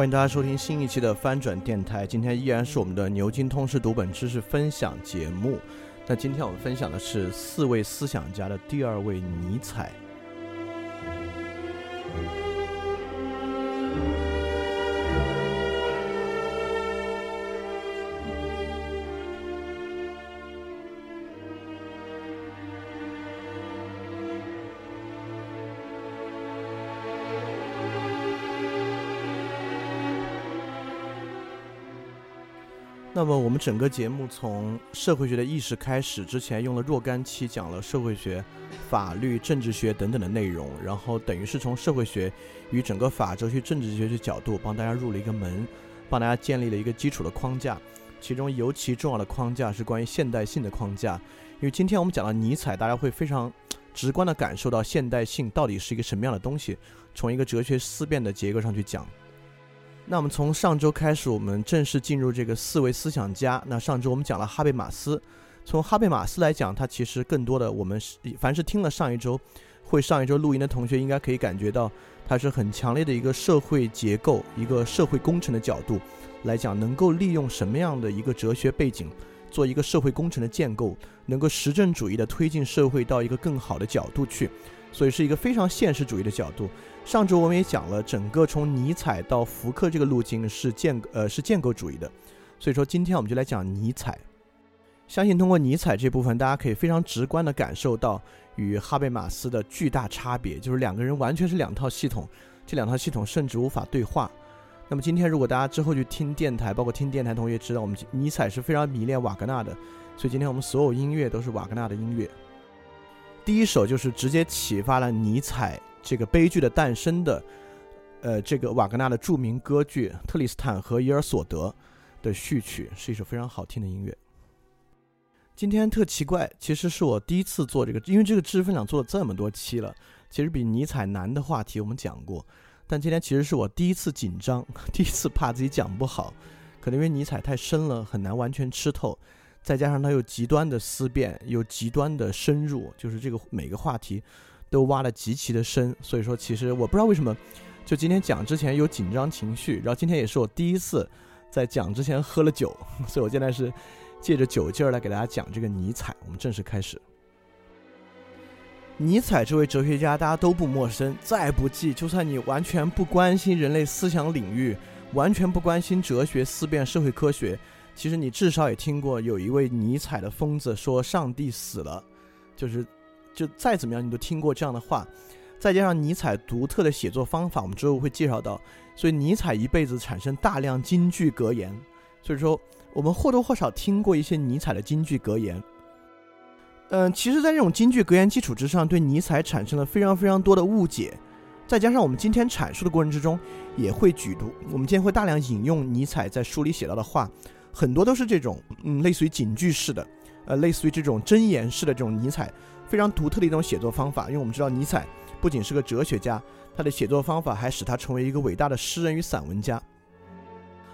欢迎大家收听新一期的翻转电台。今天依然是我们的牛津通识读本知识分享节目。那今天我们分享的是四位思想家的第二位尼采。那么我们整个节目从社会学的意识开始，之前用了若干期讲了社会学、法律、政治学等等的内容，然后等于是从社会学与整个法哲学、政治学的角度帮大家入了一个门，帮大家建立了一个基础的框架。其中尤其重要的框架是关于现代性的框架，因为今天我们讲到尼采，大家会非常直观地感受到现代性到底是一个什么样的东西，从一个哲学思辨的结构上去讲。那我们从上周开始，我们正式进入这个四位思想家。那上周我们讲了哈贝马斯，从哈贝马斯来讲，他其实更多的我们是凡是听了上一周会上一周录音的同学，应该可以感觉到，他是很强烈的一个社会结构、一个社会工程的角度来讲，能够利用什么样的一个哲学背景做一个社会工程的建构，能够实证主义的推进社会到一个更好的角度去，所以是一个非常现实主义的角度。上周我们也讲了，整个从尼采到福克这个路径是建呃是建构主义的，所以说今天我们就来讲尼采。相信通过尼采这部分，大家可以非常直观的感受到与哈贝马斯的巨大差别，就是两个人完全是两套系统，这两套系统甚至无法对话。那么今天如果大家之后去听电台，包括听电台同学知道，我们尼采是非常迷恋瓦格纳的，所以今天我们所有音乐都是瓦格纳的音乐。第一首就是直接启发了尼采。这个悲剧的诞生的，呃，这个瓦格纳的著名歌剧《特里斯坦和伊尔索德》的序曲是一首非常好听的音乐。今天特奇怪，其实是我第一次做这个，因为这个知识分享做了这么多期了，其实比尼采难的话题我们讲过，但今天其实是我第一次紧张，第一次怕自己讲不好，可能因为尼采太深了，很难完全吃透，再加上他又极端的思辨，又极端的深入，就是这个每个话题。都挖的极其的深，所以说其实我不知道为什么，就今天讲之前有紧张情绪，然后今天也是我第一次在讲之前喝了酒，所以我现在是借着酒劲儿来给大家讲这个尼采。我们正式开始。尼采这位哲学家大家都不陌生，再不济，就算你完全不关心人类思想领域，完全不关心哲学思辨、社会科学，其实你至少也听过有一位尼采的疯子说上帝死了，就是。就再怎么样，你都听过这样的话，再加上尼采独特的写作方法，我们之后会介绍到。所以尼采一辈子产生大量金句格言，所以说我们或多或少听过一些尼采的金句格言。嗯，其实，在这种京剧格言基础之上，对尼采产生了非常非常多的误解。再加上我们今天阐述的过程之中，也会举读，我们今天会大量引用尼采在书里写到的话，很多都是这种，嗯，类似于警句式的，呃，类似于这种箴言式的这种尼采非常独特的一种写作方法。因为我们知道，尼采不仅是个哲学家，他的写作方法还使他成为一个伟大的诗人与散文家。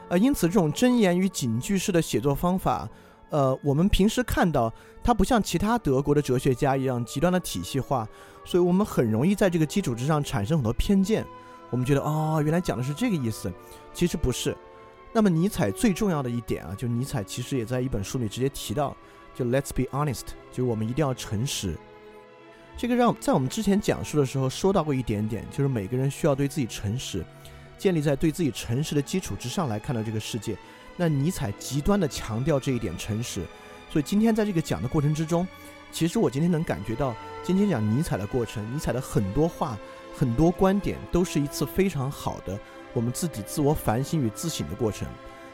呃，因此这种箴言与警句式的写作方法。呃，我们平时看到它不像其他德国的哲学家一样极端的体系化，所以我们很容易在这个基础之上产生很多偏见。我们觉得哦，原来讲的是这个意思，其实不是。那么尼采最重要的一点啊，就尼采其实也在一本书里直接提到，就 Let's be honest，就是我们一定要诚实。这个让在我们之前讲述的时候说到过一点点，就是每个人需要对自己诚实，建立在对自己诚实的基础之上来看到这个世界。那尼采极端的强调这一点诚实，所以今天在这个讲的过程之中，其实我今天能感觉到，今天讲尼采的过程，尼采的很多话、很多观点，都是一次非常好的我们自己自我反省与自省的过程。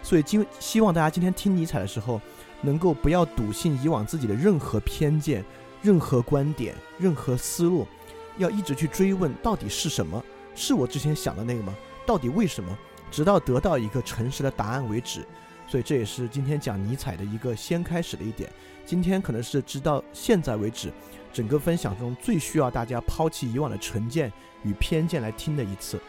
所以今希望大家今天听尼采的时候，能够不要笃信以往自己的任何偏见、任何观点、任何思路，要一直去追问到底是什么，是我之前想的那个吗？到底为什么？直到得到一个诚实的答案为止，所以这也是今天讲尼采的一个先开始的一点。今天可能是直到现在为止，整个分享中最需要大家抛弃以往的成见与偏见来听的一次。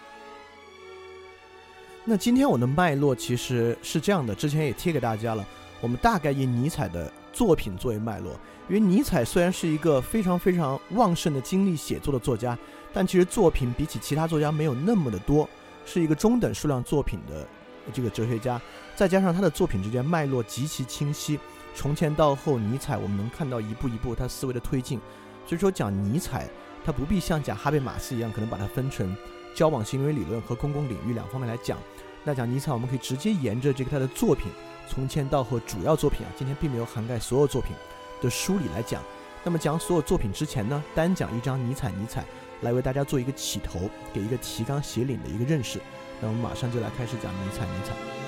那今天我的脉络其实是这样的，之前也贴给大家了。我们大概以尼采的作品作为脉络，因为尼采虽然是一个非常非常旺盛的精力写作的作家，但其实作品比起其他作家没有那么的多。是一个中等数量作品的这个哲学家，再加上他的作品之间脉络极其清晰，从前到后，尼采我们能看到一步一步他思维的推进。所以说讲尼采，他不必像讲哈贝马斯一样，可能把它分成交往行为理论和公共领域两方面来讲。那讲尼采，我们可以直接沿着这个他的作品从前到后主要作品啊，今天并没有涵盖所有作品的梳理来讲。那么讲所有作品之前呢，单讲一张尼采，尼采。来为大家做一个起头，给一个提纲挈领的一个认识。那我们马上就来开始讲尼采，尼采。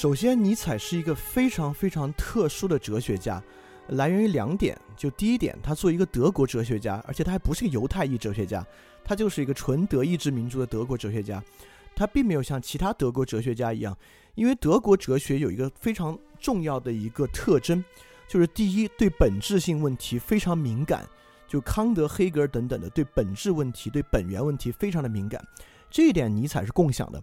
首先，尼采是一个非常非常特殊的哲学家，来源于两点。就第一点，他作为一个德国哲学家，而且他还不是个犹太裔哲学家，他就是一个纯德意志民族的德国哲学家。他并没有像其他德国哲学家一样，因为德国哲学有一个非常重要的一个特征，就是第一，对本质性问题非常敏感，就康德、黑格尔等等的对本质问题、对本源问题非常的敏感。这一点，尼采是共享的。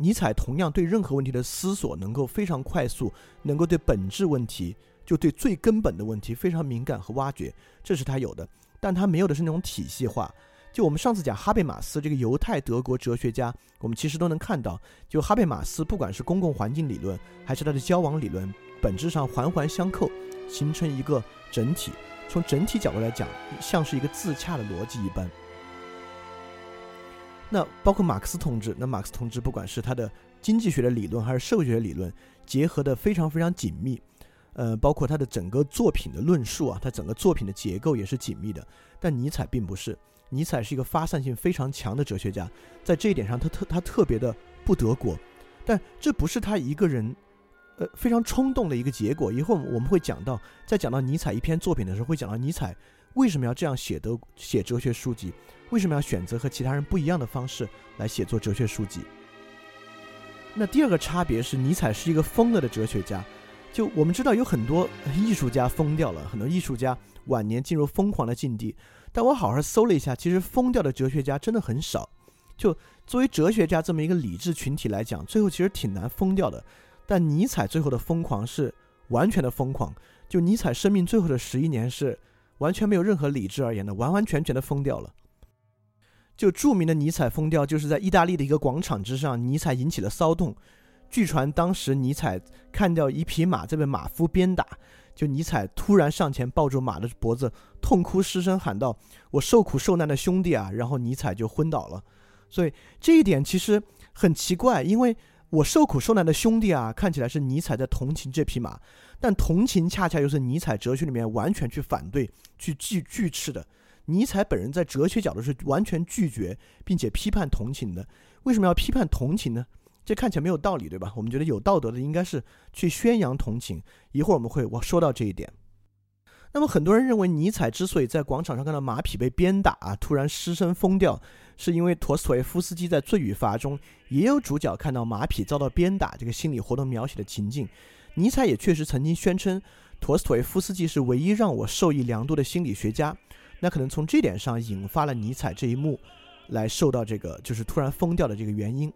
尼采同样对任何问题的思索能够非常快速，能够对本质问题，就对最根本的问题非常敏感和挖掘，这是他有的。但他没有的是那种体系化。就我们上次讲哈贝马斯这个犹太德国哲学家，我们其实都能看到，就哈贝马斯不管是公共环境理论还是他的交往理论，本质上环环相扣，形成一个整体。从整体角度来讲，像是一个自洽的逻辑一般。那包括马克思同志，那马克思同志不管是他的经济学的理论还是社会学理论，结合的非常非常紧密，呃，包括他的整个作品的论述啊，他整个作品的结构也是紧密的。但尼采并不是，尼采是一个发散性非常强的哲学家，在这一点上他特他特别的不德国，但这不是他一个人，呃，非常冲动的一个结果。以后我们会讲到，在讲到尼采一篇作品的时候，会讲到尼采为什么要这样写德写哲学书籍。为什么要选择和其他人不一样的方式来写作哲学书籍？那第二个差别是，尼采是一个疯了的哲学家。就我们知道，有很多艺术家疯掉了，很多艺术家晚年进入疯狂的境地。但我好好搜了一下，其实疯掉的哲学家真的很少。就作为哲学家这么一个理智群体来讲，最后其实挺难疯掉的。但尼采最后的疯狂是完全的疯狂，就尼采生命最后的十一年是完全没有任何理智而言的，完完全全的疯掉了。就著名的尼采疯掉，就是在意大利的一个广场之上，尼采引起了骚动。据传当时尼采看到一匹马在被马夫鞭打，就尼采突然上前抱住马的脖子，痛哭失声喊道：“我受苦受难的兄弟啊！”然后尼采就昏倒了。所以这一点其实很奇怪，因为我受苦受难的兄弟啊，看起来是尼采在同情这匹马，但同情恰恰又是尼采哲学里面完全去反对、去拒拒斥的。尼采本人在哲学角度是完全拒绝并且批判同情的。为什么要批判同情呢？这看起来没有道理，对吧？我们觉得有道德的应该是去宣扬同情。一会儿我们会我说到这一点。那么很多人认为，尼采之所以在广场上看到马匹被鞭打啊，突然失声疯掉，是因为陀思妥耶夫斯基在《罪与罚》中也有主角看到马匹遭到鞭打这个心理活动描写的情境。尼采也确实曾经宣称，陀思妥耶夫斯基是唯一让我受益良多的心理学家。那可能从这点上引发了尼采这一幕，来受到这个就是突然疯掉的这个原因。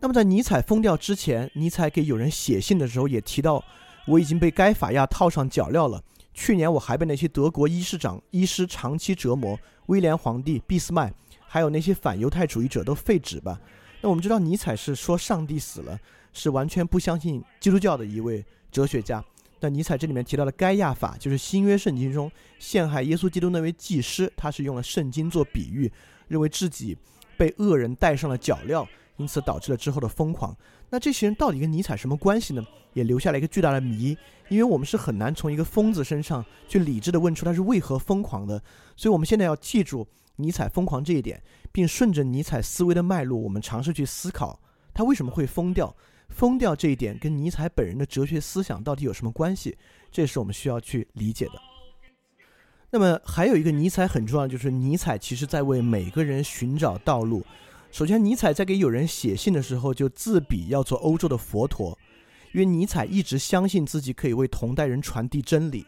那么在尼采疯掉之前，尼采给有人写信的时候也提到，我已经被该法亚套上脚镣了。去年我还被那些德国医师长医师长期折磨，威廉皇帝、俾斯麦，还有那些反犹太主义者都废止吧。那我们知道尼采是说上帝死了，是完全不相信基督教的一位哲学家。但尼采这里面提到的该亚法，就是新约圣经中陷害耶稣基督那位祭师，他是用了圣经做比喻，认为自己被恶人戴上了脚镣，因此导致了之后的疯狂。那这些人到底跟尼采什么关系呢？也留下了一个巨大的谜，因为我们是很难从一个疯子身上去理智的问出他是为何疯狂的。所以，我们现在要记住尼采疯狂这一点，并顺着尼采思维的脉络，我们尝试去思考他为什么会疯掉。疯掉这一点跟尼采本人的哲学思想到底有什么关系？这是我们需要去理解的。那么还有一个尼采很重要，就是尼采其实在为每个人寻找道路。首先，尼采在给有人写信的时候就自比要做欧洲的佛陀，因为尼采一直相信自己可以为同代人传递真理，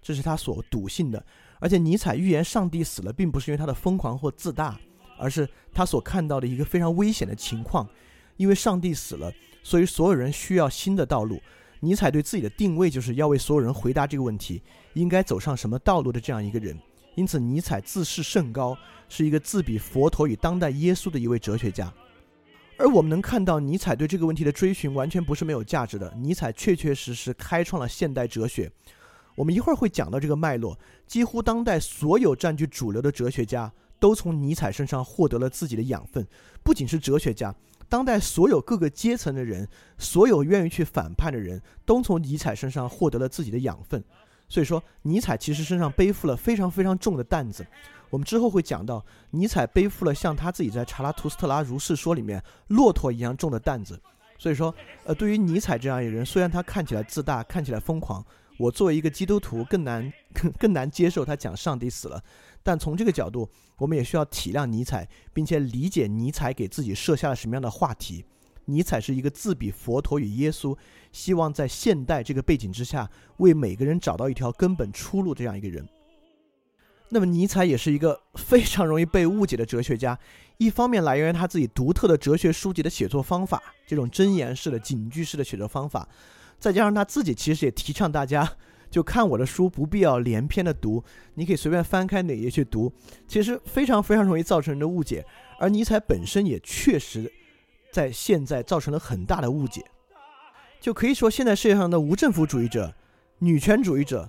这是他所笃信的。而且，尼采预言上帝死了，并不是因为他的疯狂或自大，而是他所看到的一个非常危险的情况，因为上帝死了。所以，所有人需要新的道路。尼采对自己的定位就是要为所有人回答这个问题：应该走上什么道路的这样一个人。因此，尼采自视甚高，是一个自比佛陀与当代耶稣的一位哲学家。而我们能看到，尼采对这个问题的追寻完全不是没有价值的。尼采确确实实开创了现代哲学。我们一会儿会讲到这个脉络。几乎当代所有占据主流的哲学家都从尼采身上获得了自己的养分，不仅是哲学家。当代所有各个阶层的人，所有愿意去反叛的人，都从尼采身上获得了自己的养分。所以说，尼采其实身上背负了非常非常重的担子。我们之后会讲到，尼采背负了像他自己在《查拉图斯特拉如是说》里面骆驼一样重的担子。所以说，呃，对于尼采这样一个人，虽然他看起来自大，看起来疯狂，我作为一个基督徒更难更难接受他讲上帝死了。但从这个角度，我们也需要体谅尼采，并且理解尼采给自己设下了什么样的话题。尼采是一个自比佛陀与耶稣，希望在现代这个背景之下，为每个人找到一条根本出路这样一个人。那么，尼采也是一个非常容易被误解的哲学家。一方面来源于他自己独特的哲学书籍的写作方法，这种箴言式的、警句式的写作方法，再加上他自己其实也提倡大家。就看我的书，不必要连篇的读，你可以随便翻开哪页去读，其实非常非常容易造成人的误解。而尼采本身也确实在现在造成了很大的误解，就可以说现在世界上的无政府主义者、女权主义者、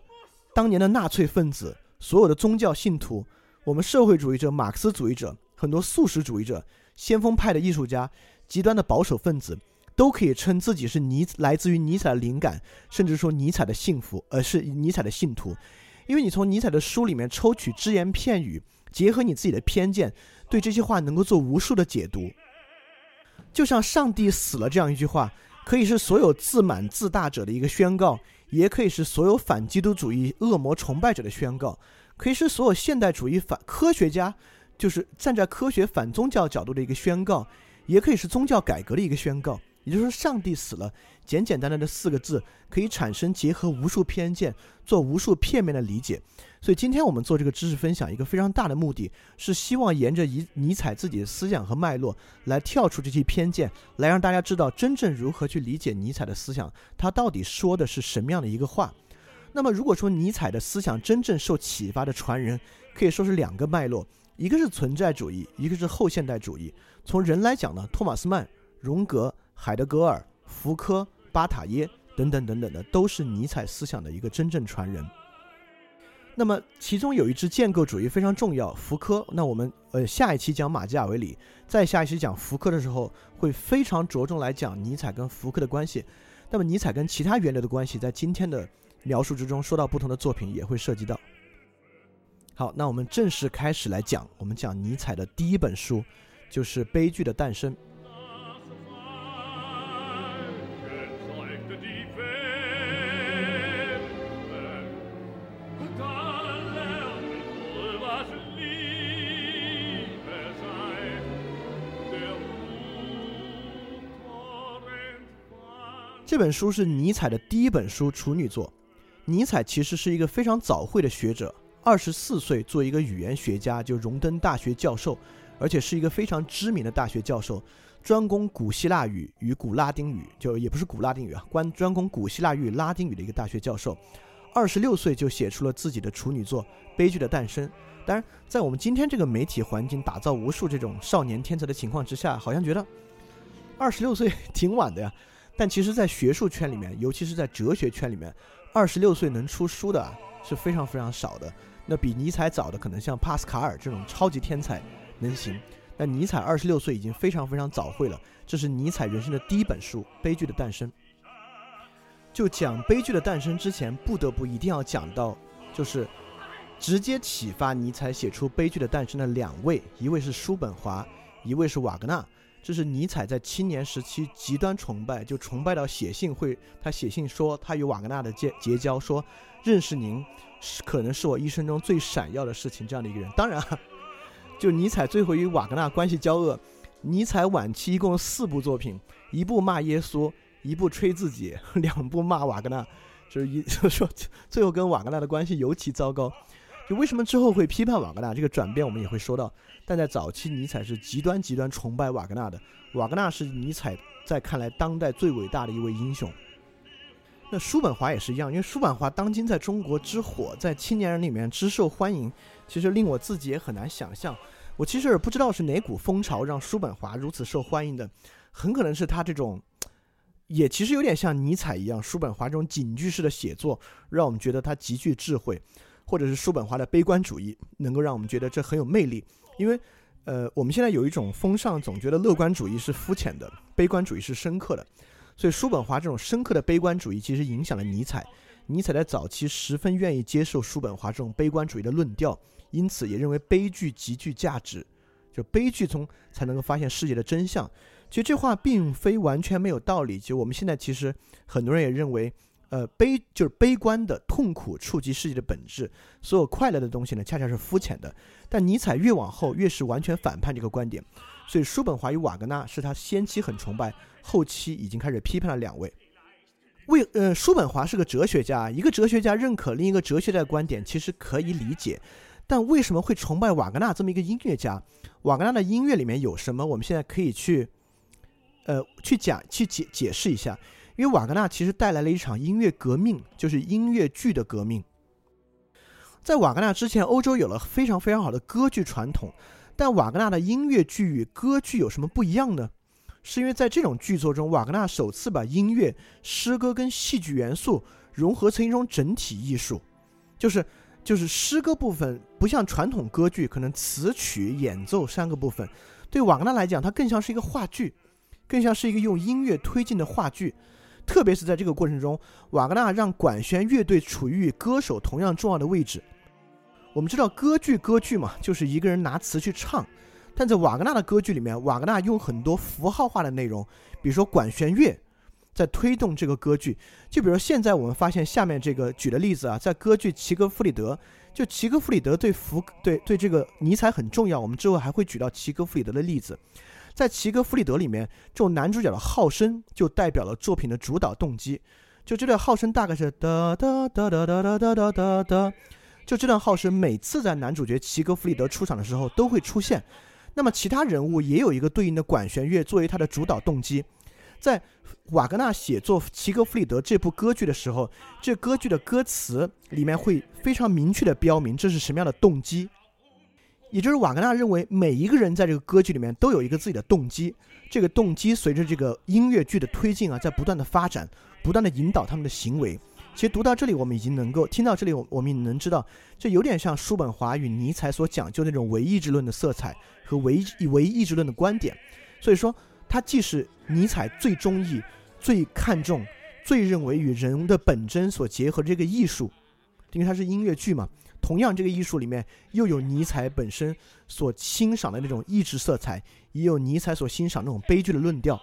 当年的纳粹分子、所有的宗教信徒、我们社会主义者、马克思主义者、很多素食主义者、先锋派的艺术家、极端的保守分子。都可以称自己是尼来自于尼采的灵感，甚至说尼采的幸福，而是尼采的信徒，因为你从尼采的书里面抽取只言片语，结合你自己的偏见，对这些话能够做无数的解读。就像“上帝死了”这样一句话，可以是所有自满自大者的一个宣告，也可以是所有反基督主义恶魔崇拜者的宣告，可以是所有现代主义反科学家，就是站在科学反宗教角度的一个宣告，也可以是宗教改革的一个宣告。也就是说，上帝死了，简简单单的四个字，可以产生结合无数偏见，做无数片面的理解。所以，今天我们做这个知识分享，一个非常大的目的是希望沿着尼尼采自己的思想和脉络，来跳出这些偏见，来让大家知道真正如何去理解尼采的思想，他到底说的是什么样的一个话。那么如果说尼采的思想真正受启发的传人，可以说是两个脉络，一个是存在主义，一个是后现代主义。从人来讲呢，托马斯曼、荣格、海德格尔、福柯、巴塔耶等等等等的，都是尼采思想的一个真正传人。那么其中有一支建构主义非常重要，福柯。那我们呃下一期讲马基雅维里，再下一期讲福柯的时候，会非常着重来讲尼采跟福柯的关系。那么尼采跟其他源流的关系，在今天的描述之中，说到不同的作品也会涉及到。好，那我们正式开始来讲，我们讲尼采的第一本书，就是《悲剧的诞生》。这本书是尼采的第一本书处女作。尼采其实是一个非常早慧的学者，二十四岁做一个语言学家就荣登大学教授，而且是一个非常知名的大学教授，专攻古希腊语与古拉丁语，就也不是古拉丁语啊，关专攻古希腊语、拉丁语的一个大学教授。二十六岁就写出了自己的处女作《悲剧的诞生》。当然，在我们今天这个媒体环境打造无数这种少年天才的情况之下，好像觉得二十六岁 挺晚的呀。但其实，在学术圈里面，尤其是在哲学圈里面，二十六岁能出书的是非常非常少的。那比尼采早的，可能像帕斯卡尔这种超级天才能行。那尼采二十六岁已经非常非常早会了。这是尼采人生的第一本书《悲剧的诞生》。就讲《悲剧的诞生》之前，不得不一定要讲到，就是直接启发尼采写出《悲剧的诞生》的两位，一位是叔本华，一位是瓦格纳。这是尼采在青年时期极端崇拜，就崇拜到写信会，他写信说他与瓦格纳的结结交，说认识您是可能是我一生中最闪耀的事情，这样的一个人。当然，就尼采最后与瓦格纳关系交恶。尼采晚期一共四部作品，一部骂耶稣，一部吹自己，两部骂瓦格纳，就是一 就说最后跟瓦格纳的关系尤其糟糕。就为什么之后会批判瓦格纳这个转变，我们也会说到。但在早期，尼采是极端极端崇拜瓦格纳的。瓦格纳是尼采在看来当代最伟大的一位英雄。那叔本华也是一样，因为叔本华当今在中国之火，在青年人里面之受欢迎，其实令我自己也很难想象。我其实不知道是哪股风潮让叔本华如此受欢迎的，很可能是他这种，也其实有点像尼采一样，叔本华这种警句式的写作，让我们觉得他极具智慧。或者是叔本华的悲观主义，能够让我们觉得这很有魅力。因为，呃，我们现在有一种风尚，总觉得乐观主义是肤浅的，悲观主义是深刻的。所以，叔本华这种深刻的悲观主义，其实影响了尼采。尼采在早期十分愿意接受叔本华这种悲观主义的论调，因此也认为悲剧极具价值，就悲剧中才能够发现世界的真相。其实这话并非完全没有道理。就我们现在其实很多人也认为。呃，悲就是悲观的痛苦触及世界的本质，所有快乐的东西呢，恰恰是肤浅的。但尼采越往后越是完全反叛这个观点，所以叔本华与瓦格纳是他先期很崇拜，后期已经开始批判了两位。为呃，叔本华是个哲学家，一个哲学家认可另一个哲学家的观点，其实可以理解。但为什么会崇拜瓦格纳这么一个音乐家？瓦格纳的音乐里面有什么？我们现在可以去，呃，去讲去解解释一下。因为瓦格纳其实带来了一场音乐革命，就是音乐剧的革命。在瓦格纳之前，欧洲有了非常非常好的歌剧传统，但瓦格纳的音乐剧与歌剧有什么不一样呢？是因为在这种剧作中，瓦格纳首次把音乐、诗歌跟戏剧元素融合成一种整体艺术，就是就是诗歌部分不像传统歌剧可能词曲演奏三个部分，对瓦格纳来讲，它更像是一个话剧，更像是一个用音乐推进的话剧。特别是在这个过程中，瓦格纳让管弦乐队处于与歌手同样重要的位置。我们知道歌剧，歌剧嘛，就是一个人拿词去唱。但在瓦格纳的歌剧里面，瓦格纳用很多符号化的内容，比如说管弦乐，在推动这个歌剧。就比如现在我们发现下面这个举的例子啊，在歌剧《齐格弗里德》，就齐格弗里德对福对对这个尼采很重要。我们之后还会举到齐格弗里德的例子。在齐格弗里德里面，这种男主角的号声就代表了作品的主导动机。就这段号声大概是哒哒哒哒哒哒哒哒哒。就这段号声每次在男主角齐格弗里德出场的时候都会出现。那么其他人物也有一个对应的管弦乐作为他的主导动机。在瓦格纳写作《齐格弗里德》这部歌剧的时候，这歌剧的歌词里面会非常明确的标明这是什么样的动机，也就是瓦格纳认为每一个人在这个歌剧里面都有一个自己的动机，这个动机随着这个音乐剧的推进啊，在不断的发展，不断的引导他们的行为。其实读到这里，我们已经能够听到这里，我我们也能知道，这有点像叔本华与尼采所讲究那种唯意志论的色彩和唯唯意志论的观点。所以说，它既是尼采最中意、最看重、最认为与人的本真所结合这个艺术，因为它是音乐剧嘛。同样，这个艺术里面又有尼采本身所欣赏的那种意志色彩，也有尼采所欣赏那种悲剧的论调。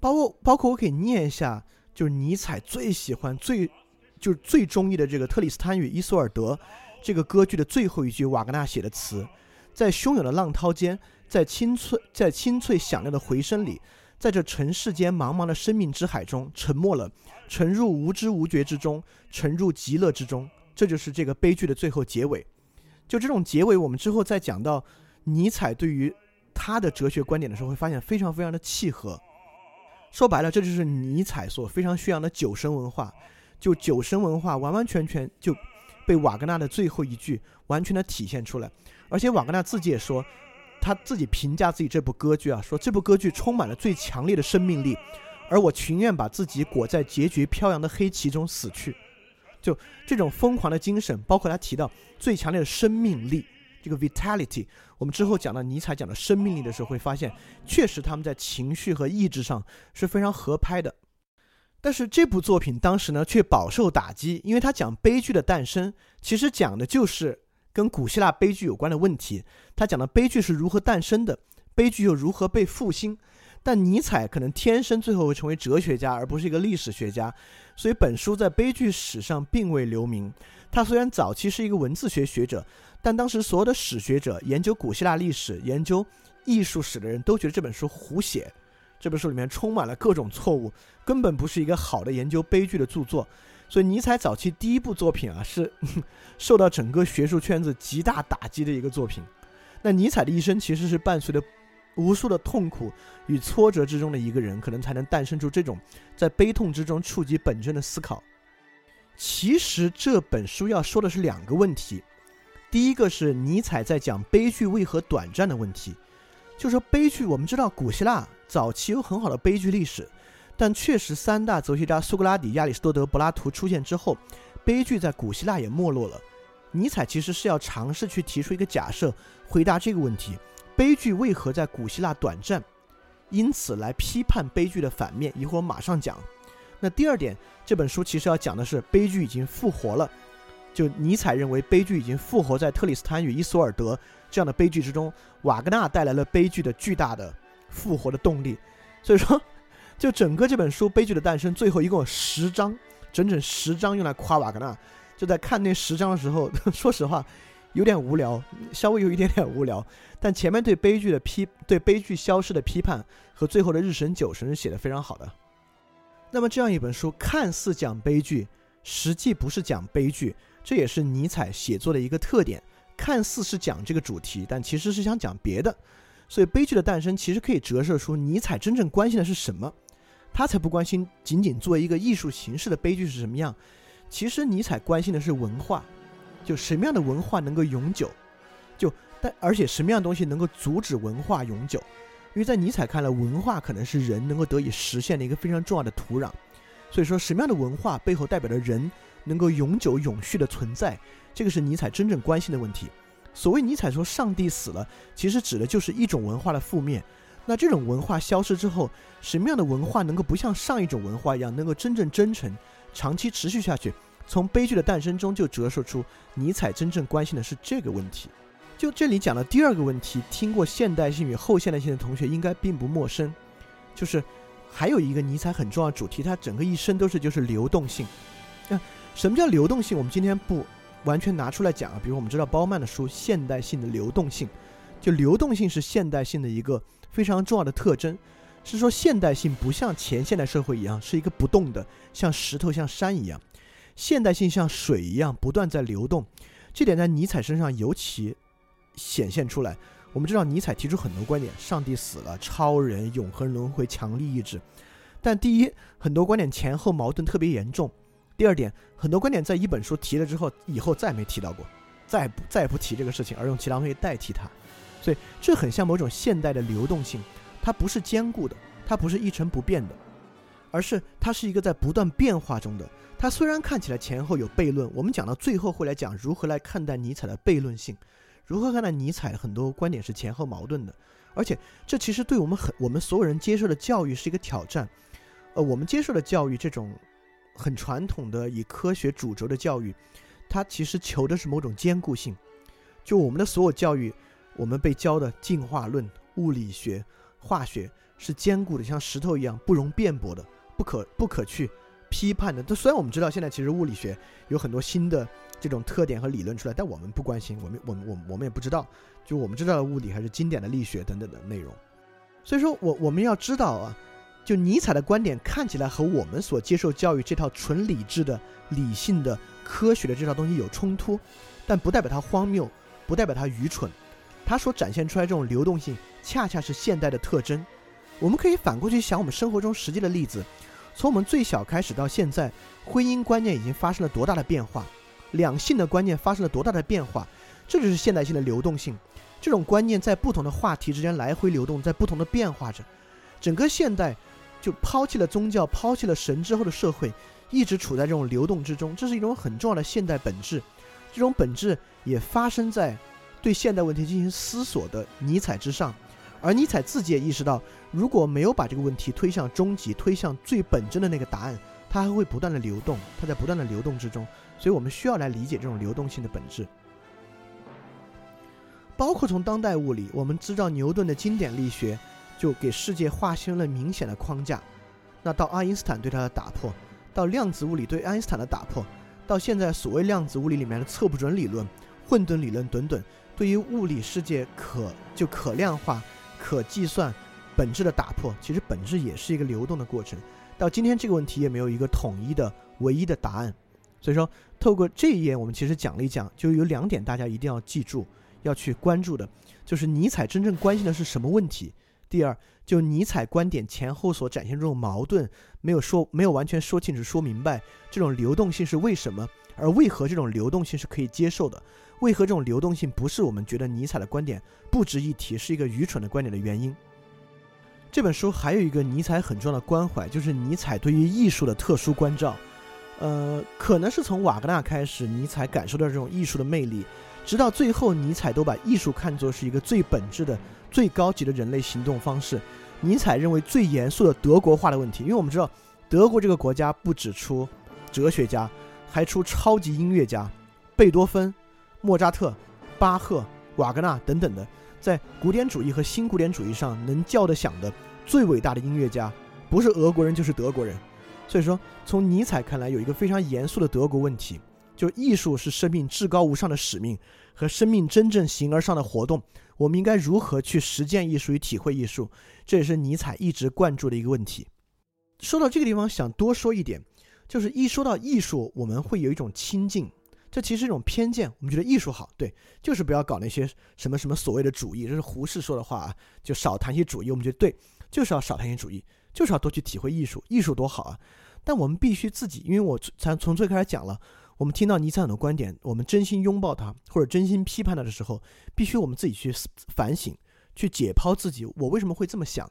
包括包括，我可以念一下。就是尼采最喜欢、最就是最中意的这个《特里斯坦与伊索尔德》这个歌剧的最后一句，瓦格纳写的词：在汹涌的浪涛间，在清脆、在清脆响亮的回声里，在这尘世间茫茫的生命之海中，沉默了，沉入无知无觉之中，沉入极乐之中。这就是这个悲剧的最后结尾。就这种结尾，我们之后再讲到尼采对于他的哲学观点的时候，会发现非常非常的契合。说白了，这就是尼采所非常宣扬的酒神文化。就酒神文化完完全全就被瓦格纳的最后一句完全的体现出来。而且瓦格纳自己也说，他自己评价自己这部歌剧啊，说这部歌剧充满了最强烈的生命力，而我情愿把自己裹在结局飘扬的黑旗中死去。就这种疯狂的精神，包括他提到最强烈的生命力。这个 vitality，我们之后讲到尼采讲的生命力的时候，会发现确实他们在情绪和意志上是非常合拍的。但是这部作品当时呢却饱受打击，因为他讲悲剧的诞生，其实讲的就是跟古希腊悲剧有关的问题。他讲的悲剧是如何诞生的，悲剧又如何被复兴。但尼采可能天生最后会成为哲学家，而不是一个历史学家，所以本书在悲剧史上并未留名。他虽然早期是一个文字学学者。但当时所有的史学者、研究古希腊历史、研究艺术史的人都觉得这本书胡写，这本书里面充满了各种错误，根本不是一个好的研究悲剧的著作。所以尼采早期第一部作品啊，是 受到整个学术圈子极大打击的一个作品。那尼采的一生其实是伴随着无数的痛苦与挫折之中的一个人，可能才能诞生出这种在悲痛之中触及本真的思考。其实这本书要说的是两个问题。第一个是尼采在讲悲剧为何短暂的问题，就说悲剧，我们知道古希腊早期有很好的悲剧历史，但确实三大哲学家苏格拉底、亚里士多德、柏拉图出现之后，悲剧在古希腊也没落了。尼采其实是要尝试去提出一个假设，回答这个问题：悲剧为何在古希腊短暂？因此来批判悲剧的反面。一会儿马上讲。那第二点，这本书其实要讲的是悲剧已经复活了。就尼采认为悲剧已经复活在特里斯坦与伊索尔德这样的悲剧之中，瓦格纳带来了悲剧的巨大的复活的动力。所以说，就整个这本书《悲剧的诞生》最后一共有十章，整整十章用来夸瓦格纳。就在看那十章的时候，说实话有点无聊，稍微有一点点无聊。但前面对悲剧的批、对悲剧消失的批判和最后的日神酒神是写的非常好的。那么这样一本书看似讲悲剧，实际不是讲悲剧。这也是尼采写作的一个特点，看似是讲这个主题，但其实是想讲别的。所以悲剧的诞生其实可以折射出尼采真正关心的是什么。他才不关心仅仅作为一个艺术形式的悲剧是什么样。其实尼采关心的是文化，就什么样的文化能够永久，就但而且什么样的东西能够阻止文化永久。因为在尼采看来，文化可能是人能够得以实现的一个非常重要的土壤。所以说，什么样的文化背后代表着人？能够永久永续的存在，这个是尼采真正关心的问题。所谓尼采说上帝死了，其实指的就是一种文化的覆灭。那这种文化消失之后，什么样的文化能够不像上一种文化一样，能够真正真诚、长期持续下去？从悲剧的诞生中就折射出尼采真正关心的是这个问题。就这里讲的第二个问题，听过现代性与后现代性的同学应该并不陌生，就是还有一个尼采很重要的主题，他整个一生都是就是流动性。那什么叫流动性？我们今天不完全拿出来讲啊。比如我们知道包曼的书《现代性的流动性》，就流动性是现代性的一个非常重要的特征，是说现代性不像前现代社会一样是一个不动的，像石头像山一样，现代性像水一样不断在流动。这点在尼采身上尤其显现出来。我们知道尼采提出很多观点：上帝死了、超人、永恒轮回、强力意志。但第一，很多观点前后矛盾特别严重；第二点，很多观点在一本书提了之后，以后再没提到过，再不再不提这个事情，而用其他东西代替它。所以这很像某种现代的流动性，它不是坚固的，它不是一成不变的，而是它是一个在不断变化中的。它虽然看起来前后有悖论，我们讲到最后会来讲如何来看待尼采的悖论性，如何看待尼采很多观点是前后矛盾的。而且这其实对我们很我们所有人接受的教育是一个挑战。呃，我们接受的教育这种很传统的以科学主轴的教育，它其实求的是某种坚固性。就我们的所有教育。我们被教的进化论、物理学、化学是坚固的，像石头一样不容辩驳的，不可不可去批判的。但虽然我们知道现在其实物理学有很多新的这种特点和理论出来，但我们不关心，我们我们我我们也不知道，就我们知道的物理还是经典的力学等等的内容。所以说我我们要知道啊，就尼采的观点看起来和我们所接受教育这套纯理智的、理性的、科学的这套东西有冲突，但不代表它荒谬，不代表它愚蠢。它所展现出来这种流动性，恰恰是现代的特征。我们可以反过去想，我们生活中实际的例子，从我们最小开始到现在，婚姻观念已经发生了多大的变化，两性的观念发生了多大的变化，这就是现代性的流动性。这种观念在不同的话题之间来回流动，在不同的变化着。整个现代就抛弃了宗教，抛弃了神之后的社会，一直处在这种流动之中。这是一种很重要的现代本质。这种本质也发生在。对现代问题进行思索的尼采之上，而尼采自己也意识到，如果没有把这个问题推向终极，推向最本真的那个答案，它还会不断的流动，它在不断的流动之中。所以我们需要来理解这种流动性的本质。包括从当代物理，我们知道牛顿的经典力学就给世界划清了明显的框架。那到爱因斯坦对它的打破，到量子物理对爱因斯坦的打破，到现在所谓量子物理里面的测不准理论、混沌理论等等。对于物理世界可就可量化、可计算本质的打破，其实本质也是一个流动的过程。到今天这个问题也没有一个统一的唯一的答案。所以说，透过这一页，我们其实讲了一讲，就有两点大家一定要记住、要去关注的，就是尼采真正关心的是什么问题。第二，就尼采观点前后所展现这种矛盾，没有说没有完全说清楚、说明白这种流动性是为什么，而为何这种流动性是可以接受的。为何这种流动性不是我们觉得尼采的观点不值一提，是一个愚蠢的观点的原因？这本书还有一个尼采很重要的关怀，就是尼采对于艺术的特殊关照。呃，可能是从瓦格纳开始，尼采感受到这种艺术的魅力，直到最后，尼采都把艺术看作是一个最本质的、最高级的人类行动方式。尼采认为最严肃的德国化的问题，因为我们知道德国这个国家不只出哲学家，还出超级音乐家，贝多芬。莫扎特、巴赫、瓦格纳等等的，在古典主义和新古典主义上能叫得响的最伟大的音乐家，不是俄国人就是德国人。所以说，从尼采看来，有一个非常严肃的德国问题，就艺术是生命至高无上的使命和生命真正形而上的活动。我们应该如何去实践艺术与体会艺术？这也是尼采一直关注的一个问题。说到这个地方，想多说一点，就是一说到艺术，我们会有一种亲近。这其实是一种偏见，我们觉得艺术好，对，就是不要搞那些什么什么所谓的主义，这是胡适说的话啊，就少谈些主义。我们觉得对，就是要少谈些主义，就是要多去体会艺术，艺术多好啊！但我们必须自己，因为我才从最开始讲了，我们听到尼采的观点，我们真心拥抱他或者真心批判他的时候，必须我们自己去反省，去解剖自己，我为什么会这么想？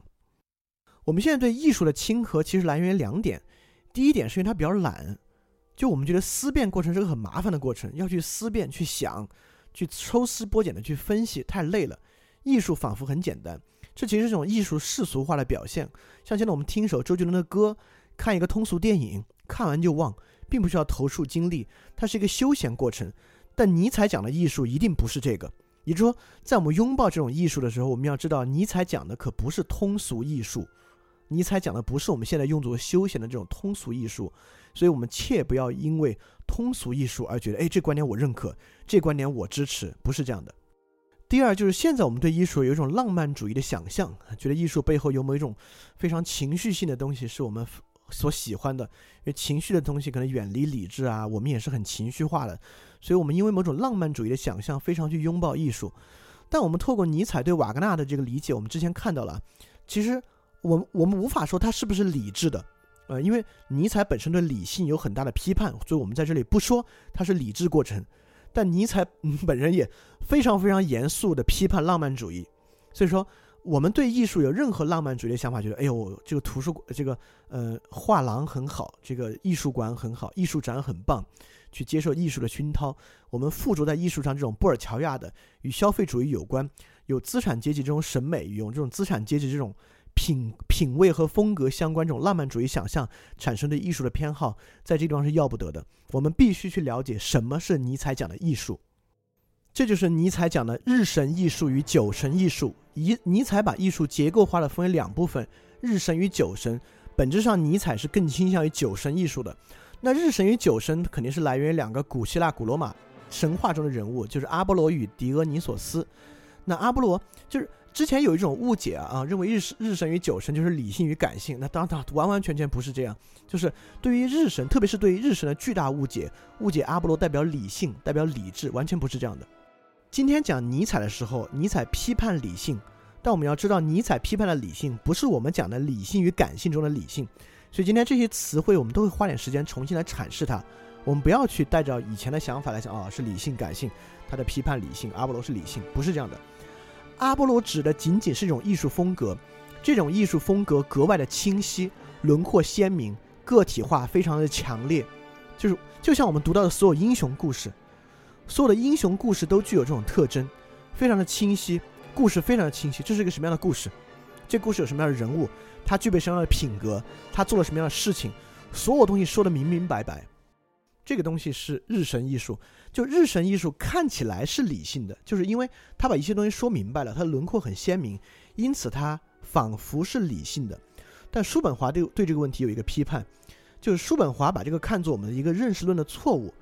我们现在对艺术的亲和其实来源于两点，第一点是因为他比较懒。就我们觉得思辨过程是个很麻烦的过程，要去思辨、去想、去抽丝剥茧的去分析，太累了。艺术仿佛很简单，这其实是一种艺术世俗化的表现。像现在我们听一首周杰伦的歌，看一个通俗电影，看完就忘，并不需要投入精力，它是一个休闲过程。但尼采讲的艺术一定不是这个，也就是说，在我们拥抱这种艺术的时候，我们要知道，尼采讲的可不是通俗艺术，尼采讲的不是我们现在用作休闲的这种通俗艺术。所以，我们切不要因为通俗艺术而觉得，哎，这观点我认可，这观点我支持，不是这样的。第二，就是现在我们对艺术有一种浪漫主义的想象，觉得艺术背后有某一种非常情绪性的东西是我们所喜欢的，因为情绪的东西可能远离理智啊，我们也是很情绪化的，所以我们因为某种浪漫主义的想象，非常去拥抱艺术。但我们透过尼采对瓦格纳的这个理解，我们之前看到了，其实。我们我们无法说他是不是理智的，呃，因为尼采本身对理性有很大的批判，所以我们在这里不说他是理智过程。但尼采本人也非常非常严肃的批判浪漫主义，所以说我们对艺术有任何浪漫主义的想法，觉得哎呦，这个图书这个呃画廊很好，这个艺术馆很好，艺术展很棒，去接受艺术的熏陶。我们附着在艺术上这种布尔乔亚的与消费主义有关，有资产阶级这种审美，有这种资产阶级这种。品品味和风格相关这种浪漫主义想象产生的艺术的偏好，在这地方是要不得的。我们必须去了解什么是尼采讲的艺术，这就是尼采讲的日神艺术与酒神艺术。尼尼采把艺术结构化的分为两部分：日神与酒神。本质上，尼采是更倾向于酒神艺术的。那日神与酒神肯定是来源于两个古希腊、古罗马神话中的人物，就是阿波罗与狄俄尼索斯。那阿波罗就是。之前有一种误解啊，认为日日神与酒神就是理性与感性，那当然完完全全不是这样。就是对于日神，特别是对于日神的巨大误解，误解阿波罗代表理性，代表理智，完全不是这样的。今天讲尼采的时候，尼采批判理性，但我们要知道，尼采批判的理性不是我们讲的理性与感性中的理性。所以今天这些词汇，我们都会花点时间重新来阐释它。我们不要去带着以前的想法来讲，啊，是理性感性，他的批判理性，阿波罗是理性，不是这样的。阿波罗指的仅仅是一种艺术风格，这种艺术风格格外的清晰，轮廓鲜明，个体化非常的强烈，就是就像我们读到的所有英雄故事，所有的英雄故事都具有这种特征，非常的清晰，故事非常的清晰。这是一个什么样的故事？这故事有什么样的人物？他具备什么样的品格？他做了什么样的事情？所有东西说的明明白白。这个东西是日神艺术。就日神艺术看起来是理性的，就是因为他把一些东西说明白了，他的轮廓很鲜明，因此他仿佛是理性的。但叔本华对对这个问题有一个批判，就是叔本华把这个看作我们的一个认识论的错误。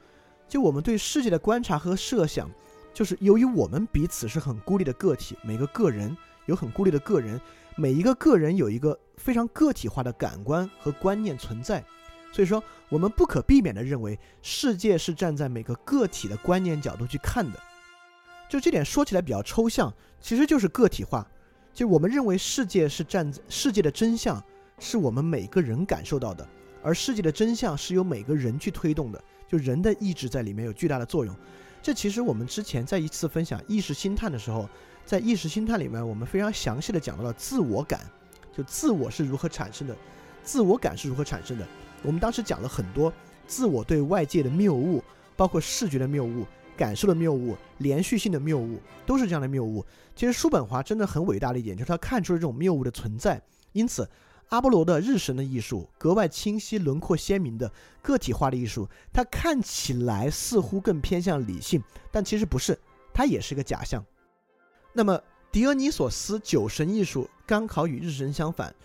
就我们对世界的观察和设想，就是由于我们彼此是很孤立的个体，每个个人有很孤立的个人，每一个个人有一个非常个体化的感官和观念存在。所以说，我们不可避免地认为世界是站在每个个体的观念角度去看的，就这点说起来比较抽象，其实就是个体化。就我们认为世界是站在世界的真相是我们每个人感受到的，而世界的真相是由每个人去推动的，就人的意志在里面有巨大的作用。这其实我们之前在一次分享意识星探的时候，在意识星探里面，我们非常详细的讲到了自我感，就自我是如何产生的，自我感是如何产生的。我们当时讲了很多自我对外界的谬误，包括视觉的谬误、感受的谬误、连续性的谬误，都是这样的谬误。其实叔本华真的很伟大的一点，就是他看出了这种谬误的存在。因此，阿波罗的日神的艺术格外清晰、轮廓鲜明的个体化的艺术，它看起来似乎更偏向理性，但其实不是，它也是个假象。那么，狄俄尼索斯酒神艺术刚好与日神相反，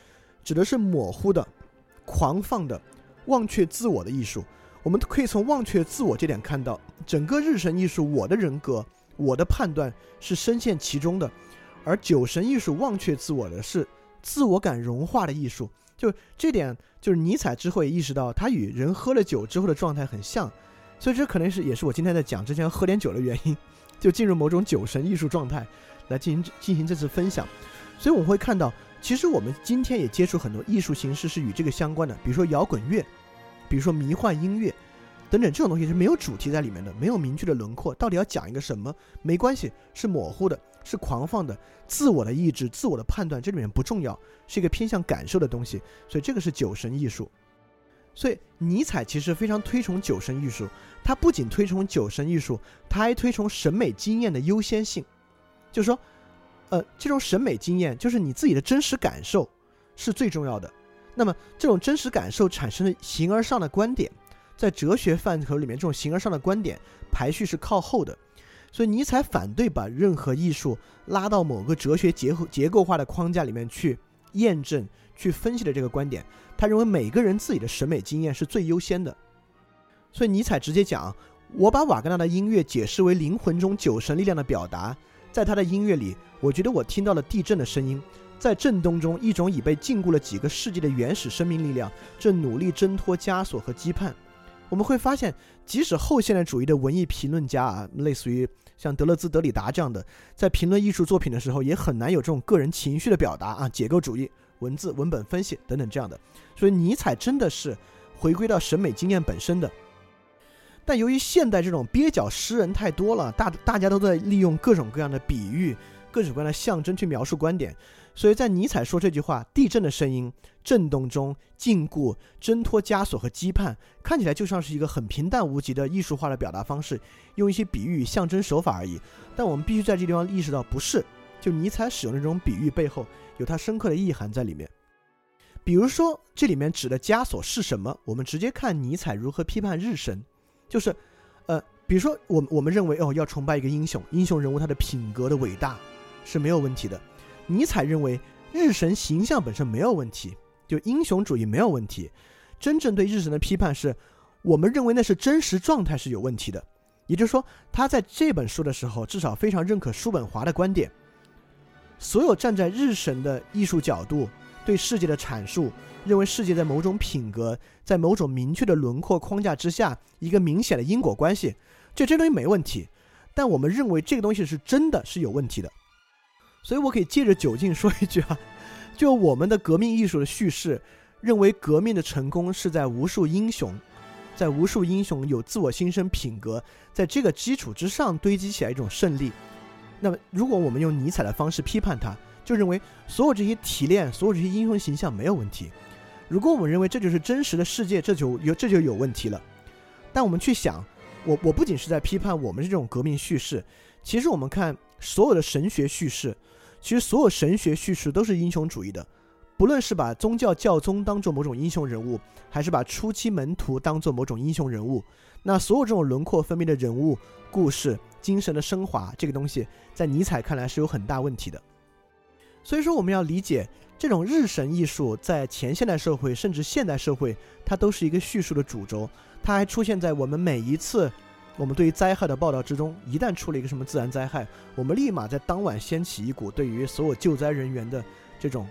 指的是模糊的、狂放的。忘却自我的艺术，我们可以从忘却自我这点看到，整个日神艺术，我的人格、我的判断是深陷其中的；而酒神艺术忘却自我的是自我感融化的艺术。就这点，就是尼采之后也意识到，他与人喝了酒之后的状态很像，所以这可能是也是我今天在讲之前喝点酒的原因，就进入某种酒神艺术状态来进行进行这次分享。所以我们会看到。其实我们今天也接触很多艺术形式是与这个相关的，比如说摇滚乐，比如说迷幻音乐，等等这种东西是没有主题在里面的，没有明确的轮廓，到底要讲一个什么？没关系，是模糊的，是狂放的，自我的意志、自我的判断这里面不重要，是一个偏向感受的东西。所以这个是酒神艺术。所以尼采其实非常推崇酒神艺术，他不仅推崇酒神艺术，他还推崇审美经验的优先性，就是说。呃，这种审美经验就是你自己的真实感受是最重要的。那么，这种真实感受产生的形而上的观点，在哲学范畴里面，这种形而上的观点排序是靠后的。所以，尼采反对把任何艺术拉到某个哲学结构结构化的框架里面去验证、去分析的这个观点。他认为每个人自己的审美经验是最优先的。所以，尼采直接讲：“我把瓦格纳的音乐解释为灵魂中酒神力量的表达。”在他的音乐里，我觉得我听到了地震的声音，在震动中，一种已被禁锢了几个世纪的原始生命力量正努力挣脱枷锁和羁绊。我们会发现，即使后现代主义的文艺评论家啊，类似于像德勒兹、德里达这样的，在评论艺术作品的时候，也很难有这种个人情绪的表达啊。解构主义文字、文本分析等等这样的。所以尼采真的是回归到审美经验本身的。但由于现代这种蹩脚诗人太多了，大大家都在利用各种各样的比喻、各种各样的象征去描述观点，所以在尼采说这句话，地震的声音、震动中禁锢、挣脱枷锁和羁绊，看起来就像是一个很平淡无奇的艺术化的表达方式，用一些比喻、象征手法而已。但我们必须在这地方意识到，不是，就尼采使用的这种比喻背后有它深刻的意涵在里面。比如说，这里面指的枷锁是什么？我们直接看尼采如何批判日神。就是，呃，比如说，我我们认为哦，要崇拜一个英雄，英雄人物他的品格的伟大是没有问题的。尼采认为日神形象本身没有问题，就英雄主义没有问题。真正对日神的批判是，我们认为那是真实状态是有问题的。也就是说，他在这本书的时候，至少非常认可叔本华的观点。所有站在日神的艺术角度对世界的阐述。认为世界在某种品格，在某种明确的轮廓框架之下，一个明显的因果关系，这这东西没问题。但我们认为这个东西是真的是有问题的，所以我可以借着酒劲说一句啊，就我们的革命艺术的叙事，认为革命的成功是在无数英雄，在无数英雄有自我心生品格，在这个基础之上堆积起来一种胜利。那么，如果我们用尼采的方式批判他，就认为所有这些提炼，所有这些英雄形象没有问题。如果我们认为这就是真实的世界，这就有这就有问题了。但我们去想，我我不仅是在批判我们这种革命叙事，其实我们看所有的神学叙事，其实所有神学叙事都是英雄主义的。不论是把宗教教宗当做某种英雄人物，还是把初期门徒当做某种英雄人物，那所有这种轮廓分明的人物、故事、精神的升华，这个东西在尼采看来是有很大问题的。所以说，我们要理解。这种日神艺术在前现代社会甚至现代社会，它都是一个叙述的主轴。它还出现在我们每一次我们对于灾害的报道之中。一旦出了一个什么自然灾害，我们立马在当晚掀起一股对于所有救灾人员的这种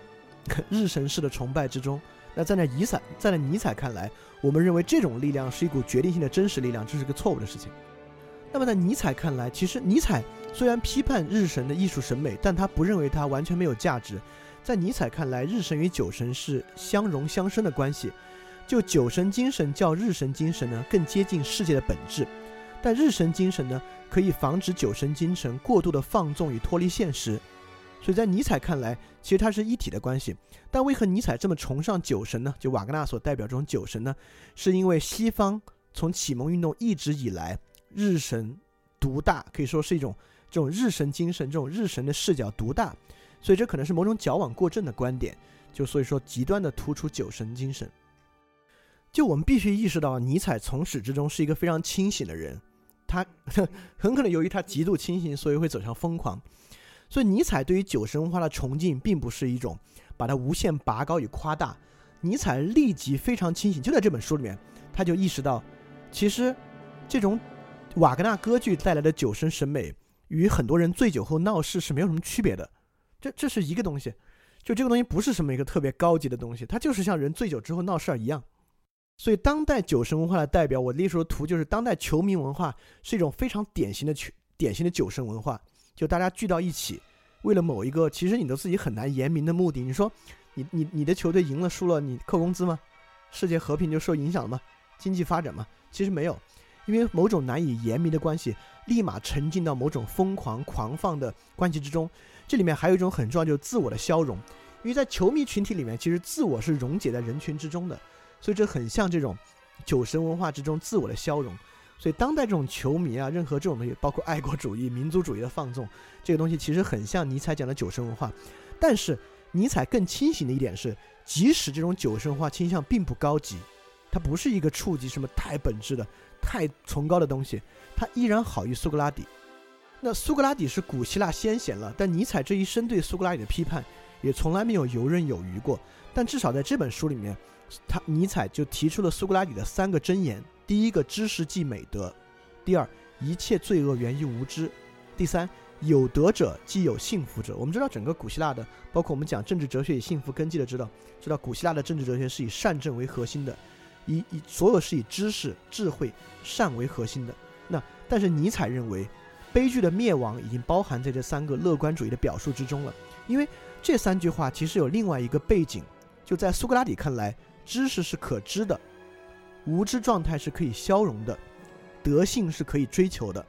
日神式的崇拜之中。那在那尼采，在那尼采看来，我们认为这种力量是一股决定性的真实力量，这是个错误的事情。那么在尼采看来，其实尼采虽然批判日神的艺术审美，但他不认为它完全没有价值。在尼采看来，日神与酒神是相融相生的关系。就酒神精神较日神精神呢更接近世界的本质，但日神精神呢可以防止酒神精神过度的放纵与脱离现实。所以在尼采看来，其实它是一体的关系。但为何尼采这么崇尚酒神呢？就瓦格纳所代表这种酒神呢？是因为西方从启蒙运动一直以来，日神独大，可以说是一种这种日神精神，这种日神的视角独大。所以这可能是某种矫枉过正的观点，就所以说极端的突出酒神精神。就我们必须意识到，尼采从始至终是一个非常清醒的人，他 很可能由于他极度清醒，所以会走向疯狂。所以尼采对于酒神文化的崇敬，并不是一种把它无限拔高与夸大。尼采立即非常清醒，就在这本书里面，他就意识到，其实这种瓦格纳歌剧带来的酒神审美，与很多人醉酒后闹事是没有什么区别的。这这是一个东西，就这个东西不是什么一个特别高级的东西，它就是像人醉酒之后闹事儿一样。所以，当代酒神文化的代表，我列出的图就是当代球迷文化是一种非常典型的球典型的酒神文化，就大家聚到一起，为了某一个其实你都自己很难言明的目的。你说，你你你的球队赢了输了，你扣工资吗？世界和平就受影响了吗？经济发展吗？其实没有，因为某种难以言明的关系，立马沉浸到某种疯狂狂放的关系之中。这里面还有一种很重要，就是自我的消融，因为在球迷群体里面，其实自我是溶解在人群之中的，所以这很像这种酒神文化之中自我的消融。所以当代这种球迷啊，任何这种东西，包括爱国主义、民族主义的放纵，这个东西其实很像尼采讲的酒神文化。但是尼采更清醒的一点是，即使这种酒神文化倾向并不高级，它不是一个触及什么太本质的、太崇高的东西，它依然好于苏格拉底。那苏格拉底是古希腊先贤了，但尼采这一生对苏格拉底的批判也从来没有游刃有余过。但至少在这本书里面，他尼采就提出了苏格拉底的三个箴言：第一个，知识即美德；第二，一切罪恶源于无知；第三，有德者即有幸福者。我们知道，整个古希腊的，包括我们讲政治哲学以幸福根基的，知道知道古希腊的政治哲学是以善政为核心的，以以所有是以知识、智慧、善为核心的。那但是尼采认为。悲剧的灭亡已经包含在这三个乐观主义的表述之中了。因为这三句话其实有另外一个背景，就在苏格拉底看来，知识是可知的，无知状态是可以消融的，德性是可以追求的。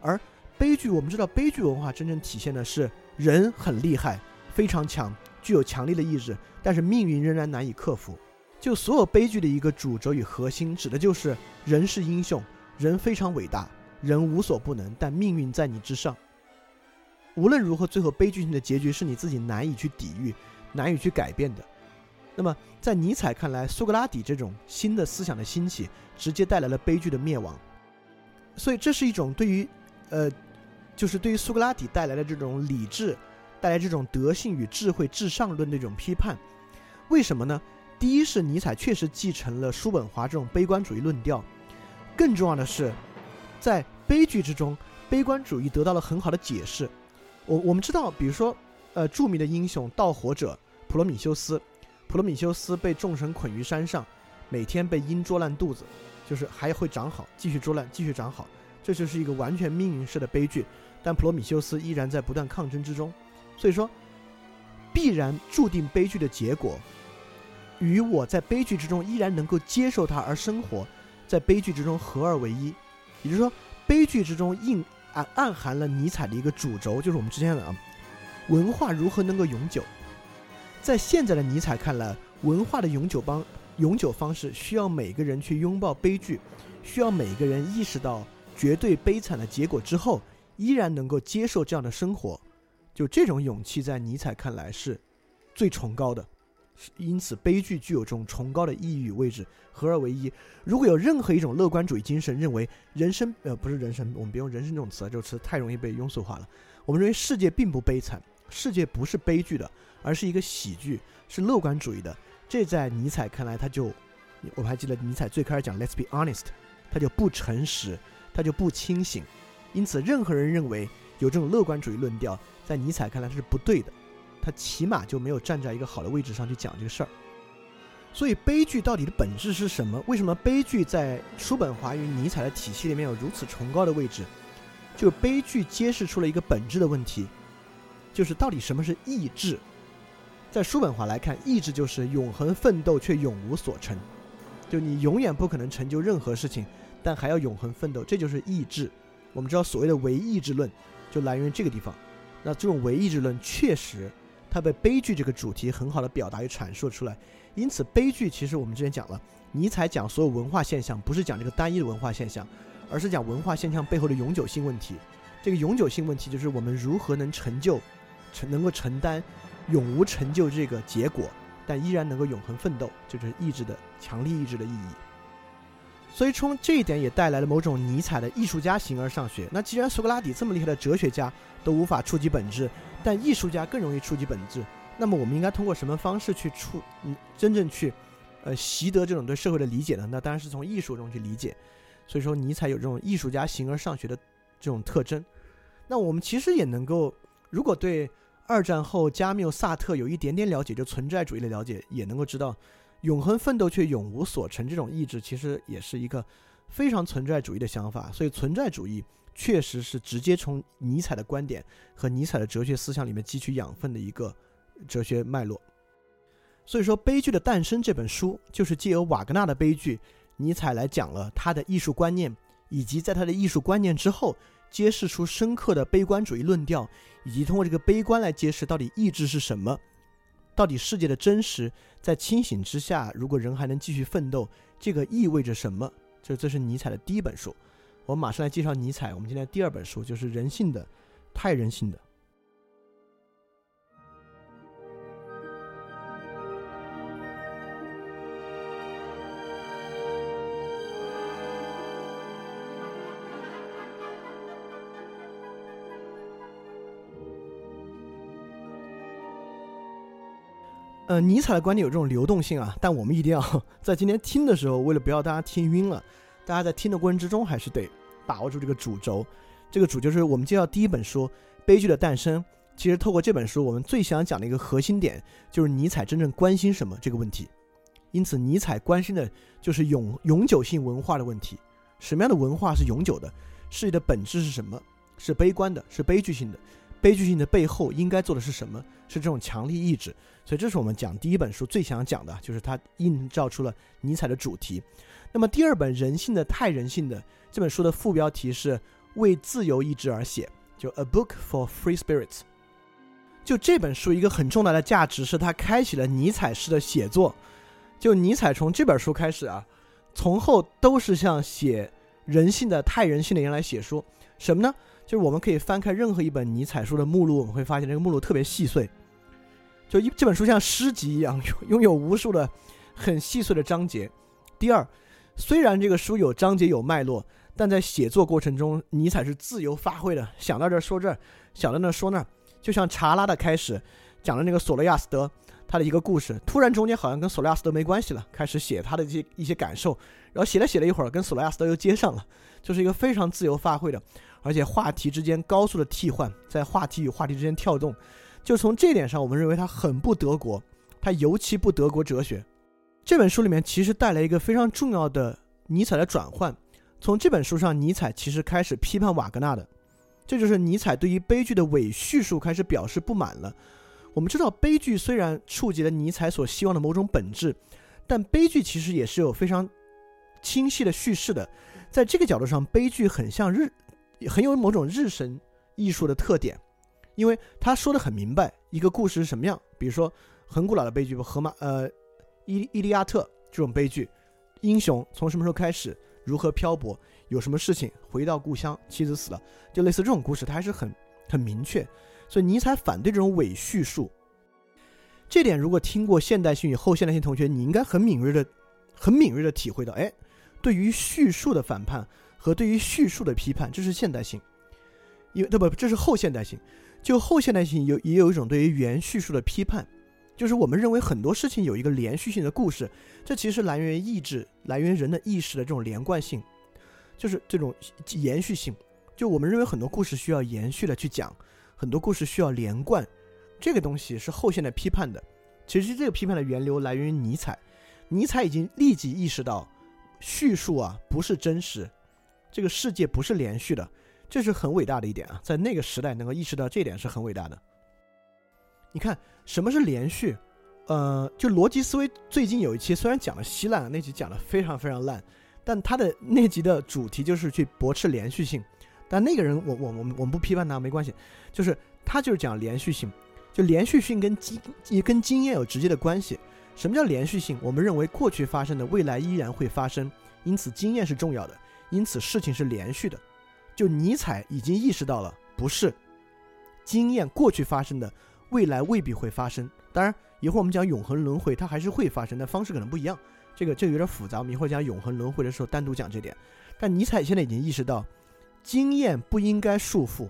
而悲剧，我们知道，悲剧文化真正体现的是人很厉害，非常强，具有强烈的意志，但是命运仍然难以克服。就所有悲剧的一个主轴与核心，指的就是人是英雄，人非常伟大，人无所不能，但命运在你之上。无论如何，最后悲剧性的结局是你自己难以去抵御、难以去改变的。那么，在尼采看来，苏格拉底这种新的思想的兴起，直接带来了悲剧的灭亡。所以，这是一种对于，呃，就是对于苏格拉底带来的这种理智，带来这种德性与智慧至上论的一种批判。为什么呢？第一是尼采确实继承了叔本华这种悲观主义论调，更重要的是，在悲剧之中，悲观主义得到了很好的解释。我我们知道，比如说，呃，著名的英雄盗火者普罗米修斯，普罗米修斯被众神捆于山上，每天被鹰捉烂肚子，就是还会长好，继续捉烂，继续长好，这就是一个完全命运式的悲剧。但普罗米修斯依然在不断抗争之中，所以说，必然注定悲剧的结果。与我在悲剧之中依然能够接受它而生活，在悲剧之中合二为一，也就是说，悲剧之中印暗暗含了尼采的一个主轴，就是我们之前的啊，文化如何能够永久？在现在的尼采看来，文化的永久帮永久方式需要每个人去拥抱悲剧，需要每个人意识到绝对悲惨的结果之后，依然能够接受这样的生活，就这种勇气在尼采看来是最崇高的。因此，悲剧具有这种崇高的意义与位置，合二为一。如果有任何一种乐观主义精神认为人生呃不是人生，我们别用人生这种词，这个词太容易被庸俗化了。我们认为世界并不悲惨，世界不是悲剧的，而是一个喜剧，是乐观主义的。这在尼采看来，他就我们还记得尼采最开始讲 “Let's be honest”，他就不诚实，他就不清醒。因此，任何人认为有这种乐观主义论调，在尼采看来是不对的。他起码就没有站在一个好的位置上去讲这个事儿，所以悲剧到底的本质是什么？为什么悲剧在叔本华与尼采的体系里面有如此崇高的位置？就悲剧揭示出了一个本质的问题，就是到底什么是意志？在叔本华来看，意志就是永恒奋斗却永无所成，就你永远不可能成就任何事情，但还要永恒奋斗，这就是意志。我们知道所谓的唯意志论就来源于这个地方。那这种唯意志论确实。它被悲剧这个主题很好的表达与阐述出来，因此悲剧其实我们之前讲了，尼采讲所有文化现象不是讲这个单一的文化现象，而是讲文化现象背后的永久性问题。这个永久性问题就是我们如何能成就，承能够承担永无成就这个结果，但依然能够永恒奋斗，这就是意志的强力意志的意义。所以从这一点也带来了某种尼采的艺术家形而上学。那既然苏格拉底这么厉害的哲学家都无法触及本质，但艺术家更容易触及本质，那么我们应该通过什么方式去触，嗯，真正去，呃，习得这种对社会的理解呢？那当然是从艺术中去理解。所以说，尼采有这种艺术家形而上学的这种特征。那我们其实也能够，如果对二战后加缪、萨特有一点点了解，就存在主义的了解，也能够知道，永恒奋斗却永无所成这种意志，其实也是一个非常存在主义的想法。所以，存在主义。确实是直接从尼采的观点和尼采的哲学思想里面汲取养分的一个哲学脉络。所以说，《悲剧的诞生》这本书就是借由瓦格纳的悲剧，尼采来讲了他的艺术观念，以及在他的艺术观念之后揭示出深刻的悲观主义论调，以及通过这个悲观来揭示到底意志是什么，到底世界的真实在清醒之下，如果人还能继续奋斗，这个意味着什么？就这是尼采的第一本书。我们马上来介绍尼采。我们今天第二本书就是《人性的，太人性的》。呃，尼采的观点有这种流动性啊，但我们一定要 在今天听的时候，为了不要大家听晕了。大家在听的过程之中，还是得把握住这个主轴。这个主就是我们介绍第一本书《悲剧的诞生》。其实透过这本书，我们最想讲的一个核心点，就是尼采真正关心什么这个问题。因此，尼采关心的就是永永久性文化的问题。什么样的文化是永久的？世界的本质是什么？是悲观的，是悲剧性的。悲剧性的背后应该做的是什么？是这种强力意志。所以这是我们讲第一本书最想讲的，就是它映照出了尼采的主题。那么第二本《人性的太人性》的这本书的副标题是“为自由意志而写”，就 “A Book for Free Spirits”。就这本书一个很重大的价值是它开启了尼采式的写作。就尼采从这本书开始啊，从后都是像写人性的太人性的人来写书。什么呢？就是我们可以翻开任何一本尼采书的目录，我们会发现这个目录特别细碎，就一这本书像诗集一样，拥有无数的很细碎的章节。第二，虽然这个书有章节有脉络，但在写作过程中，尼采是自由发挥的，想到这儿说这儿，想到那儿说那儿。就像查拉的开始讲的那个索罗亚斯德他的一个故事，突然中间好像跟索罗亚斯德没关系了，开始写他的一些一些感受，然后写了写了一会儿，跟索罗亚斯德又接上了，就是一个非常自由发挥的。而且话题之间高速的替换，在话题与话题之间跳动，就从这点上，我们认为他很不德国，他尤其不德国哲学。这本书里面其实带来一个非常重要的尼采的转换。从这本书上，尼采其实开始批判瓦格纳的，这就是尼采对于悲剧的伪叙述开始表示不满了。我们知道，悲剧虽然触及了尼采所希望的某种本质，但悲剧其实也是有非常清晰的叙事的。在这个角度上，悲剧很像日。很有某种日神艺术的特点，因为他说的很明白，一个故事是什么样。比如说很古老的悲剧，荷马呃伊伊利亚特这种悲剧，英雄从什么时候开始，如何漂泊，有什么事情，回到故乡，妻子死了，就类似这种故事，它还是很很明确。所以尼采反对这种伪叙述。这点如果听过现代性与后现代性同学，你应该很敏锐的、很敏锐的体会到，哎，对于叙述的反叛。和对于叙述的批判，这是现代性，因为对不，这是后现代性。就后现代性有也有一种对于原叙述的批判，就是我们认为很多事情有一个连续性的故事，这其实来源于意志，来源于人的意识的这种连贯性，就是这种延续性。就我们认为很多故事需要延续的去讲，很多故事需要连贯，这个东西是后现代批判的。其实这个批判的源流来源于尼采，尼采已经立即意识到叙述啊不是真实。这个世界不是连续的，这是很伟大的一点啊！在那个时代能够意识到这点是很伟大的。你看什么是连续？呃，就逻辑思维最近有一期虽然讲了稀烂，那集讲的非常非常烂，但他的那集的主题就是去驳斥连续性。但那个人，我我我们我们不批判他，没关系。就是他就是讲连续性，就连续性跟经也跟经验有直接的关系。什么叫连续性？我们认为过去发生的未来依然会发生，因此经验是重要的。因此，事情是连续的。就尼采已经意识到了，不是经验过去发生的，未来未必会发生。当然，一会儿我们讲永恒轮回，它还是会发生，但方式可能不一样。这个这个有点复杂，我们一会儿讲永恒轮回的时候单独讲这点。但尼采现在已经意识到，经验不应该束缚，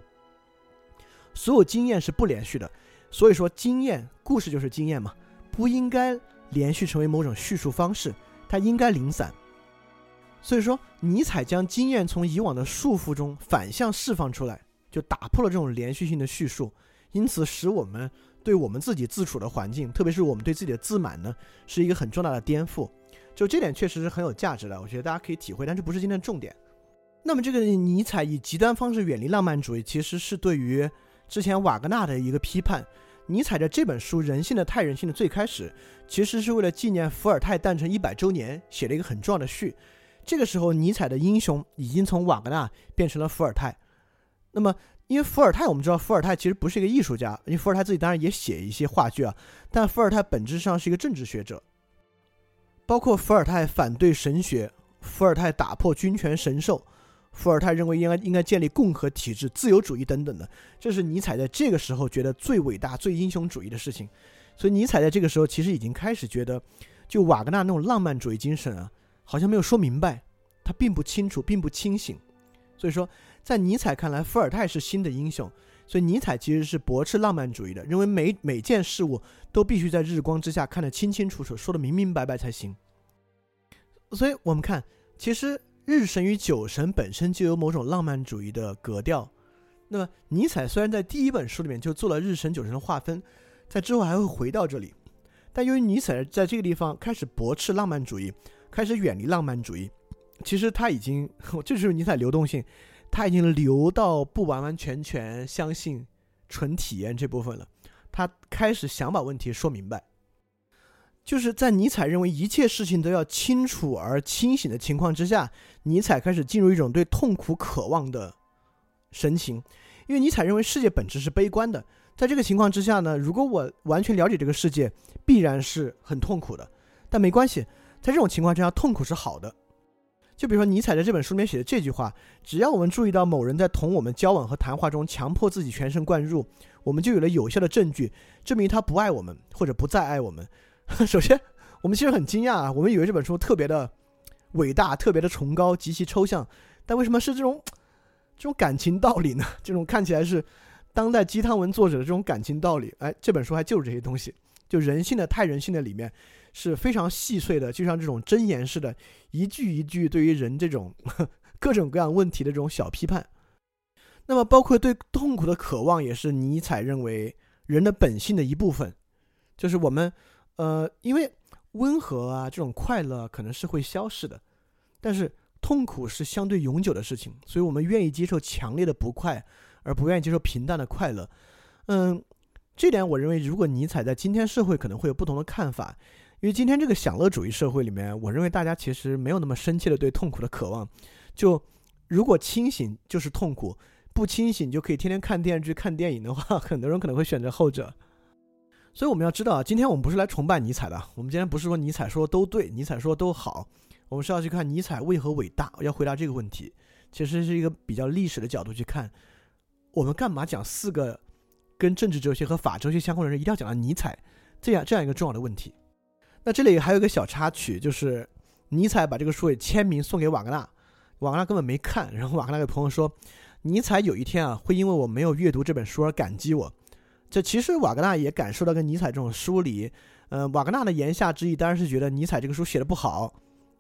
所有经验是不连续的。所以说，经验故事就是经验嘛，不应该连续成为某种叙述方式，它应该零散。所以说，尼采将经验从以往的束缚中反向释放出来，就打破了这种连续性的叙述，因此使我们对我们自己自处的环境，特别是我们对自己的自满呢，是一个很重大的颠覆。就这点确实是很有价值的，我觉得大家可以体会，但这不是今天的重点。那么，这个尼采以极端方式远离浪漫主义，其实是对于之前瓦格纳的一个批判。尼采的这本书《人性的太人性》的最开始，其实是为了纪念伏尔泰诞辰一百周年写了一个很重要的序。这个时候，尼采的英雄已经从瓦格纳变成了伏尔泰。那么，因为伏尔泰，我们知道伏尔泰其实不是一个艺术家，因为伏尔泰自己当然也写一些话剧啊，但伏尔泰本质上是一个政治学者。包括伏尔泰反对神学，伏尔泰打破君权神授，伏尔泰认为应该应该建立共和体制、自由主义等等的，这是尼采在这个时候觉得最伟大、最英雄主义的事情。所以，尼采在这个时候其实已经开始觉得，就瓦格纳那种浪漫主义精神啊。好像没有说明白，他并不清楚，并不清醒。所以说，在尼采看来，伏尔泰是新的英雄。所以尼采其实是驳斥浪漫主义的，认为每每件事物都必须在日光之下看得清清楚楚，说得明明白白才行。所以我们看，其实日神与酒神本身就有某种浪漫主义的格调。那么尼采虽然在第一本书里面就做了日神酒神的划分，在之后还会回到这里，但由于尼采在这个地方开始驳斥浪漫主义。开始远离浪漫主义，其实他已经，这就是尼采流动性，他已经流到不完完全全相信纯体验这部分了。他开始想把问题说明白，就是在尼采认为一切事情都要清楚而清醒的情况之下，尼采开始进入一种对痛苦渴望的神情。因为尼采认为世界本质是悲观的，在这个情况之下呢，如果我完全了解这个世界，必然是很痛苦的。但没关系，在这种情况之下，痛苦是好的。就比如说尼采在这本书里面写的这句话：只要我们注意到某人在同我们交往和谈话中强迫自己全神贯入，我们就有了有效的证据证明他不爱我们或者不再爱我们。首先，我们其实很惊讶啊，我们以为这本书特别的伟大、特别的崇高、极其抽象，但为什么是这种这种感情道理呢？这种看起来是当代鸡汤文作者的这种感情道理，哎，这本书还就是这些东西，就人性的太人性的里面。是非常细碎的，就像这种箴言似的，一句一句对于人这种 各种各样问题的这种小批判。那么，包括对痛苦的渴望，也是尼采认为人的本性的一部分。就是我们，呃，因为温和啊这种快乐可能是会消逝的，但是痛苦是相对永久的事情，所以我们愿意接受强烈的不快，而不愿意接受平淡的快乐。嗯，这点我认为，如果尼采在今天社会可能会有不同的看法。因为今天这个享乐主义社会里面，我认为大家其实没有那么深切的对痛苦的渴望。就如果清醒就是痛苦，不清醒就可以天天看电视剧、看电影的话，很多人可能会选择后者。所以我们要知道啊，今天我们不是来崇拜尼采的，我们今天不是说尼采说都对，尼采说都好，我们是要去看尼采为何伟大。要回答这个问题，其实是一个比较历史的角度去看。我们干嘛讲四个跟政治哲学和法哲学相关的人一定要讲到尼采这样这样一个重要的问题？那这里还有一个小插曲，就是尼采把这个书给签名送给瓦格纳，瓦格纳根本没看。然后瓦格纳给朋友说，尼采有一天啊会因为我没有阅读这本书而感激我。这其实瓦格纳也感受到跟尼采这种疏离。呃，瓦格纳的言下之意当然是觉得尼采这个书写的不好，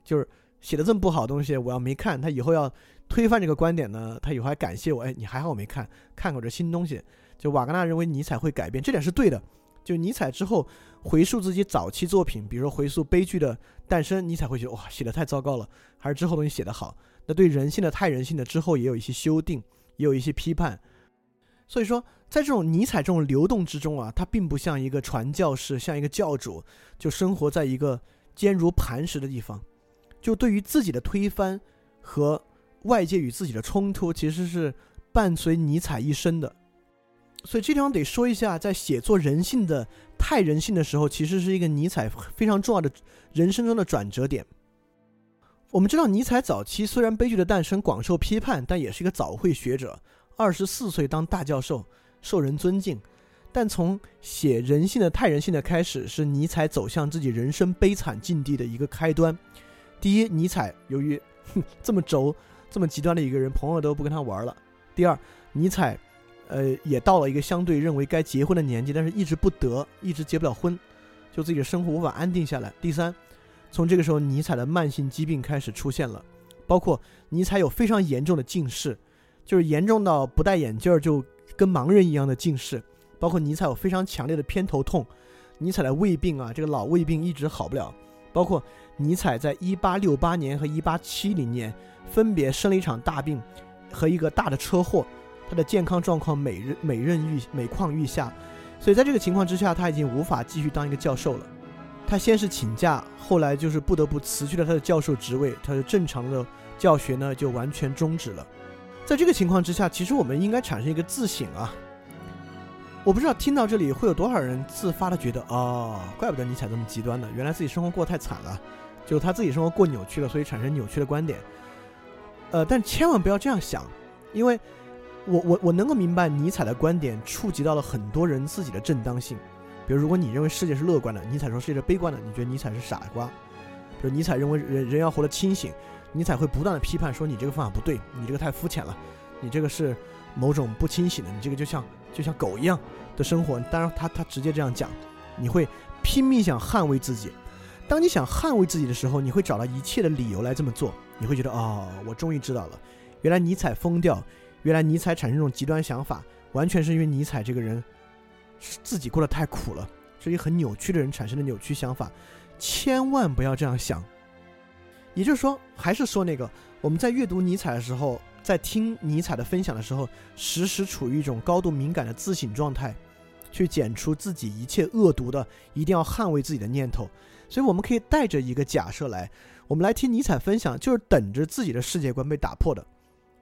就是写的这么不好的东西，我要没看，他以后要推翻这个观点呢，他以后还感谢我。哎，你还好我没看，看过这新东西。就瓦格纳认为尼采会改变，这点是对的。就尼采之后回溯自己早期作品，比如说回溯《悲剧的诞生》，尼采会觉得哇，写的太糟糕了，还是之后东西写得好。那对人性的太人性的之后也有一些修订，也有一些批判。所以说，在这种尼采这种流动之中啊，他并不像一个传教士，像一个教主，就生活在一个坚如磐石的地方。就对于自己的推翻和外界与自己的冲突，其实是伴随尼采一生的。所以这地方得说一下，在写作人性的太人性的时候，其实是一个尼采非常重要的人生中的转折点。我们知道，尼采早期虽然《悲剧的诞生》广受批判，但也是一个早会学者，二十四岁当大教授，受人尊敬。但从写人性的太人性的开始，是尼采走向自己人生悲惨境地的一个开端。第一，尼采由于这么轴、这么极端的一个人，朋友都不跟他玩了。第二，尼采。呃，也到了一个相对认为该结婚的年纪，但是一直不得，一直结不了婚，就自己的生活无法安定下来。第三，从这个时候，尼采的慢性疾病开始出现了，包括尼采有非常严重的近视，就是严重到不戴眼镜就跟盲人一样的近视，包括尼采有非常强烈的偏头痛，尼采的胃病啊，这个老胃病一直好不了，包括尼采在一八六八年和一八七零年分别生了一场大病和一个大的车祸。他的健康状况每日每日愈每况愈下，所以在这个情况之下，他已经无法继续当一个教授了。他先是请假，后来就是不得不辞去了他的教授职位，他的正常的教学呢就完全终止了。在这个情况之下，其实我们应该产生一个自省啊。我不知道听到这里会有多少人自发的觉得，哦，怪不得尼采这么极端呢，原来自己生活过太惨了，就他自己生活过扭曲了，所以产生扭曲的观点。呃，但千万不要这样想，因为。我我我能够明白尼采的观点触及到了很多人自己的正当性，比如如果你认为世界是乐观的，尼采说世界是悲观的，你觉得尼采是傻瓜；比如尼采认为人人要活得清醒，尼采会不断的批判说你这个方法不对，你这个太肤浅了，你这个是某种不清醒的，你这个就像就像狗一样的生活。当然他他直接这样讲，你会拼命想捍卫自己。当你想捍卫自己的时候，你会找到一切的理由来这么做。你会觉得哦，我终于知道了，原来尼采疯掉。原来尼采产生这种极端想法，完全是因为尼采这个人自己过得太苦了，是一个很扭曲的人产生的扭曲想法。千万不要这样想。也就是说，还是说那个我们在阅读尼采的时候，在听尼采的分享的时候，时时处于一种高度敏感的自省状态，去检出自己一切恶毒的，一定要捍卫自己的念头。所以，我们可以带着一个假设来，我们来听尼采分享，就是等着自己的世界观被打破的。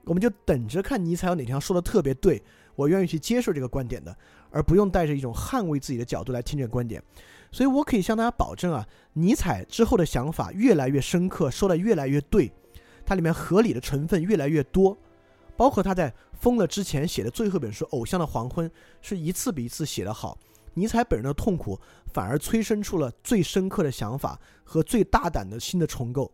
我们就等着看尼采有哪天说的特别对，我愿意去接受这个观点的，而不用带着一种捍卫自己的角度来听这个观点。所以我可以向大家保证啊，尼采之后的想法越来越深刻，说的越来越对，它里面合理的成分越来越多，包括他在疯了之前写的最后一本书《偶像的黄昏》，是一次比一次写得好。尼采本人的痛苦反而催生出了最深刻的想法和最大胆的新的重构。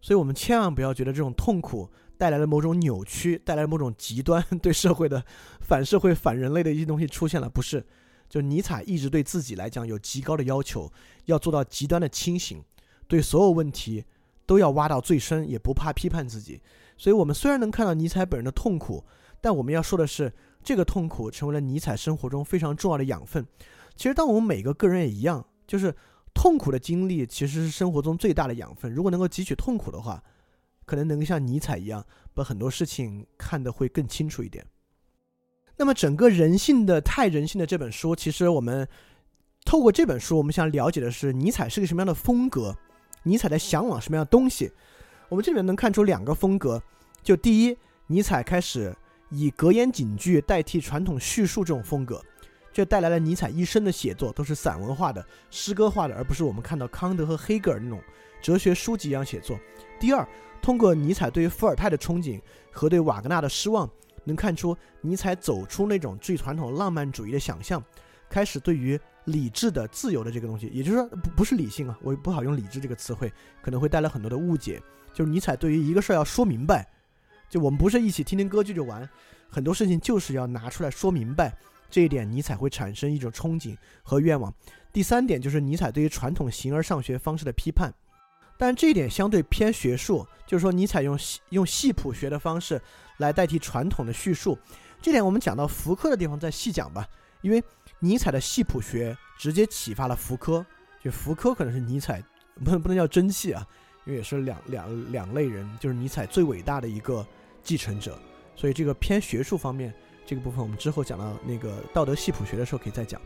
所以我们千万不要觉得这种痛苦。带来了某种扭曲，带来了某种极端，对社会的反社会、反人类的一些东西出现了，不是？就尼采一直对自己来讲有极高的要求，要做到极端的清醒，对所有问题都要挖到最深，也不怕批判自己。所以，我们虽然能看到尼采本人的痛苦，但我们要说的是，这个痛苦成为了尼采生活中非常重要的养分。其实，当我们每个个人也一样，就是痛苦的经历其实是生活中最大的养分。如果能够汲取痛苦的话，可能能像尼采一样，把很多事情看得会更清楚一点。那么，整个人性的太人性的这本书，其实我们透过这本书，我们想了解的是尼采是个什么样的风格，尼采在向往什么样的东西。我们这里面能看出两个风格，就第一，尼采开始以格言警句代替传统叙述这种风格，却带来了尼采一生的写作都是散文化的、诗歌化的，而不是我们看到康德和黑格尔那种哲学书籍一样写作。第二。通过尼采对于伏尔泰的憧憬和对瓦格纳的失望，能看出尼采走出那种最传统浪漫主义的想象，开始对于理智的、自由的这个东西，也就是说不不是理性啊，我不好用理智这个词汇，可能会带来很多的误解。就是尼采对于一个事儿要说明白，就我们不是一起听听歌剧就完，很多事情就是要拿出来说明白。这一点尼采会产生一种憧憬和愿望。第三点就是尼采对于传统形而上学方式的批判。但这一点相对偏学术，就是说，尼采用系用系谱学的方式来代替传统的叙述，这点我们讲到福柯的地方再细讲吧。因为尼采的系谱学直接启发了福柯，就福柯可能是尼采不能不能叫真系啊，因为也是两两两类人，就是尼采最伟大的一个继承者。所以这个偏学术方面这个部分，我们之后讲到那个道德系谱学的时候可以再讲。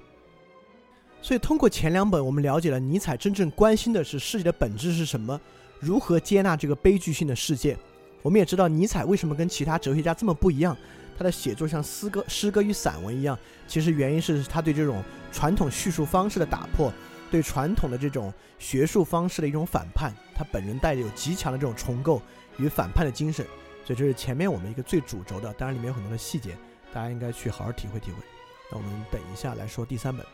所以，通过前两本，我们了解了尼采真正关心的是世界的本质是什么，如何接纳这个悲剧性的世界。我们也知道尼采为什么跟其他哲学家这么不一样，他的写作像诗歌、诗歌与散文一样。其实原因是他对这种传统叙述方式的打破，对传统的这种学术方式的一种反叛。他本人带着有极强的这种重构与反叛的精神。所以这是前面我们一个最主轴的，当然里面有很多的细节，大家应该去好好体会体会。那我们等一下来说第三本。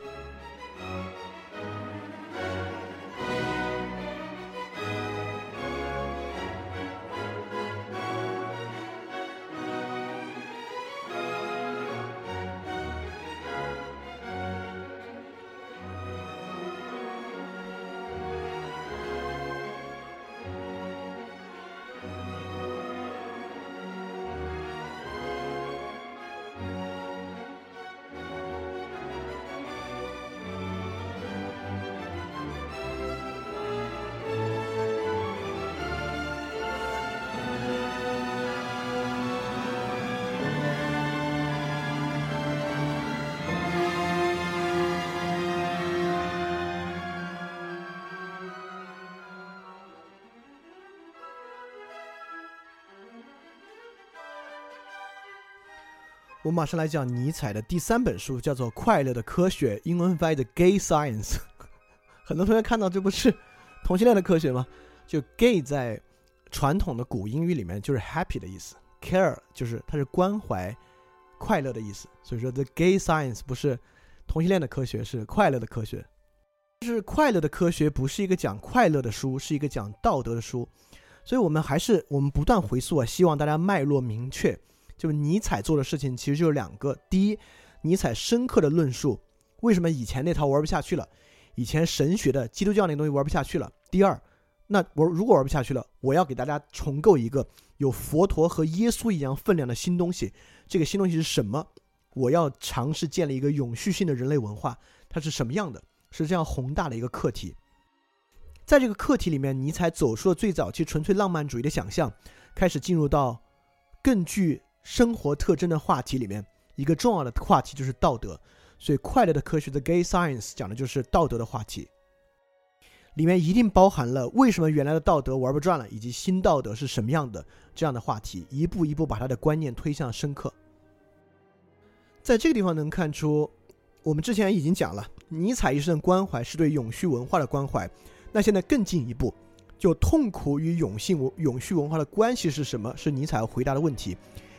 我马上来讲尼采的第三本书，叫做《快乐的科学》，英文翻译的 “Gay Science”。很多同学看到这不是同性恋的科学吗？就 “gay” 在传统的古英语里面就是 “happy” 的意思，“care” 就是它是关怀、快乐的意思。所以说，《The Gay Science》不是同性恋的科学，是快乐的科学。就是快乐的科学不是一个讲快乐的书，是一个讲道德的书。所以我们还是我们不断回溯啊，希望大家脉络明确。就是尼采做的事情，其实就是两个：第一，尼采深刻的论述为什么以前那套玩不下去了，以前神学的基督教那东西玩不下去了；第二，那我如果玩不下去了，我要给大家重构一个有佛陀和耶稣一样分量的新东西。这个新东西是什么？我要尝试建立一个永续性的人类文化，它是什么样的？是这样宏大的一个课题。在这个课题里面，尼采走出了最早期纯粹浪漫主义的想象，开始进入到。更具生活特征的话题里面，一个重要的话题就是道德。所以，快乐的科学的 Gay Science 讲的就是道德的话题，里面一定包含了为什么原来的道德玩不转了，以及新道德是什么样的这样的话题，一步一步把他的观念推向深刻。在这个地方能看出，我们之前已经讲了，尼采一生的关怀是对永续文化的关怀。那现在更进一步，就痛苦与永性永续文化的关系是什么？是尼采要回答的问题。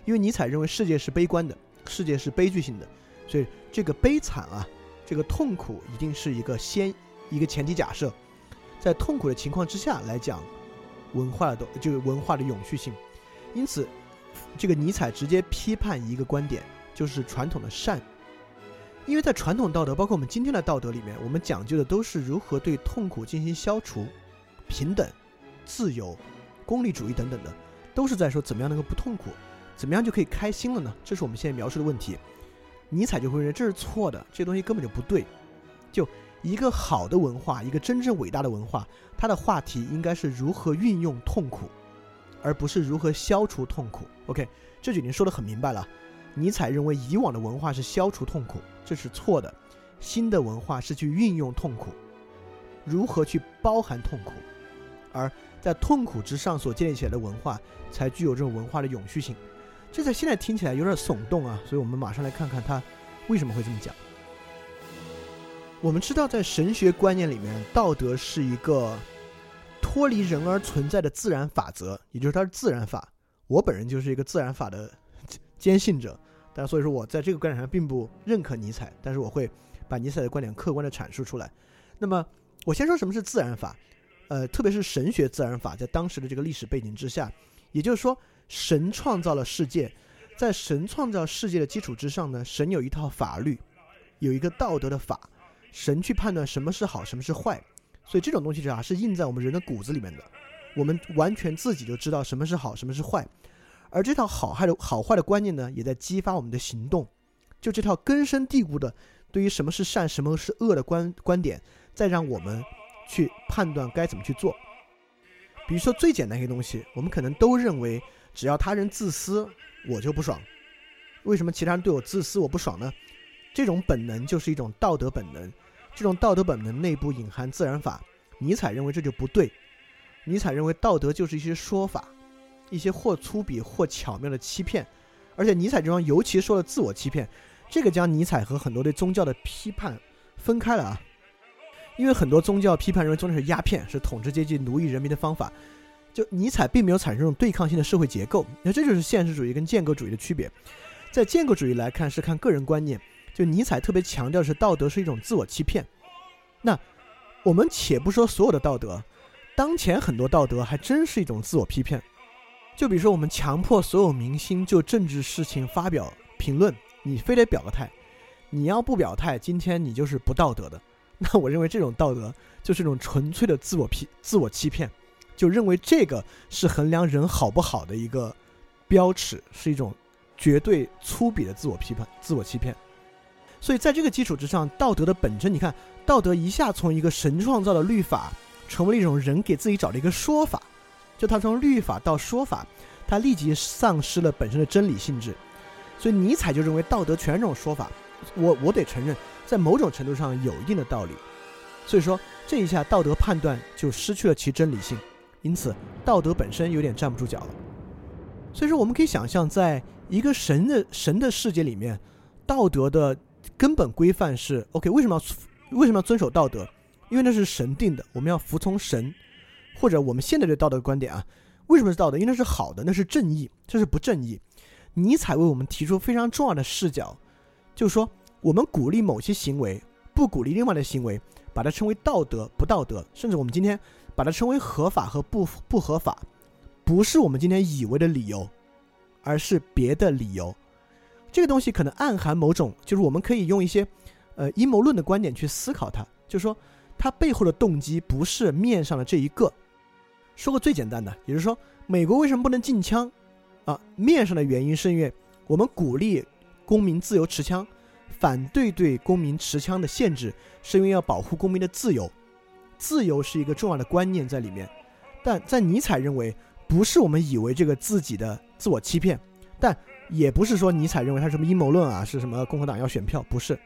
因为尼采认为世界是悲观的，世界是悲剧性的。所以这个悲惨啊，这个痛苦一定是一个先一个前提假设，在痛苦的情况之下来讲文化的就是文化的永续性。因此，这个尼采直接批判一个观点，就是传统的善。因为在传统道德，包括我们今天的道德里面，我们讲究的都是如何对痛苦进行消除、平等、自由、功利主义等等的，都是在说怎么样能够不痛苦，怎么样就可以开心了呢？这是我们现在描述的问题。尼采就会认为这是错的，这东西根本就不对。就一个好的文化，一个真正伟大的文化，它的话题应该是如何运用痛苦，而不是如何消除痛苦。OK，这就已经说得很明白了。尼采认为以往的文化是消除痛苦，这是错的。新的文化是去运用痛苦，如何去包含痛苦，而在痛苦之上所建立起来的文化，才具有这种文化的永续性。这在现在听起来有点耸动啊，所以我们马上来看看他为什么会这么讲。我们知道，在神学观念里面，道德是一个脱离人而存在的自然法则，也就是它是自然法。我本人就是一个自然法的坚信者，但所以说我在这个观点上并不认可尼采，但是我会把尼采的观点客观的阐述出来。那么，我先说什么是自然法，呃，特别是神学自然法，在当时的这个历史背景之下，也就是说。神创造了世界，在神创造世界的基础之上呢，神有一套法律，有一个道德的法，神去判断什么是好，什么是坏，所以这种东西啊是印在我们人的骨子里面的，我们完全自己就知道什么是好，什么是坏，而这套好坏的好坏的观念呢，也在激发我们的行动，就这套根深蒂固的对于什么是善，什么是恶的观观点，再让我们去判断该怎么去做。比如说最简单一个东西，我们可能都认为。只要他人自私，我就不爽。为什么其他人对我自私，我不爽呢？这种本能就是一种道德本能，这种道德本能内部隐含自然法。尼采认为这就不对。尼采认为道德就是一些说法，一些或粗鄙或巧妙的欺骗。而且尼采这方尤其说了自我欺骗，这个将尼采和很多对宗教的批判分开了啊。因为很多宗教批判认为宗教是鸦片，是统治阶级奴役人民的方法。就尼采并没有产生这种对抗性的社会结构，那这就是现实主义跟建构主义的区别。在建构主义来看是看个人观念，就尼采特别强调是道德是一种自我欺骗。那我们且不说所有的道德，当前很多道德还真是一种自我欺骗。就比如说我们强迫所有明星就政治事情发表评论，你非得表个态，你要不表态，今天你就是不道德的。那我认为这种道德就是一种纯粹的自我欺自我欺骗。就认为这个是衡量人好不好的一个标尺，是一种绝对粗鄙的自我批判、自我欺骗。所以在这个基础之上，道德的本身，你看，道德一下从一个神创造的律法，成为了一种人给自己找的一个说法。就它从律法到说法，它立即丧失了本身的真理性质。所以尼采就认为道德全是这种说法。我我得承认，在某种程度上有一定的道理。所以说这一下道德判断就失去了其真理性。因此，道德本身有点站不住脚了。所以说，我们可以想象，在一个神的神的世界里面，道德的根本规范是 OK。为什么要为什么要遵守道德？因为那是神定的，我们要服从神。或者我们现在对道德观点啊，为什么是道德？因为那是好的，那是正义，这是不正义。尼采为我们提出非常重要的视角，就是说，我们鼓励某些行为，不鼓励另外的行为，把它称为道德不道德，甚至我们今天。把它称为合法和不不合法，不是我们今天以为的理由，而是别的理由。这个东西可能暗含某种，就是我们可以用一些，呃阴谋论的观点去思考它，就是说它背后的动机不是面上的这一个。说个最简单的，也就是说，美国为什么不能禁枪？啊，面上的原因是因为我们鼓励公民自由持枪，反对对公民持枪的限制，是因为要保护公民的自由。自由是一个重要的观念在里面，但在尼采认为，不是我们以为这个自己的自我欺骗，但也不是说尼采认为他什么阴谋论啊，是什么共和党要选票，不是。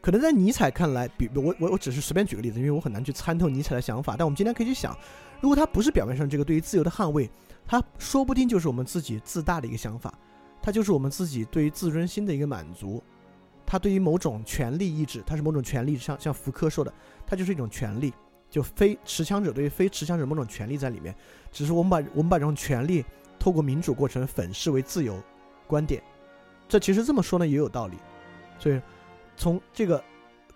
可能在尼采看来，比我我我只是随便举个例子，因为我很难去参透尼采的想法。但我们今天可以去想，如果他不是表面上这个对于自由的捍卫，他说不定就是我们自己自大的一个想法，他就是我们自己对于自尊心的一个满足，他对于某种权利意志，他是某种权利，像像福柯说的，他就是一种权利，就非持枪者对于非持枪者某种权利在里面，只是我们把我们把这种权利透过民主过程粉饰为自由观点，这其实这么说呢也有道理，所以。从这个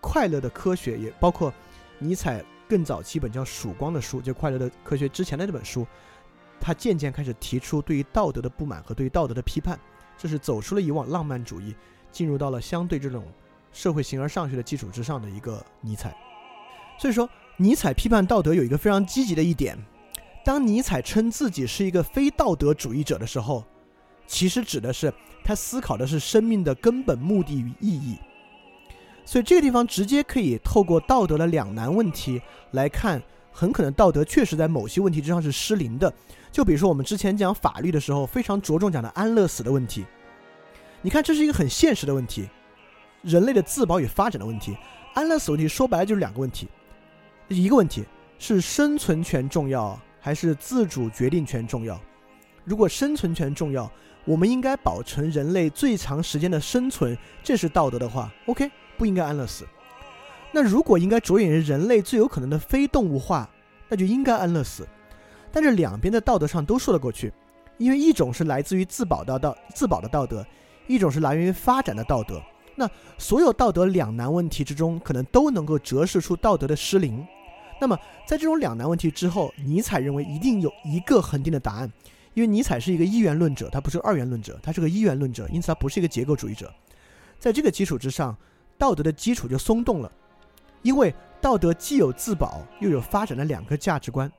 快乐的科学，也包括尼采更早期本叫《曙光》的书，就《快乐的科学》之前的这本书，他渐渐开始提出对于道德的不满和对于道德的批判，这是走出了以往浪漫主义，进入到了相对这种社会形而上学的基础之上的一个尼采。所以说，尼采批判道德有一个非常积极的一点，当尼采称自己是一个非道德主义者的时候，其实指的是他思考的是生命的根本目的与意义。所以这个地方直接可以透过道德的两难问题来看，很可能道德确实在某些问题之上是失灵的。就比如说我们之前讲法律的时候，非常着重讲的安乐死的问题。你看，这是一个很现实的问题，人类的自保与发展的问题。安乐死问题说白了就是两个问题，一个问题是生存权重要还是自主决定权重要？如果生存权重要，我们应该保存人类最长时间的生存，这是道德的话，OK。不应该安乐死。那如果应该着眼于人类最有可能的非动物化，那就应该安乐死。但是两边的道德上都说得过去，因为一种是来自于自保的道自保的道德，一种是来源于发展的道德。那所有道德两难问题之中，可能都能够折射出道德的失灵。那么在这种两难问题之后，尼采认为一定有一个恒定的答案，因为尼采是一个一元论者，他不是二元论者，他是个一元论者，因此他不是一个结构主义者。在这个基础之上。道德的基础就松动了，因为道德既有自保又有发展的两个价值观，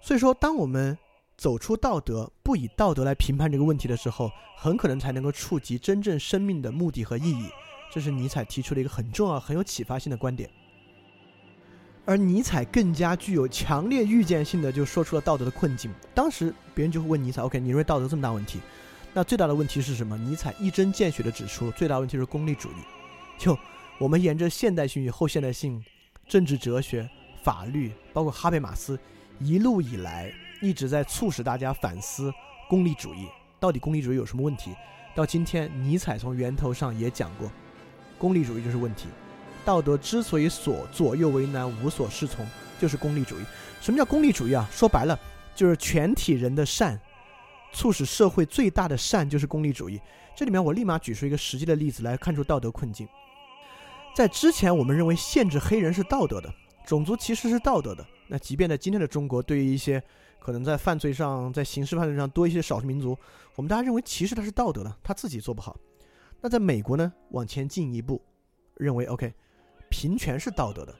所以说，当我们走出道德，不以道德来评判这个问题的时候，很可能才能够触及真正生命的目的和意义。这是尼采提出的一个很重要、很有启发性的观点。而尼采更加具有强烈预见性的就说出了道德的困境。当时别人就会问尼采：“OK，你认为道德这么大问题？那最大的问题是什么？”尼采一针见血的指出，最大问题是功利主义。就我们沿着现代性与后现代性、政治哲学、法律，包括哈贝马斯，一路以来一直在促使大家反思功利主义到底功利主义有什么问题。到今天，尼采从源头上也讲过，功利主义就是问题。道德之所以所左右为难、无所适从，就是功利主义。什么叫功利主义啊？说白了，就是全体人的善，促使社会最大的善就是功利主义。这里面我立马举出一个实际的例子来看出道德困境。在之前，我们认为限制黑人是道德的，种族歧视是道德的。那即便在今天的中国，对于一些可能在犯罪上、在刑事犯罪上多一些少数民族，我们大家认为歧视他是道德的，他自己做不好。那在美国呢？往前进一步，认为 OK，平权是道德的。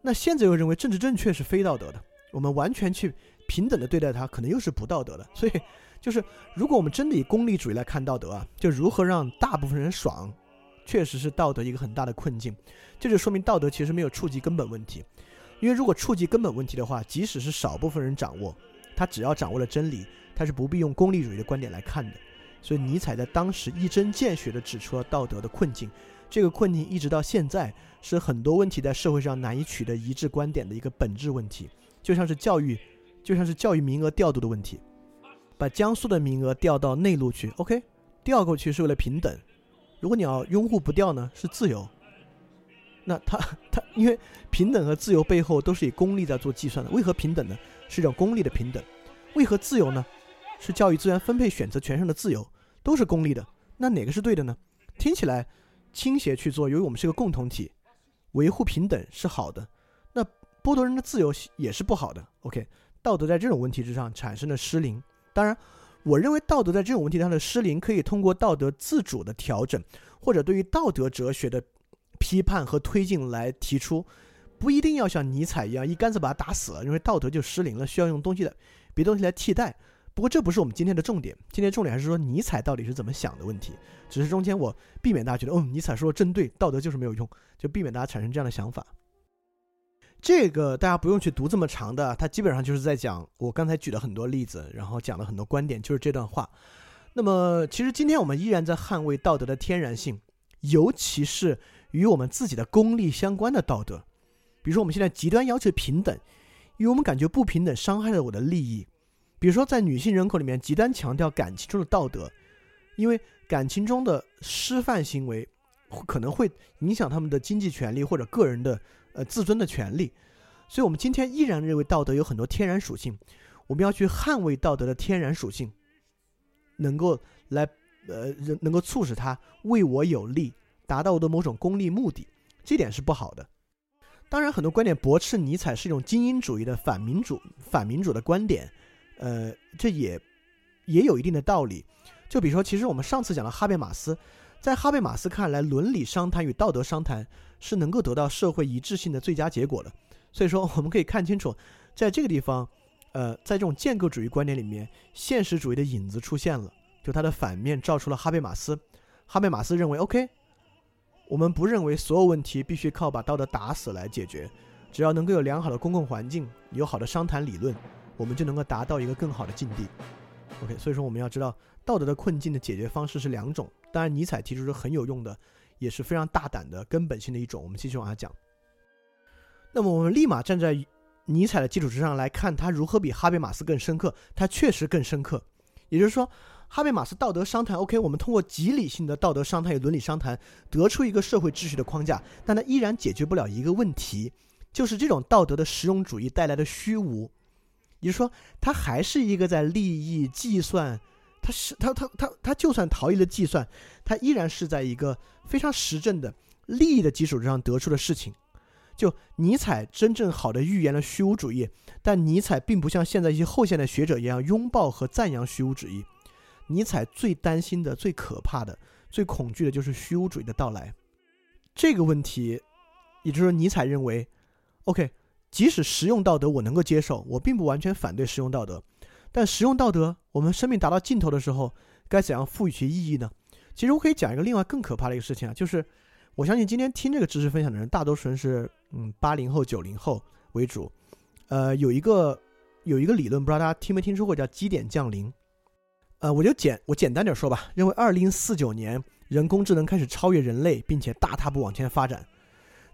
那现在又认为政治正确是非道德的。我们完全去平等的对待他，可能又是不道德的。所以，就是如果我们真的以功利主义来看道德啊，就如何让大部分人爽。确实是道德一个很大的困境，这就说明道德其实没有触及根本问题。因为如果触及根本问题的话，即使是少部分人掌握，他只要掌握了真理，他是不必用功利主义的观点来看的。所以尼采在当时一针见血地指出了道德的困境。这个困境一直到现在是很多问题在社会上难以取得一致观点的一个本质问题，就像是教育，就像是教育名额调度的问题，把江苏的名额调到内陆去，OK，调过去是为了平等。如果你要拥护不掉呢，是自由。那他他因为平等和自由背后都是以功利在做计算的。为何平等呢？是一种功利的平等。为何自由呢？是教育资源分配选择权上的自由，都是功利的。那哪个是对的呢？听起来倾斜去做，由于我们是个共同体，维护平等是好的。那剥夺人的自由也是不好的。OK，道德在这种问题之上产生了失灵。当然。我认为道德在这种问题上的失灵，可以通过道德自主的调整，或者对于道德哲学的批判和推进来提出，不一定要像尼采一样一竿子把他打死了，因为道德就失灵了，需要用东西的别东西来替代。不过这不是我们今天的重点，今天重点还是说尼采到底是怎么想的问题。只是中间我避免大家觉得，哦，尼采说的真对，道德就是没有用，就避免大家产生这样的想法。这个大家不用去读这么长的，他基本上就是在讲我刚才举了很多例子，然后讲了很多观点，就是这段话。那么，其实今天我们依然在捍卫道德的天然性，尤其是与我们自己的功利相关的道德。比如说，我们现在极端要求平等，因为我们感觉不平等伤害了我的利益。比如说，在女性人口里面，极端强调感情中的道德，因为感情中的失范行为可能会影响他们的经济权利或者个人的呃自尊的权利。所以，我们今天依然认为道德有很多天然属性，我们要去捍卫道德的天然属性。能够来，呃，能够促使他为我有利，达到我的某种功利目的，这点是不好的。当然，很多观点驳斥尼采是一种精英主义的反民主、反民主的观点，呃，这也也有一定的道理。就比如说，其实我们上次讲了哈贝马斯，在哈贝马斯看来，伦理商谈与道德商谈是能够得到社会一致性的最佳结果的。所以说，我们可以看清楚，在这个地方。呃，在这种建构主义观点里面，现实主义的影子出现了，就它的反面照出了哈贝马斯。哈贝马斯认为，OK，我们不认为所有问题必须靠把道德打死来解决，只要能够有良好的公共环境，有好的商谈理论，我们就能够达到一个更好的境地。OK，所以说我们要知道道德的困境的解决方式是两种，当然尼采提出是很有用的，也是非常大胆的根本性的一种。我们继续往下讲。那么我们立马站在。尼采的基础之上来看，他如何比哈贝马斯更深刻？他确实更深刻。也就是说，哈贝马斯道德商谈，OK，我们通过极理性的道德商谈与伦理商谈，得出一个社会秩序的框架，但它依然解决不了一个问题，就是这种道德的实用主义带来的虚无。也就是说，它还是一个在利益计算，它是它它它它就算逃逸了计算，它依然是在一个非常实证的利益的基础之上得出的事情。就尼采真正好的预言了虚无主义，但尼采并不像现在一些后现代学者一样拥抱和赞扬虚无主义。尼采最担心的、最可怕的、最恐惧的就是虚无主义的到来。这个问题，也就是说，尼采认为，OK，即使实用道德我能够接受，我并不完全反对实用道德，但实用道德，我们生命达到尽头的时候，该怎样赋予其意义呢？其实我可以讲一个另外更可怕的一个事情啊，就是我相信今天听这个知识分享的人，大多数人是。嗯，八零后、九零后为主，呃，有一个有一个理论，不知道大家听没听说过，叫基点降临。呃，我就简我简单点说吧，认为二零四九年人工智能开始超越人类，并且大踏步往前发展。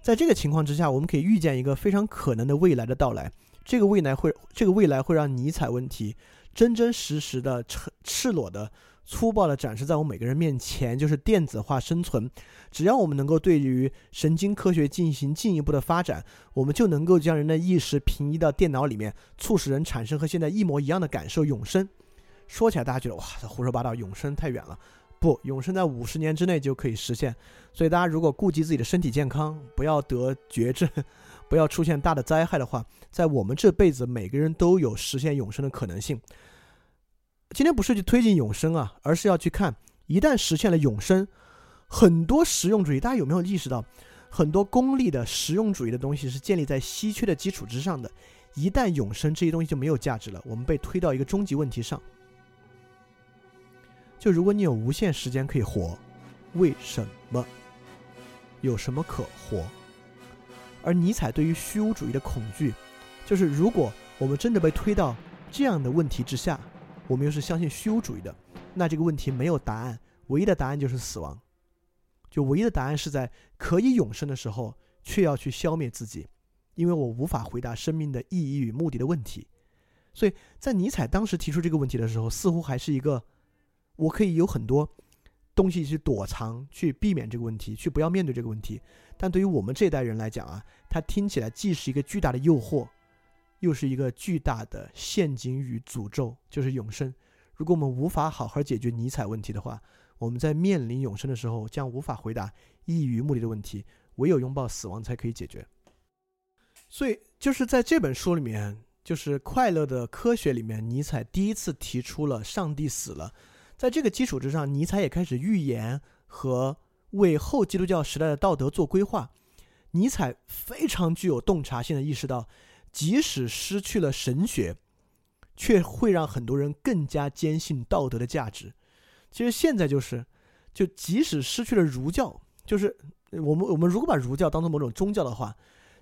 在这个情况之下，我们可以预见一个非常可能的未来的到来。这个未来会，这个未来会让尼采问题真真实实的赤赤裸的。粗暴的展示在我们每个人面前，就是电子化生存。只要我们能够对于神经科学进行进一步的发展，我们就能够将人的意识平移到电脑里面，促使人产生和现在一模一样的感受——永生。说起来，大家觉得哇，这胡说八道，永生太远了。不，永生在五十年之内就可以实现。所以，大家如果顾及自己的身体健康，不要得绝症，不要出现大的灾害的话，在我们这辈子，每个人都有实现永生的可能性。今天不是去推进永生啊，而是要去看，一旦实现了永生，很多实用主义，大家有没有意识到，很多功利的实用主义的东西是建立在稀缺的基础之上的。一旦永生，这些东西就没有价值了。我们被推到一个终极问题上，就如果你有无限时间可以活，为什么？有什么可活？而尼采对于虚无主义的恐惧，就是如果我们真的被推到这样的问题之下。我们又是相信虚无主义的，那这个问题没有答案，唯一的答案就是死亡。就唯一的答案是在可以永生的时候，却要去消灭自己，因为我无法回答生命的意义与目的的问题。所以在尼采当时提出这个问题的时候，似乎还是一个我可以有很多东西去躲藏，去避免这个问题，去不要面对这个问题。但对于我们这一代人来讲啊，它听起来既是一个巨大的诱惑。又是一个巨大的陷阱与诅咒，就是永生。如果我们无法好好解决尼采问题的话，我们在面临永生的时候将无法回答意义与目的的问题，唯有拥抱死亡才可以解决。所以，就是在这本书里面，就是《快乐的科学》里面，尼采第一次提出了上帝死了。在这个基础之上，尼采也开始预言和为后基督教时代的道德做规划。尼采非常具有洞察性的意识到。即使失去了神学，却会让很多人更加坚信道德的价值。其实现在就是，就即使失去了儒教，就是我们我们如果把儒教当做某种宗教的话，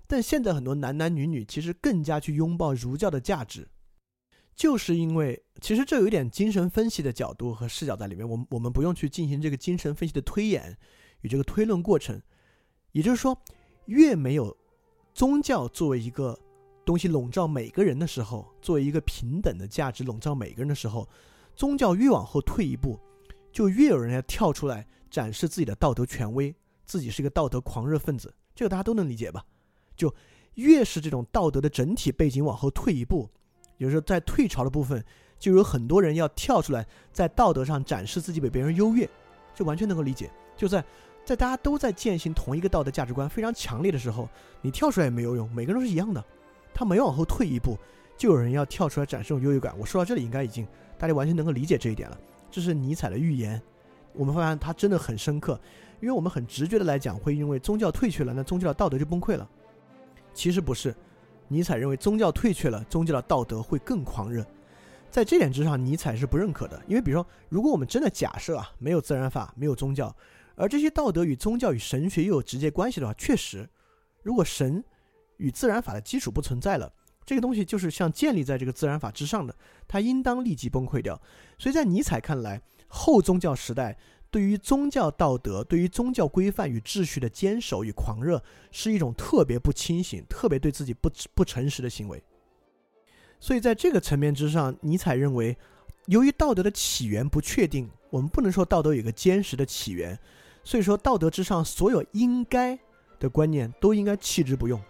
但现在很多男男女女其实更加去拥抱儒教的价值。就是因为其实这有一点精神分析的角度和视角在里面，我们我们不用去进行这个精神分析的推演与这个推论过程。也就是说，越没有宗教作为一个东西笼罩每个人的时候，作为一个平等的价值笼罩每个人的时候，宗教越往后退一步，就越有人要跳出来展示自己的道德权威，自己是一个道德狂热分子。这个大家都能理解吧？就越是这种道德的整体背景往后退一步，有时候在退潮的部分，就有很多人要跳出来，在道德上展示自己比别人优越，这完全能够理解。就在在大家都在践行同一个道德价值观非常强烈的时候，你跳出来也没有用，每个人都是一样的。他每往后退一步，就有人要跳出来展示这种优越感。我说到这里，应该已经大家完全能够理解这一点了。这是尼采的预言，我们发现他真的很深刻。因为我们很直觉的来讲，会因为宗教退去了，那宗教的道德就崩溃了。其实不是，尼采认为宗教退却了，宗教的道德会更狂热。在这点之上，尼采是不认可的。因为比如说，如果我们真的假设啊，没有自然法，没有宗教，而这些道德与宗教与神学又有直接关系的话，确实，如果神与自然法的基础不存在了，这个东西就是像建立在这个自然法之上的，它应当立即崩溃掉。所以在尼采看来，后宗教时代。对于宗教道德、对于宗教规范与秩序的坚守与狂热，是一种特别不清醒、特别对自己不不诚实的行为。所以，在这个层面之上，尼采认为，由于道德的起源不确定，我们不能说道德有一个坚实的起源。所以说，道德之上所有应该的观念都应该弃之不用。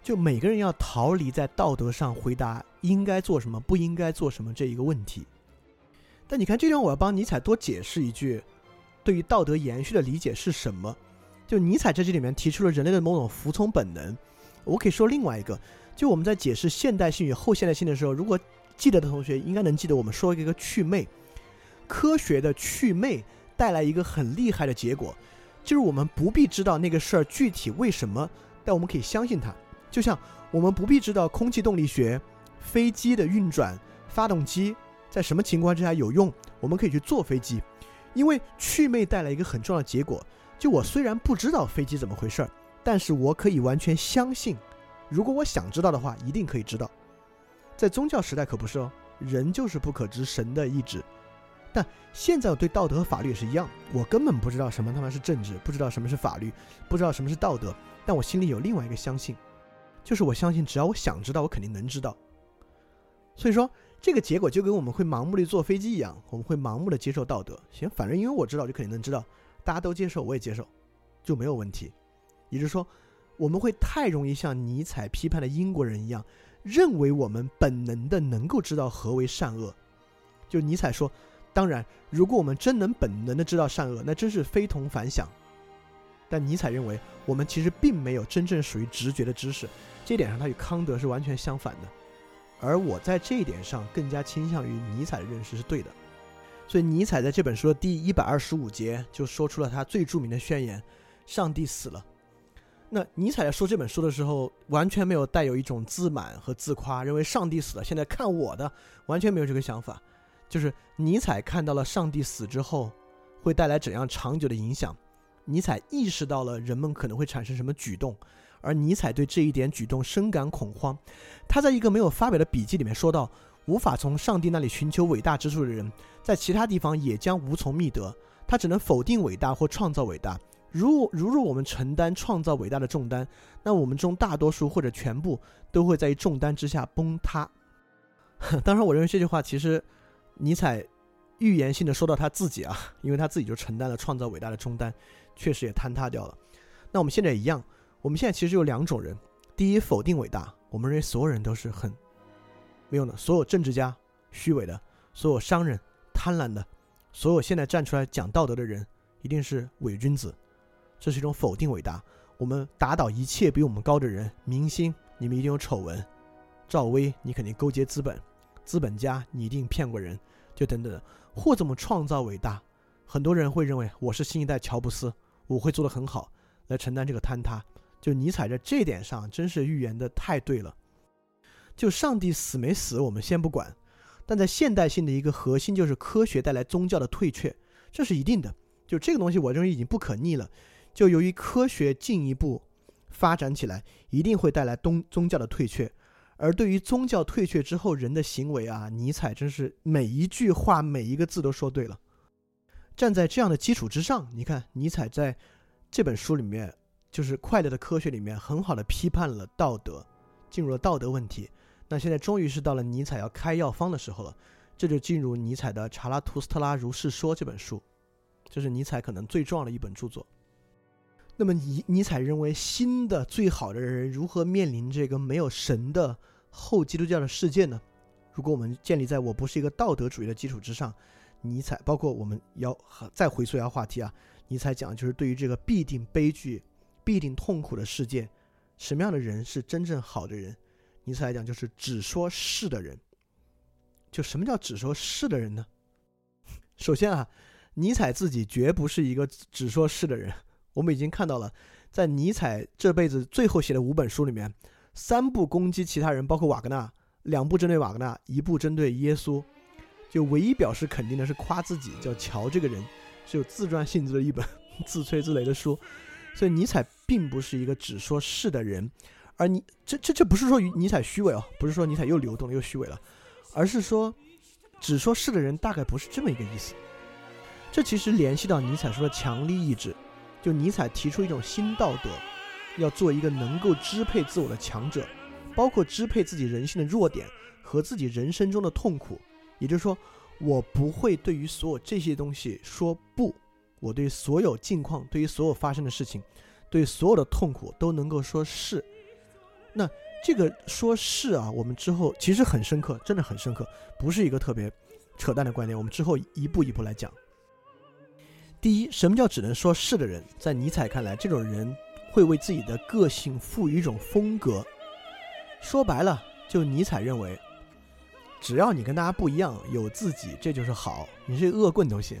就每个人要逃离在道德上回答应该做什么、不应该做什么这一个问题。但你看，这张我要帮尼采多解释一句。对于道德延续的理解是什么？就尼采在这里面提出了人类的某种服从本能。我可以说另外一个，就我们在解释现代性与后现代性的时候，如果记得的同学应该能记得，我们说一个祛魅，科学的祛魅带来一个很厉害的结果，就是我们不必知道那个事儿具体为什么，但我们可以相信它。就像我们不必知道空气动力学、飞机的运转、发动机在什么情况之下有用，我们可以去坐飞机。因为祛魅带来一个很重要的结果，就我虽然不知道飞机怎么回事儿，但是我可以完全相信，如果我想知道的话，一定可以知道。在宗教时代可不是哦，人就是不可知神的意志。但现在我对道德和法律也是一样，我根本不知道什么他妈是政治，不知道什么是法律，不知道什么是道德，但我心里有另外一个相信，就是我相信只要我想知道，我肯定能知道。所以说。这个结果就跟我们会盲目的坐飞机一样，我们会盲目的接受道德。行，反正因为我知道，就肯定能知道，大家都接受，我也接受，就没有问题。也就是说，我们会太容易像尼采批判的英国人一样，认为我们本能的能够知道何为善恶。就尼采说，当然，如果我们真能本能的知道善恶，那真是非同凡响。但尼采认为，我们其实并没有真正属于直觉的知识，这一点上他与康德是完全相反的。而我在这一点上更加倾向于尼采的认识是对的，所以尼采在这本书的第一百二十五节就说出了他最著名的宣言：“上帝死了。”那尼采在说这本书的时候，完全没有带有一种自满和自夸，认为上帝死了，现在看我的，完全没有这个想法。就是尼采看到了上帝死之后会带来怎样长久的影响，尼采意识到了人们可能会产生什么举动。而尼采对这一点举动深感恐慌，他在一个没有发表的笔记里面说道：“无法从上帝那里寻求伟大之处的人，在其他地方也将无从觅得。他只能否定伟大或创造伟大。如如若我们承担创造伟大的重担，那我们中大多数或者全部都会在重担之下崩塌。”当然，我认为这句话其实尼采预言性的说到他自己啊，因为他自己就承担了创造伟大的重担，确实也坍塌掉了。那我们现在也一样。我们现在其实有两种人：第一，否定伟大，我们认为所有人都是很没有的，所有政治家虚伪的，所有商人贪婪的，所有现在站出来讲道德的人一定是伪君子，这是一种否定伟大。我们打倒一切比我们高的人，明星你们一定有丑闻，赵薇你肯定勾结资本，资本家你一定骗过人，就等等，或怎么创造伟大？很多人会认为我是新一代乔布斯，我会做得很好，来承担这个坍塌。就尼采在这点上真是预言的太对了。就上帝死没死，我们先不管，但在现代性的一个核心就是科学带来宗教的退却，这是一定的。就这个东西，我认为已经不可逆了。就由于科学进一步发展起来，一定会带来宗宗教的退却。而对于宗教退却之后人的行为啊，尼采真是每一句话每一个字都说对了。站在这样的基础之上，你看尼采在这本书里面，就是《快乐的科学》里面，很好的批判了道德，进入了道德问题。那现在终于是到了尼采要开药方的时候了，这就进入尼采的《查拉图斯特拉如是说》这本书，这是尼采可能最重要的一本著作。那么尼尼采认为，新的最好的人如何面临这个没有神的后基督教的世界呢？如果我们建立在我不是一个道德主义的基础之上，尼采包括我们要再回溯一下话题啊，尼采讲就是对于这个必定悲剧、必定痛苦的世界，什么样的人是真正好的人？尼采来讲就是只说是的人。就什么叫只说是的人呢？首先啊，尼采自己绝不是一个只说是的人。我们已经看到了，在尼采这辈子最后写的五本书里面，三部攻击其他人，包括瓦格纳，两部针对瓦格纳，一部针对耶稣。就唯一表示肯定的是夸自己，叫乔这个人是有自传性质的一本 自吹自擂的书。所以尼采并不是一个只说是的人，而你这这这不是说尼采虚伪哦，不是说尼采又流动又虚伪了，而是说只说是的人大概不是这么一个意思。这其实联系到尼采说的强力意志。就尼采提出一种新道德，要做一个能够支配自我的强者，包括支配自己人性的弱点和自己人生中的痛苦。也就是说，我不会对于所有这些东西说不，我对所有境况、对于所有发生的事情、对所有的痛苦都能够说是。那这个说是啊，我们之后其实很深刻，真的很深刻，不是一个特别扯淡的观点。我们之后一步一步来讲。第一，什么叫只能说是的人？在尼采看来，这种人会为自己的个性赋予一种风格。说白了，就尼采认为，只要你跟大家不一样，有自己，这就是好。你是恶棍都行，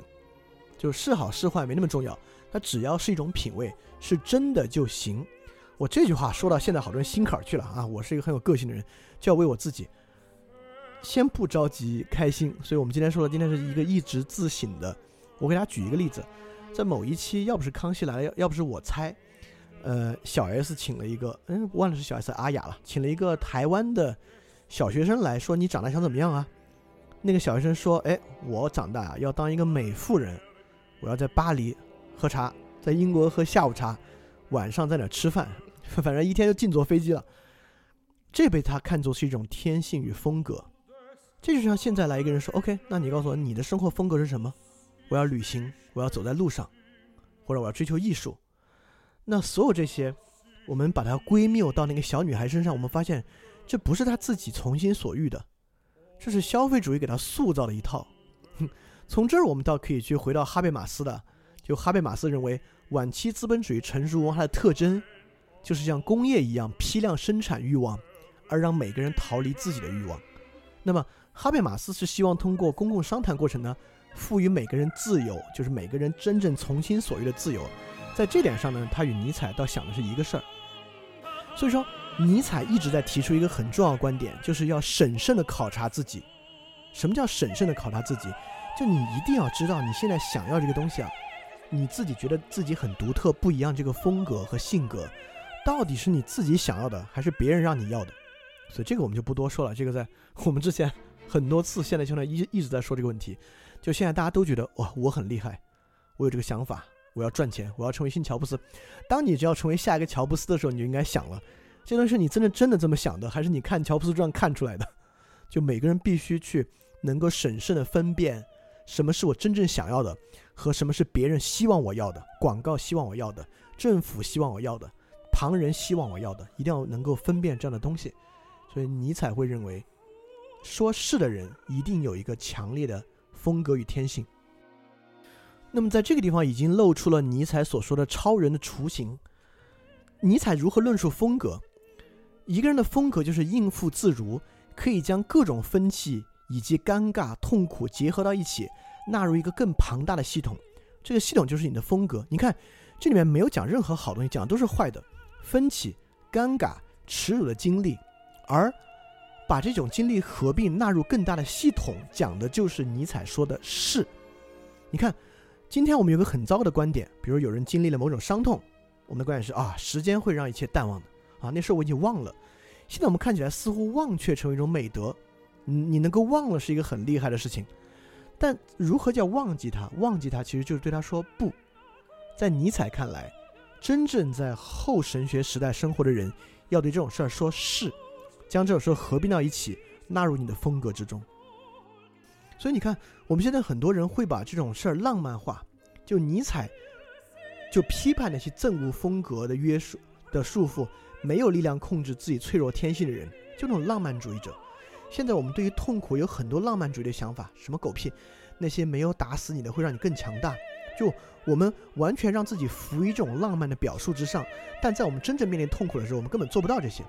就是好是坏没那么重要。它只要是一种品味，是真的就行。我这句话说到现在，好多人心坎儿去了啊！我是一个很有个性的人，就要为我自己先不着急开心。所以我们今天说的，今天是一个一直自省的。我给大家举一个例子，在某一期，要不是康熙来了，要要不是我猜，呃，小 S 请了一个，嗯，忘了是小 S 阿雅了，请了一个台湾的小学生来说，你长大想怎么样啊？那个小学生说，哎，我长大要当一个美妇人，我要在巴黎喝茶，在英国喝下午茶，晚上在哪吃饭，反正一天就净坐飞机了。这被他看作是一种天性与风格。这就像现在来一个人说，OK，那你告诉我你的生活风格是什么？我要旅行，我要走在路上，或者我要追求艺术。那所有这些，我们把它归谬到那个小女孩身上，我们发现这不是她自己从心所欲的，这是消费主义给她塑造的一套。从这儿，我们倒可以去回到哈贝马斯的，就哈贝马斯认为，晚期资本主义成熟文化的特征，就是像工业一样批量生产欲望，而让每个人逃离自己的欲望。那么，哈贝马斯是希望通过公共商谈过程呢？赋予每个人自由，就是每个人真正从心所欲的自由。在这点上呢，他与尼采倒想的是一个事儿。所以说，尼采一直在提出一个很重要的观点，就是要审慎的考察自己。什么叫审慎的考察自己？就你一定要知道，你现在想要这个东西啊，你自己觉得自己很独特、不一样，这个风格和性格，到底是你自己想要的，还是别人让你要的？所以这个我们就不多说了。这个在我们之前很多次，现代兄弟一一直在说这个问题。就现在大家都觉得哇，我很厉害，我有这个想法，我要赚钱，我要成为新乔布斯。当你只要成为下一个乔布斯的时候，你就应该想了，这东西是你真的真的这么想的，还是你看乔布斯传看出来的？就每个人必须去能够审慎的分辨，什么是我真正想要的，和什么是别人希望我要的，广告希望我要的，政府希望我要的，旁人希望我要的，一定要能够分辨这样的东西。所以尼采会认为，说是的人一定有一个强烈的。风格与天性。那么，在这个地方已经露出了尼采所说的超人的雏形。尼采如何论述风格？一个人的风格就是应付自如，可以将各种分歧以及尴尬、痛苦结合到一起，纳入一个更庞大的系统。这个系统就是你的风格。你看，这里面没有讲任何好东西，讲的都是坏的：分歧、尴尬、耻辱的经历，而。把这种经历合并纳入更大的系统，讲的就是尼采说的是。你看，今天我们有个很糟糕的观点，比如有人经历了某种伤痛，我们的观点是啊，时间会让一切淡忘的啊，那事儿我已经忘了。现在我们看起来似乎忘却成为一种美德，你你能够忘了是一个很厉害的事情，但如何叫忘记它？忘记它其实就是对他说不。在尼采看来，真正在后神学时代生活的人，要对这种事儿说是，将这种事儿合并到一起，纳入你的风格之中。所以你看，我们现在很多人会把这种事儿浪漫化，就尼采就批判那些憎恶风格的约束的束缚。没有力量控制自己脆弱天性的人，就那种浪漫主义者。现在我们对于痛苦有很多浪漫主义的想法，什么狗屁，那些没有打死你的会让你更强大。就我们完全让自己浮于这种浪漫的表述之上，但在我们真正面临痛苦的时候，我们根本做不到这些。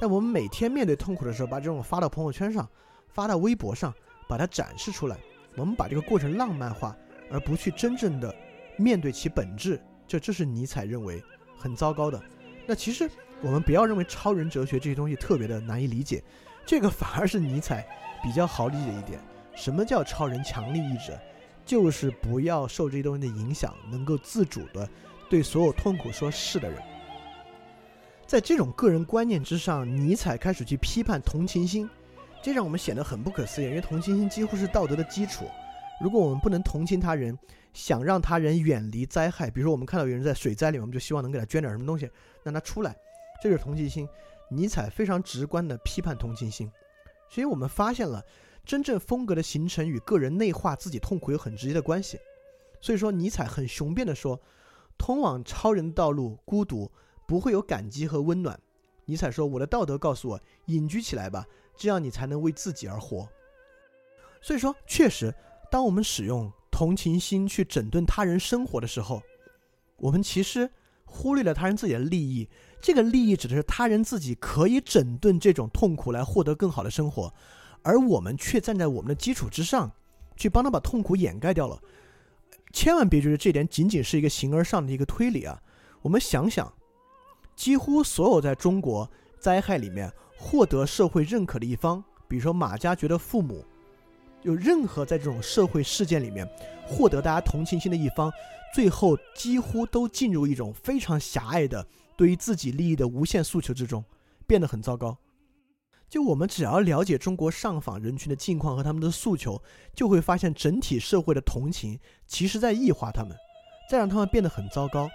但我们每天面对痛苦的时候，把这种发到朋友圈上，发到微博上，把它展示出来，我们把这个过程浪漫化，而不去真正的面对其本质，这这是尼采认为很糟糕的。那其实。我们不要认为超人哲学这些东西特别的难以理解，这个反而是尼采比较好理解一点。什么叫超人强力意志？就是不要受这些东西的影响，能够自主的对所有痛苦说是的人。在这种个人观念之上，尼采开始去批判同情心，这让我们显得很不可思议，因为同情心几乎是道德的基础。如果我们不能同情他人，想让他人远离灾害，比如说我们看到有人在水灾里面，我们就希望能给他捐点什么东西，让他出来。这就是同情心，尼采非常直观的批判同情心，所以我们发现了真正风格的形成与个人内化自己痛苦有很直接的关系。所以说，尼采很雄辩的说，通往超人的道路孤独，不会有感激和温暖。尼采说，我的道德告诉我，隐居起来吧，这样你才能为自己而活。所以说，确实，当我们使用同情心去整顿他人生活的时候，我们其实忽略了他人自己的利益。这个利益指的是他人自己可以整顿这种痛苦来获得更好的生活，而我们却站在我们的基础之上，去帮他把痛苦掩盖掉了。千万别觉得这点仅仅是一个形而上的一个推理啊！我们想想，几乎所有在中国灾害里面获得社会认可的一方，比如说马加爵的父母，有任何在这种社会事件里面获得大家同情心的一方，最后几乎都进入一种非常狭隘的。对于自己利益的无限诉求之中，变得很糟糕。就我们只要了解中国上访人群的境况和他们的诉求，就会发现整体社会的同情其实在异化他们，再让他们变得很糟糕。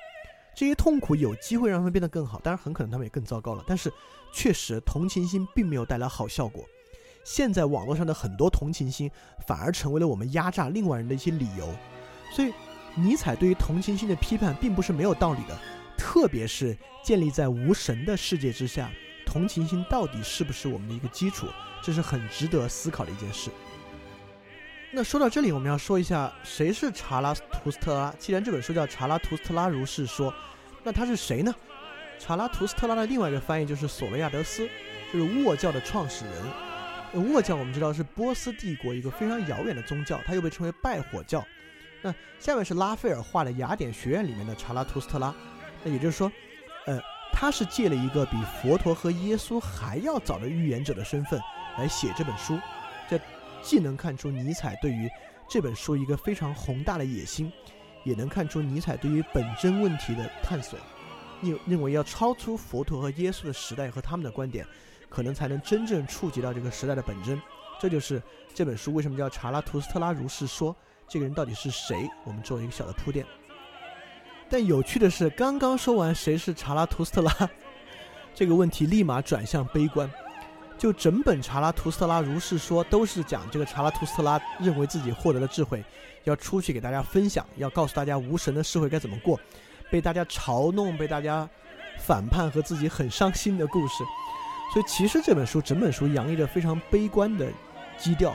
这些痛苦有机会让他们变得更好，当然很可能他们也更糟糕了。但是确实，同情心并没有带来好效果。现在网络上的很多同情心反而成为了我们压榨另外人的一些理由。所以，尼采对于同情心的批判并不是没有道理的。特别是建立在无神的世界之下，同情心到底是不是我们的一个基础？这是很值得思考的一件事。那说到这里，我们要说一下谁是查拉图斯特拉。既然这本书叫《查拉图斯特拉如是说》，那他是谁呢？查拉图斯特拉的另外一个翻译就是索罗亚德斯，就是沃教的创始人。沃教我们知道是波斯帝国一个非常遥远的宗教，它又被称为拜火教。那下面是拉斐尔画的雅典学院里面的查拉图斯特拉。那也就是说，呃，他是借了一个比佛陀和耶稣还要早的预言者的身份来写这本书，这既能看出尼采对于这本书一个非常宏大的野心，也能看出尼采对于本真问题的探索。你认为要超出佛陀和耶稣的时代和他们的观点，可能才能真正触及到这个时代的本真。这就是这本书为什么叫查拉图斯特拉如是说，这个人到底是谁？我们做一个小的铺垫。但有趣的是，刚刚说完谁是查拉图斯特拉这个问题，立马转向悲观。就整本查拉图斯特拉如是说，都是讲这个查拉图斯特拉认为自己获得了智慧，要出去给大家分享，要告诉大家无神的社会该怎么过，被大家嘲弄，被大家反叛和自己很伤心的故事。所以其实这本书整本书洋溢着非常悲观的基调，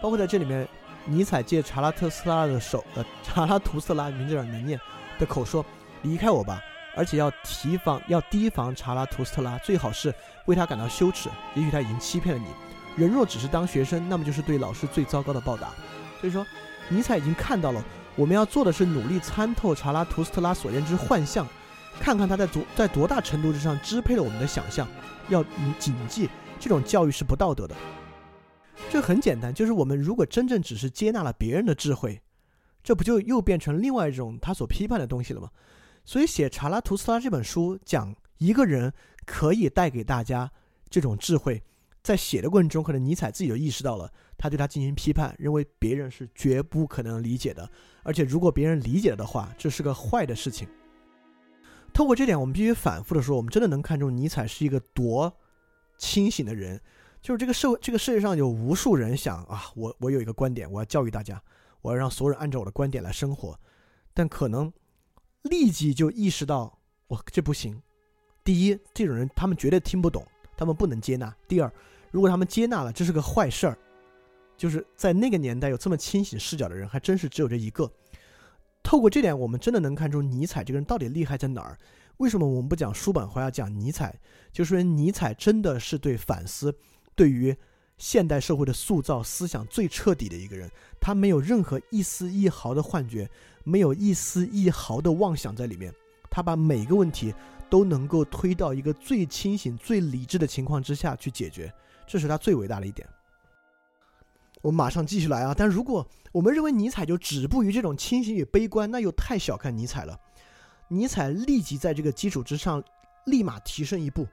包括在这里面，尼采借查拉特斯拉的手，呃，查拉图斯特拉名字有点难念。的口说：“离开我吧，而且要提防，要提防查拉图斯特拉，最好是为他感到羞耻。也许他已经欺骗了你。人若只是当学生，那么就是对老师最糟糕的报答。所以说，尼采已经看到了，我们要做的是努力参透查拉图斯特拉所认知幻象，看看他在多在多大程度之上支配了我们的想象。要谨记，这种教育是不道德的。这很简单，就是我们如果真正只是接纳了别人的智慧。”这不就又变成另外一种他所批判的东西了吗？所以写《查拉图斯拉》这本书，讲一个人可以带给大家这种智慧，在写的过程中，可能尼采自己就意识到了，他对他进行批判，认为别人是绝不可能理解的，而且如果别人理解的话，这是个坏的事情。透过这点，我们必须反复的说，我们真的能看出尼采是一个多清醒的人。就是这个社会，这个世界上有无数人想啊，我我有一个观点，我要教育大家，我要让所有人按照我的观点来生活，但可能立即就意识到，我这不行。第一，这种人他们绝对听不懂，他们不能接纳。第二，如果他们接纳了，这是个坏事儿。就是在那个年代有这么清醒视角的人，还真是只有这一个。透过这点，我们真的能看出尼采这个人到底厉害在哪儿。为什么我们不讲叔本华，要讲尼采？就是尼采真的是对反思。对于现代社会的塑造思想最彻底的一个人，他没有任何一丝一毫的幻觉，没有一丝一毫的妄想在里面。他把每个问题都能够推到一个最清醒、最理智的情况之下去解决，这是他最伟大的一点。我们马上继续来啊！但如果我们认为尼采就止步于这种清醒与悲观，那又太小看尼采了。尼采立即在这个基础之上，立马提升一步。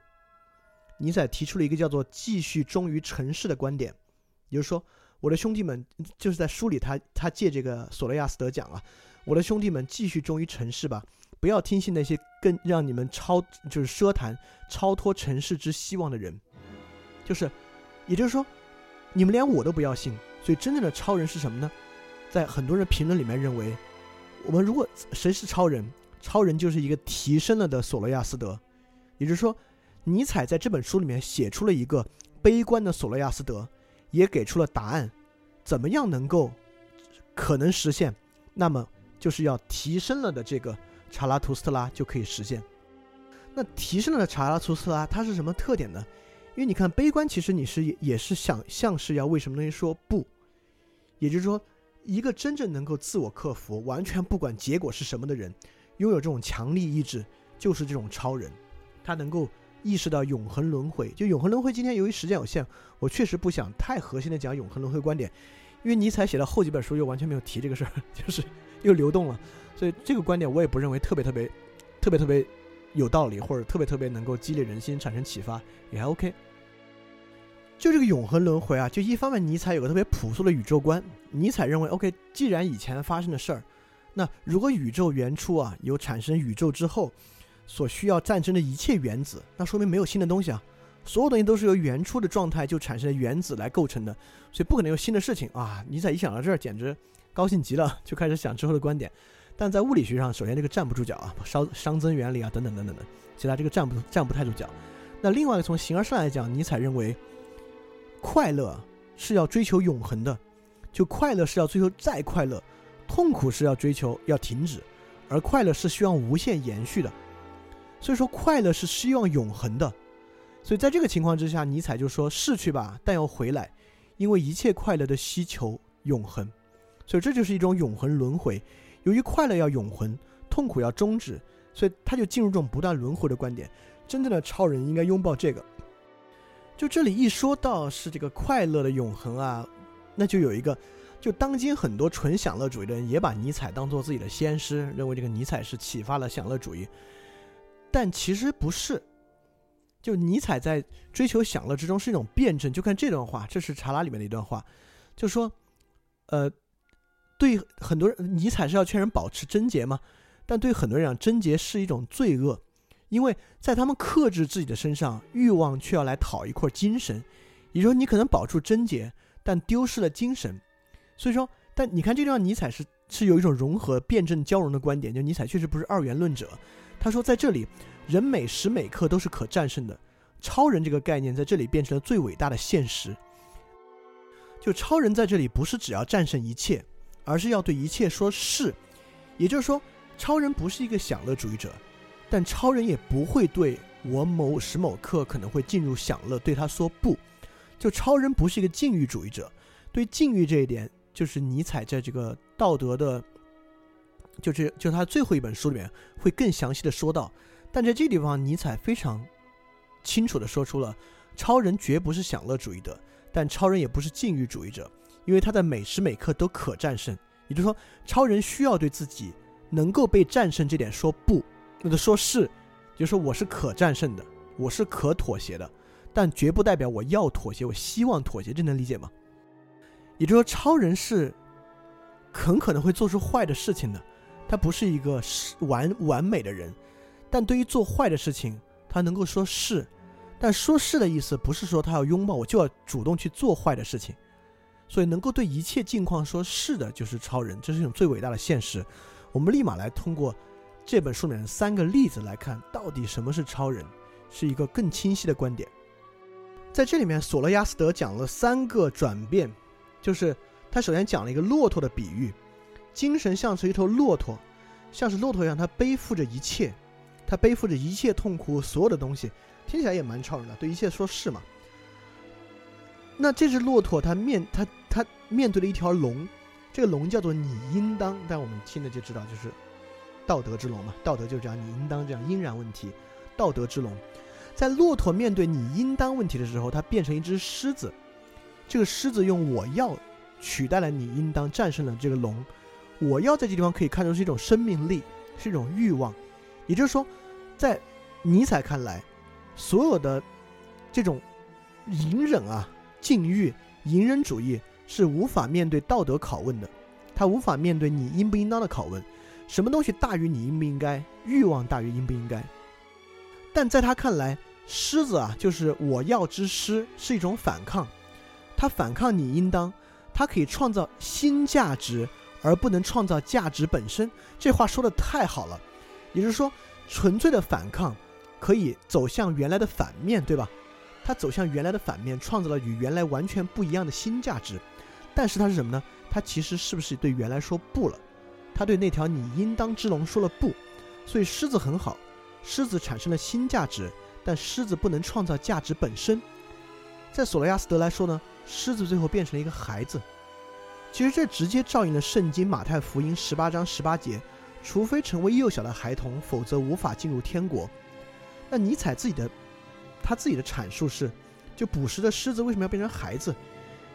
尼采提出了一个叫做“继续忠于尘世”的观点，也就是说，我的兄弟们，就是在书里他他借这个索罗亚斯德讲啊，我的兄弟们继续忠于尘世吧，不要听信那些更让你们超就是奢谈超脱尘世之希望的人，就是，也就是说，你们连我都不要信。所以，真正的超人是什么呢？在很多人评论里面认为，我们如果谁是超人，超人就是一个提升了的索罗亚斯德，也就是说。尼采在这本书里面写出了一个悲观的索罗亚斯德，也给出了答案，怎么样能够可能实现？那么就是要提升了的这个查拉图斯特拉就可以实现。那提升了的查拉图斯特拉它是什么特点呢？因为你看悲观，其实你是也是想像是要为什么东西说不，也就是说，一个真正能够自我克服、完全不管结果是什么的人，拥有这种强力意志，就是这种超人，他能够。意识到永恒轮回，就永恒轮回。今天由于时间有限，我确实不想太核心的讲永恒轮回观点，因为尼采写的后几本书又完全没有提这个事儿，就是又流动了，所以这个观点我也不认为特别特别、特别特别有道理，或者特别特别能够激励人心、产生启发，也还 OK。就这个永恒轮回啊，就一方面尼采有个特别朴素的宇宙观，尼采认为 OK，既然以前发生的事儿，那如果宇宙原初啊有产生宇宙之后。所需要战争的一切原子，那说明没有新的东西啊！所有东西都是由原初的状态就产生的原子来构成的，所以不可能有新的事情啊！尼采一想到这儿，简直高兴极了，就开始想之后的观点。但在物理学上，首先这个站不住脚啊，熵熵增原理啊，等等等等的，其他这个站不站不太住脚。那另外从形而上来讲，尼采认为，快乐是要追求永恒的，就快乐是要追求再快乐，痛苦是要追求要停止，而快乐是希望无限延续的。所以说，快乐是希望永恒的，所以在这个情况之下，尼采就说：“逝去吧，但要回来，因为一切快乐的希求永恒。”所以这就是一种永恒轮回。由于快乐要永恒，痛苦要终止，所以他就进入这种不断轮回的观点。真正的超人应该拥抱这个。就这里一说到是这个快乐的永恒啊，那就有一个，就当今很多纯享乐主义的人也把尼采当做自己的先师，认为这个尼采是启发了享乐主义。但其实不是，就尼采在追求享乐之中是一种辩证。就看这段话，这是查拉里面的一段话，就说，呃，对很多人，尼采是要劝人保持贞洁吗？但对很多人讲，贞洁是一种罪恶，因为在他们克制自己的身上，欲望却要来讨一块精神。也就是说，你可能保住贞洁，但丢失了精神。所以说，但你看这段，尼采是是有一种融合、辩证交融的观点。就尼采确实不是二元论者。他说，在这里，人每时每刻都是可战胜的。超人这个概念在这里变成了最伟大的现实。就超人在这里不是只要战胜一切，而是要对一切说是。也就是说，超人不是一个享乐主义者，但超人也不会对我某时某刻可能会进入享乐对他说不。就超人不是一个禁欲主义者，对禁欲这一点，就是尼采在这个道德的。就是就他最后一本书里面会更详细的说到，但在这地方，尼采非常清楚的说出了，超人绝不是享乐主义的，但超人也不是禁欲主义者，因为他在每时每刻都可战胜。也就是说，超人需要对自己能够被战胜这点说不，那就说是，就说我是可战胜的，我是可妥协的，但绝不代表我要妥协，我希望妥协，这能理解吗？也就是说，超人是很可能会做出坏的事情的，他不是一个完完美的人，但对于做坏的事情，他能够说是，但说是的意思不是说他要拥抱，我就要主动去做坏的事情，所以能够对一切境况说是的，就是超人，这是一种最伟大的现实。我们立马来通过这本书里面的三个例子来看，到底什么是超人，是一个更清晰的观点。在这里面，索罗亚斯德讲了三个转变，就是他首先讲了一个骆驼的比喻，精神像是一头骆驼，像是骆驼一样，它背负着一切，它背负着一切痛苦，所有的东西，听起来也蛮超人的，对一切说是嘛。那这只骆驼，它面它它面对了一条龙，这个龙叫做你应当，但我们听了就知道，就是道德之龙嘛，道德就这样，你应当这样，应然问题，道德之龙。在骆驼面对你应当问题的时候，它变成一只狮子。这个狮子用我要取代了你应当，战胜了这个龙。我要在这地方可以看出是一种生命力，是一种欲望。也就是说，在尼采看来，所有的这种隐忍啊、禁欲、隐忍主义是无法面对道德拷问的，他无法面对你应不应当的拷问。什么东西大于你应不应该？欲望大于应不应该？但在他看来，狮子啊，就是我要之狮，是一种反抗。它反抗你应当，它可以创造新价值，而不能创造价值本身。这话说的太好了。也就是说，纯粹的反抗可以走向原来的反面对吧？它走向原来的反面，创造了与原来完全不一样的新价值。但是它是什么呢？它其实是不是对原来说不了？它对那条你应当之龙说了不。所以狮子很好，狮子产生了新价值。但狮子不能创造价值本身，在索罗亚斯德来说呢，狮子最后变成了一个孩子。其实这直接照应了圣经马太福音十八章十八节：“除非成为幼小的孩童，否则无法进入天国。”那尼采自己的他自己的阐述是：就捕食的狮子为什么要变成孩子？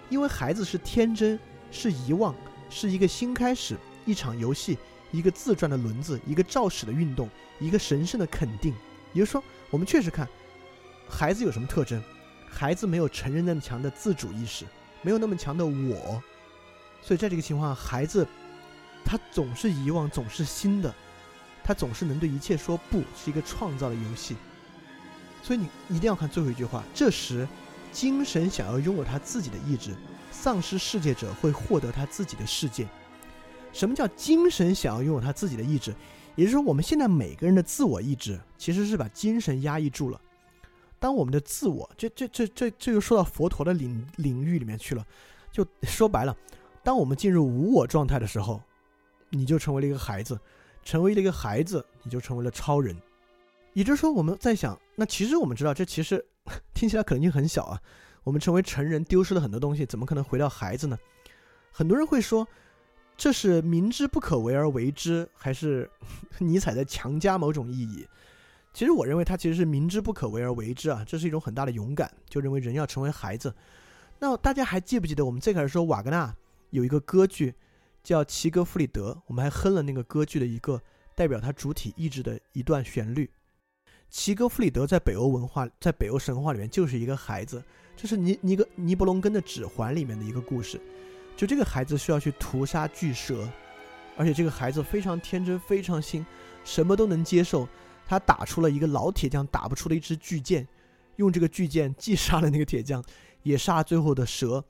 因为孩子是天真，是遗忘，是一个新开始，一场游戏，一个自转的轮子，一个肇始的运动，一个神圣的肯定。也就是说。我们确实看，孩子有什么特征？孩子没有成人那么强的自主意识，没有那么强的我，所以在这个情况下，孩子他总是遗忘，总是新的，他总是能对一切说不，是一个创造的游戏。所以你一定要看最后一句话：这时，精神想要拥有他自己的意志，丧失世界者会获得他自己的世界。什么叫精神想要拥有他自己的意志？也就是说，我们现在每个人的自我意志其实是把精神压抑住了。当我们的自我，这这这这这又说到佛陀的领领域里面去了。就说白了，当我们进入无我状态的时候，你就成为了一个孩子，成为了一个孩子，你就成为了超人。也就是说，我们在想，那其实我们知道，这其实 听起来可能性很小啊。我们成为成人，丢失了很多东西，怎么可能回到孩子呢？很多人会说。这是明知不可为而为之，还是 尼采在强加某种意义？其实我认为他其实是明知不可为而为之啊，这是一种很大的勇敢，就认为人要成为孩子。那大家还记不记得我们最开始说瓦格纳有一个歌剧叫《齐格弗里德》，我们还哼了那个歌剧的一个代表他主体意志的一段旋律。齐格弗里德在北欧文化、在北欧神话里面就是一个孩子，这是尼尼格尼伯龙根的《指环》里面的一个故事。就这个孩子需要去屠杀巨蛇，而且这个孩子非常天真，非常新，什么都能接受。他打出了一个老铁匠打不出的一支巨剑，用这个巨剑既杀了那个铁匠，也杀最后的蛇。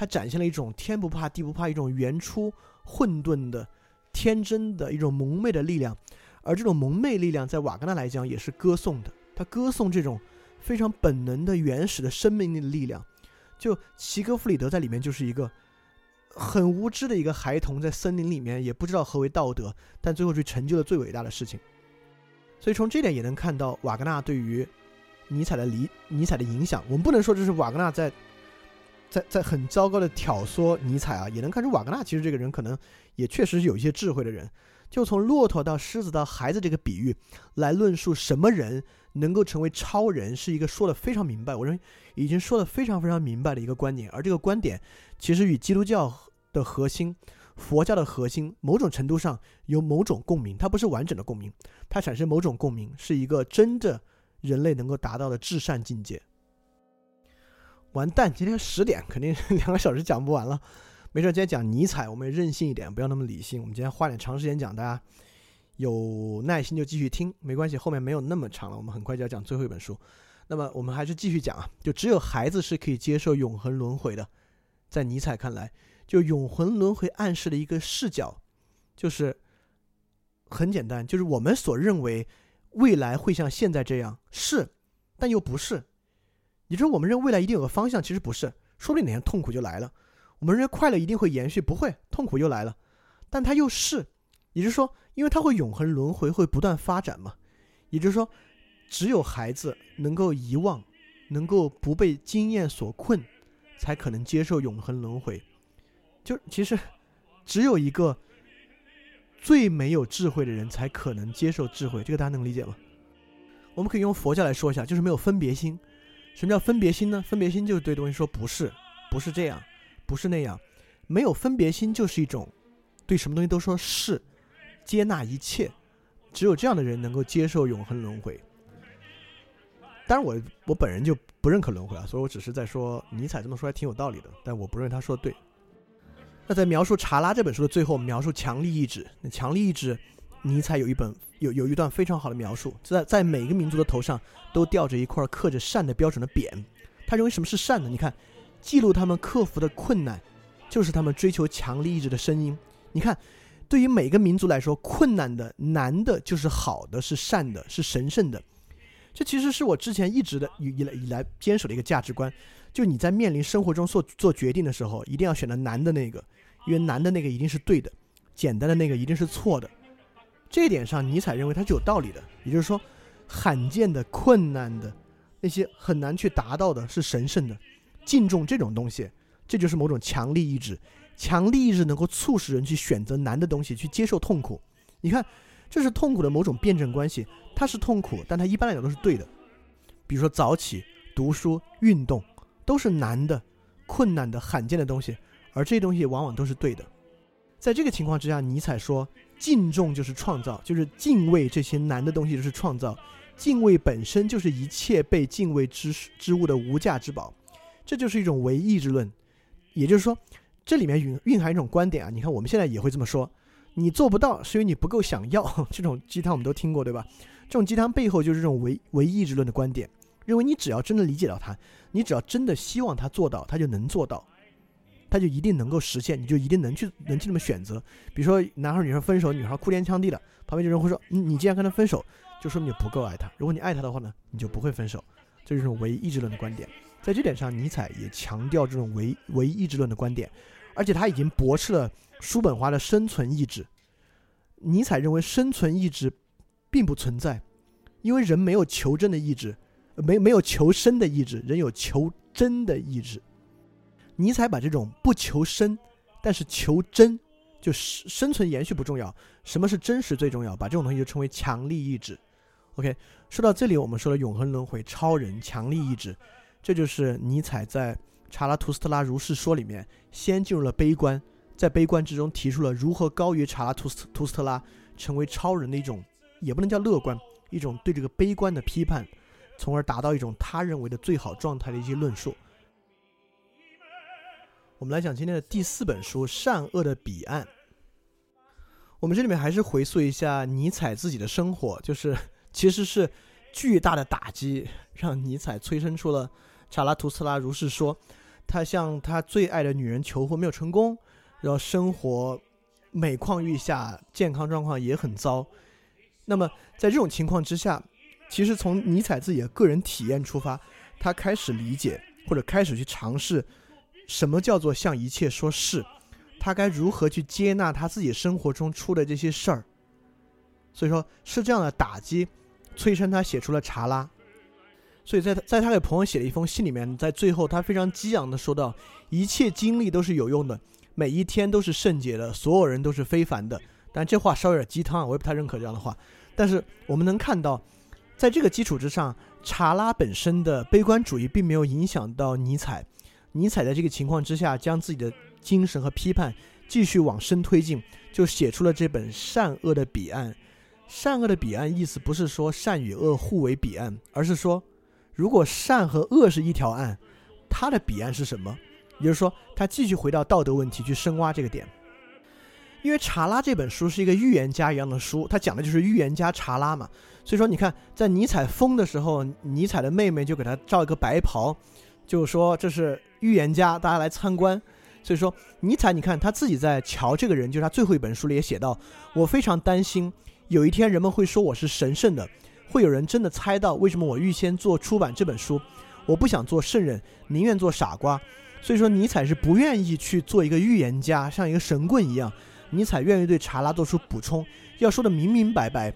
他展现了一种天不怕地不怕，一种原初混沌的、天真的一种蒙昧的力量。而这种蒙昧力量，在瓦格纳来讲也是歌颂的。他歌颂这种非常本能的、原始的生命力的力量。就齐格弗里德在里面就是一个。很无知的一个孩童，在森林里面也不知道何为道德，但最后却成就了最伟大的事情。所以从这点也能看到瓦格纳对于尼采的理尼采的影响。我们不能说这是瓦格纳在在在很糟糕的挑唆尼采啊，也能看出瓦格纳其实这个人可能也确实是有一些智慧的人。就从骆驼到狮子到孩子这个比喻来论述什么人能够成为超人，是一个说的非常明白。我认为已经说的非常非常明白的一个观点，而这个观点其实与基督教。的核心，佛教的核心，某种程度上有某种共鸣，它不是完整的共鸣，它产生某种共鸣，是一个真的人类能够达到的至善境界。完蛋，今天十点肯定 两个小时讲不完了。没事，今天讲尼采，我们也任性一点，不要那么理性。我们今天花点长时间讲，大家有耐心就继续听，没关系，后面没有那么长了，我们很快就要讲最后一本书。那么我们还是继续讲啊，就只有孩子是可以接受永恒轮回的。在尼采看来，就永恒轮回暗示的一个视角，就是很简单，就是我们所认为未来会像现在这样是，但又不是。也就是我们认为未来一定有个方向，其实不是，说不定哪天痛苦就来了。我们认为快乐一定会延续，不会，痛苦又来了，但它又是，也就是说，因为它会永恒轮回，会不断发展嘛。也就是说，只有孩子能够遗忘，能够不被经验所困，才可能接受永恒轮回。就其实，只有一个最没有智慧的人才可能接受智慧，这个大家能理解吗？我们可以用佛教来说一下，就是没有分别心。什么叫分别心呢？分别心就是对东西说不是，不是这样。不是那样，没有分别心就是一种对什么东西都说是，接纳一切，只有这样的人能够接受永恒轮回。当然，我我本人就不认可轮回啊，所以我只是在说尼采这么说还挺有道理的，但我不认为他说的对。那在描述《查拉》这本书的最后，描述强力意志。那强力意志，尼采有一本有有一段非常好的描述，在在每个民族的头上都吊着一块刻着善的标准的匾。他认为什么是善呢？你看。记录他们克服的困难，就是他们追求强力意志的声音。你看，对于每个民族来说，困难的、难的，就是好的，是善的，是神圣的。这其实是我之前一直的以以来以来坚守的一个价值观。就你在面临生活中做做决定的时候，一定要选择难的那个，因为难的那个一定是对的，简单的那个一定是错的。这一点上，尼采认为它是有道理的。也就是说，罕见的、困难的那些很难去达到的，是神圣的。敬重这种东西，这就是某种强力意志。强力意志能够促使人去选择难的东西，去接受痛苦。你看，这是痛苦的某种辩证关系。它是痛苦，但它一般来讲都是对的。比如说早起、读书、运动，都是难的、困难的、罕见的东西，而这些东西往往都是对的。在这个情况之下，尼采说：敬重就是创造，就是敬畏这些难的东西就是创造。敬畏本身就是一切被敬畏之之物的无价之宝。这就是一种唯意志论，也就是说，这里面蕴蕴含一种观点啊。你看，我们现在也会这么说：你做不到，是因为你不够想要。这种鸡汤我们都听过，对吧？这种鸡汤背后就是这种唯唯意志论的观点，认为你只要真的理解到它，你只要真的希望它做到，它就能做到，他就一定能够实现，你就一定能去能去那么选择。比如说，男孩女孩分手，女孩哭天抢地的，旁边有人会说：你你既然跟他分手，就说明你不够爱他。如果你爱他的话呢，你就不会分手。这就是唯意志论的观点。在这点上，尼采也强调这种唯唯意志论的观点，而且他已经驳斥了叔本华的生存意志。尼采认为生存意志并不存在，因为人没有求真的意志，没没有求生的意志，人有求真的意志。尼采把这种不求生，但是求真，就是生存延续不重要，什么是真实最重要，把这种东西就称为强力意志。OK，说到这里，我们说了永恒轮回、超人、强力意志。这就是尼采在《查拉图斯特拉如是说》里面先进入了悲观，在悲观之中提出了如何高于查拉图斯图斯特拉成为超人的一种，也不能叫乐观，一种对这个悲观的批判，从而达到一种他认为的最好状态的一些论述。我们来讲今天的第四本书《善恶的彼岸》。我们这里面还是回溯一下尼采自己的生活，就是其实是巨大的打击，让尼采催生出了。查拉图斯拉如是说，他向他最爱的女人求婚没有成功，然后生活每况愈下，健康状况也很糟。那么在这种情况之下，其实从尼采自己的个人体验出发，他开始理解或者开始去尝试什么叫做向一切说是，他该如何去接纳他自己生活中出的这些事儿。所以说是这样的打击催生他写出了《查拉》。所以在他在他给朋友写了一封信里面，在最后他非常激昂的说道：“一切经历都是有用的，每一天都是圣洁的，所有人都是非凡的。”但这话稍微有点鸡汤啊，我也不太认可这样的话。但是我们能看到，在这个基础之上，查拉本身的悲观主义并没有影响到尼采。尼采在这个情况之下，将自己的精神和批判继续往深推进，就写出了这本《善恶的彼岸》。善恶的彼岸意思不是说善与恶互为彼岸，而是说。如果善和恶是一条岸，他的彼岸是什么？也就是说，他继续回到道德问题去深挖这个点。因为查拉这本书是一个预言家一样的书，他讲的就是预言家查拉嘛。所以说，你看，在尼采疯的时候，尼采的妹妹就给他罩一个白袍，就是说这是预言家，大家来参观。所以说，尼采，你看他自己在《瞧这个人》，就是他最后一本书里也写到，我非常担心有一天人们会说我是神圣的，会有人真的猜到为什么我预先做出版这本书。我不想做圣人，宁愿做傻瓜。所以说，尼采是不愿意去做一个预言家，像一个神棍一样。尼采愿意对查拉做出补充，要说的明明白白。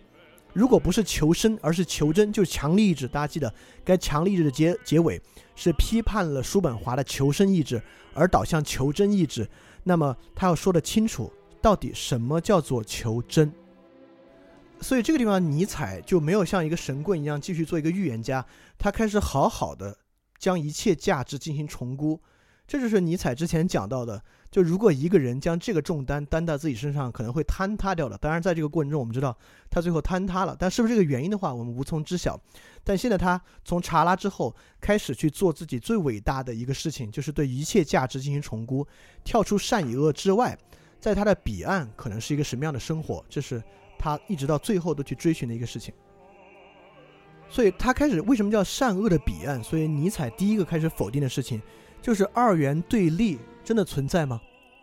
如果不是求生，而是求真，就是强力意志。大家记得，该强力意志的结结尾是批判了叔本华的求生意志，而导向求真意志。那么他要说的清楚，到底什么叫做求真。所以这个地方，尼采就没有像一个神棍一样继续做一个预言家，他开始好好的将一切价值进行重估。这就是尼采之前讲到的。就如果一个人将这个重担担到自己身上，可能会坍塌掉的。当然，在这个过程中，我们知道他最后坍塌了，但是不是这个原因的话，我们无从知晓。但现在他从查拉之后开始去做自己最伟大的一个事情，就是对一切价值进行重估，跳出善与恶之外，在他的彼岸可能是一个什么样的生活，这是他一直到最后都去追寻的一个事情。所以他开始为什么叫善恶的彼岸？所以尼采第一个开始否定的事情，就是二元对立。真的存在吗？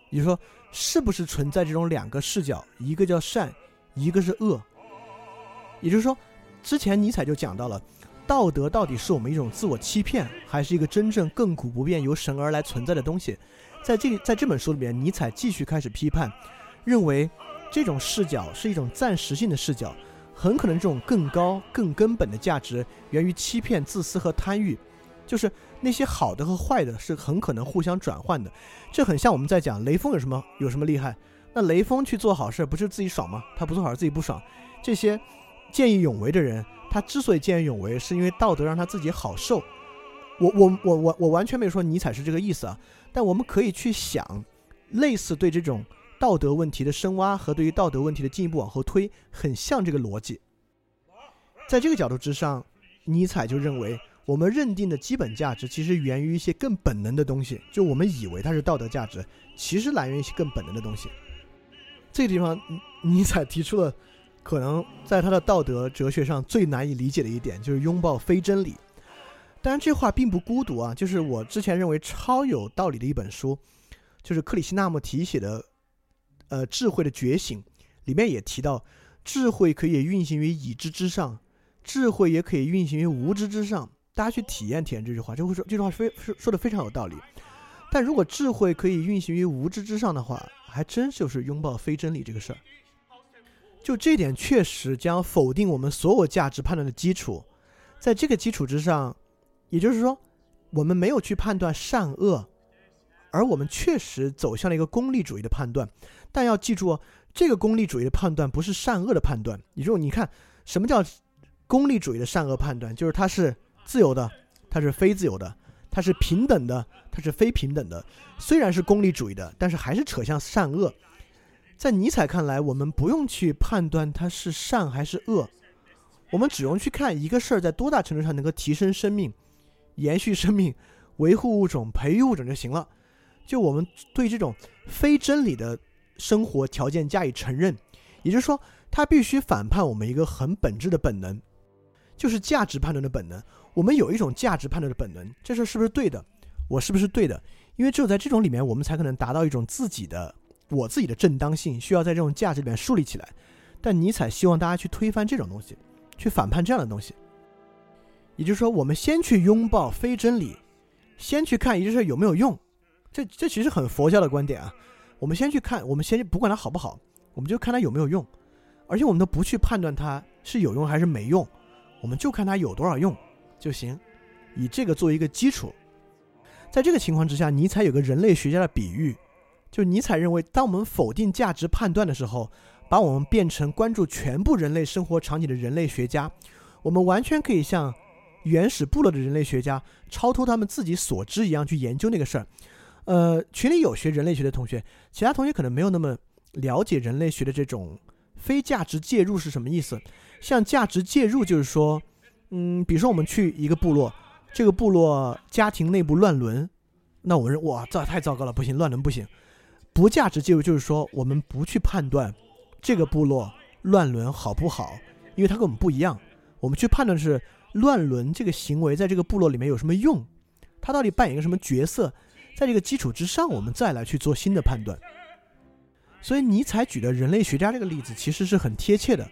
也就是说，是不是存在这种两个视角，一个叫善，一个是恶？也就是说，之前尼采就讲到了，道德到底是我们一种自我欺骗，还是一个真正亘古不变由神而来存在的东西？在这，在这本书里面，尼采继续开始批判，认为这种视角是一种暂时性的视角，很可能这种更高、更根本的价值源于欺骗、自私和贪欲。就是那些好的和坏的，是很可能互相转换的。这很像我们在讲雷锋有什么有什么厉害？那雷锋去做好事，不是自己爽吗？他不做好事自己不爽。这些见义勇为的人，他之所以见义勇为，是因为道德让他自己好受。我我我我我完全没有说尼采是这个意思啊。但我们可以去想，类似对这种道德问题的深挖和对于道德问题的进一步往后推，很像这个逻辑。在这个角度之上，尼采就认为。我们认定的基本价值，其实源于一些更本能的东西。就我们以为它是道德价值，其实来源于一些更本能的东西。这个地方，尼采提出了可能在他的道德哲学上最难以理解的一点，就是拥抱非真理。当然，这话并不孤独啊。就是我之前认为超有道理的一本书，就是克里希纳穆提写的《呃智慧的觉醒》，里面也提到，智慧可以运行于已知之上，智慧也可以运行于无知之上。大家去体验体验这句话，就会说这句话非说说的非常有道理。但如果智慧可以运行于无知之上的话，还真就是拥抱非真理这个事儿。就这点确实将否定我们所有价值判断的基础。在这个基础之上，也就是说，我们没有去判断善恶，而我们确实走向了一个功利主义的判断。但要记住，这个功利主义的判断不是善恶的判断。也就你看，什么叫功利主义的善恶判断？就是它是。自由的，它是非自由的；它是平等的，它是非平等的。虽然是功利主义的，但是还是扯向善恶。在尼采看来，我们不用去判断它是善还是恶，我们只用去看一个事儿在多大程度上能够提升生命、延续生命、维护物种、培育物种就行了。就我们对这种非真理的生活条件加以承认，也就是说，它必须反叛我们一个很本质的本能，就是价值判断的本能。我们有一种价值判断的本能，这事是不是对的？我是不是对的？因为只有在这种里面，我们才可能达到一种自己的我自己的正当性，需要在这种价值里面树立起来。但尼采希望大家去推翻这种东西，去反叛这样的东西。也就是说，我们先去拥抱非真理，先去看一件事有没有用。这这其实很佛教的观点啊。我们先去看，我们先不管它好不好，我们就看它有没有用，而且我们都不去判断它是有用还是没用，我们就看它有多少用。就行，以这个作为一个基础。在这个情况之下，尼采有个人类学家的比喻，就尼采认为，当我们否定价值判断的时候，把我们变成关注全部人类生活场景的人类学家，我们完全可以像原始部落的人类学家超脱他们自己所知一样去研究那个事儿。呃，群里有学人类学的同学，其他同学可能没有那么了解人类学的这种非价值介入是什么意思。像价值介入，就是说。嗯，比如说我们去一个部落，这个部落家庭内部乱伦，那我认哇，这太糟糕了，不行，乱伦不行。不价值介入就是说，我们不去判断这个部落乱伦好不好，因为它跟我们不一样。我们去判断是乱伦这个行为在这个部落里面有什么用，它到底扮演一个什么角色，在这个基础之上，我们再来去做新的判断。所以尼采举的人类学家这个例子其实是很贴切的，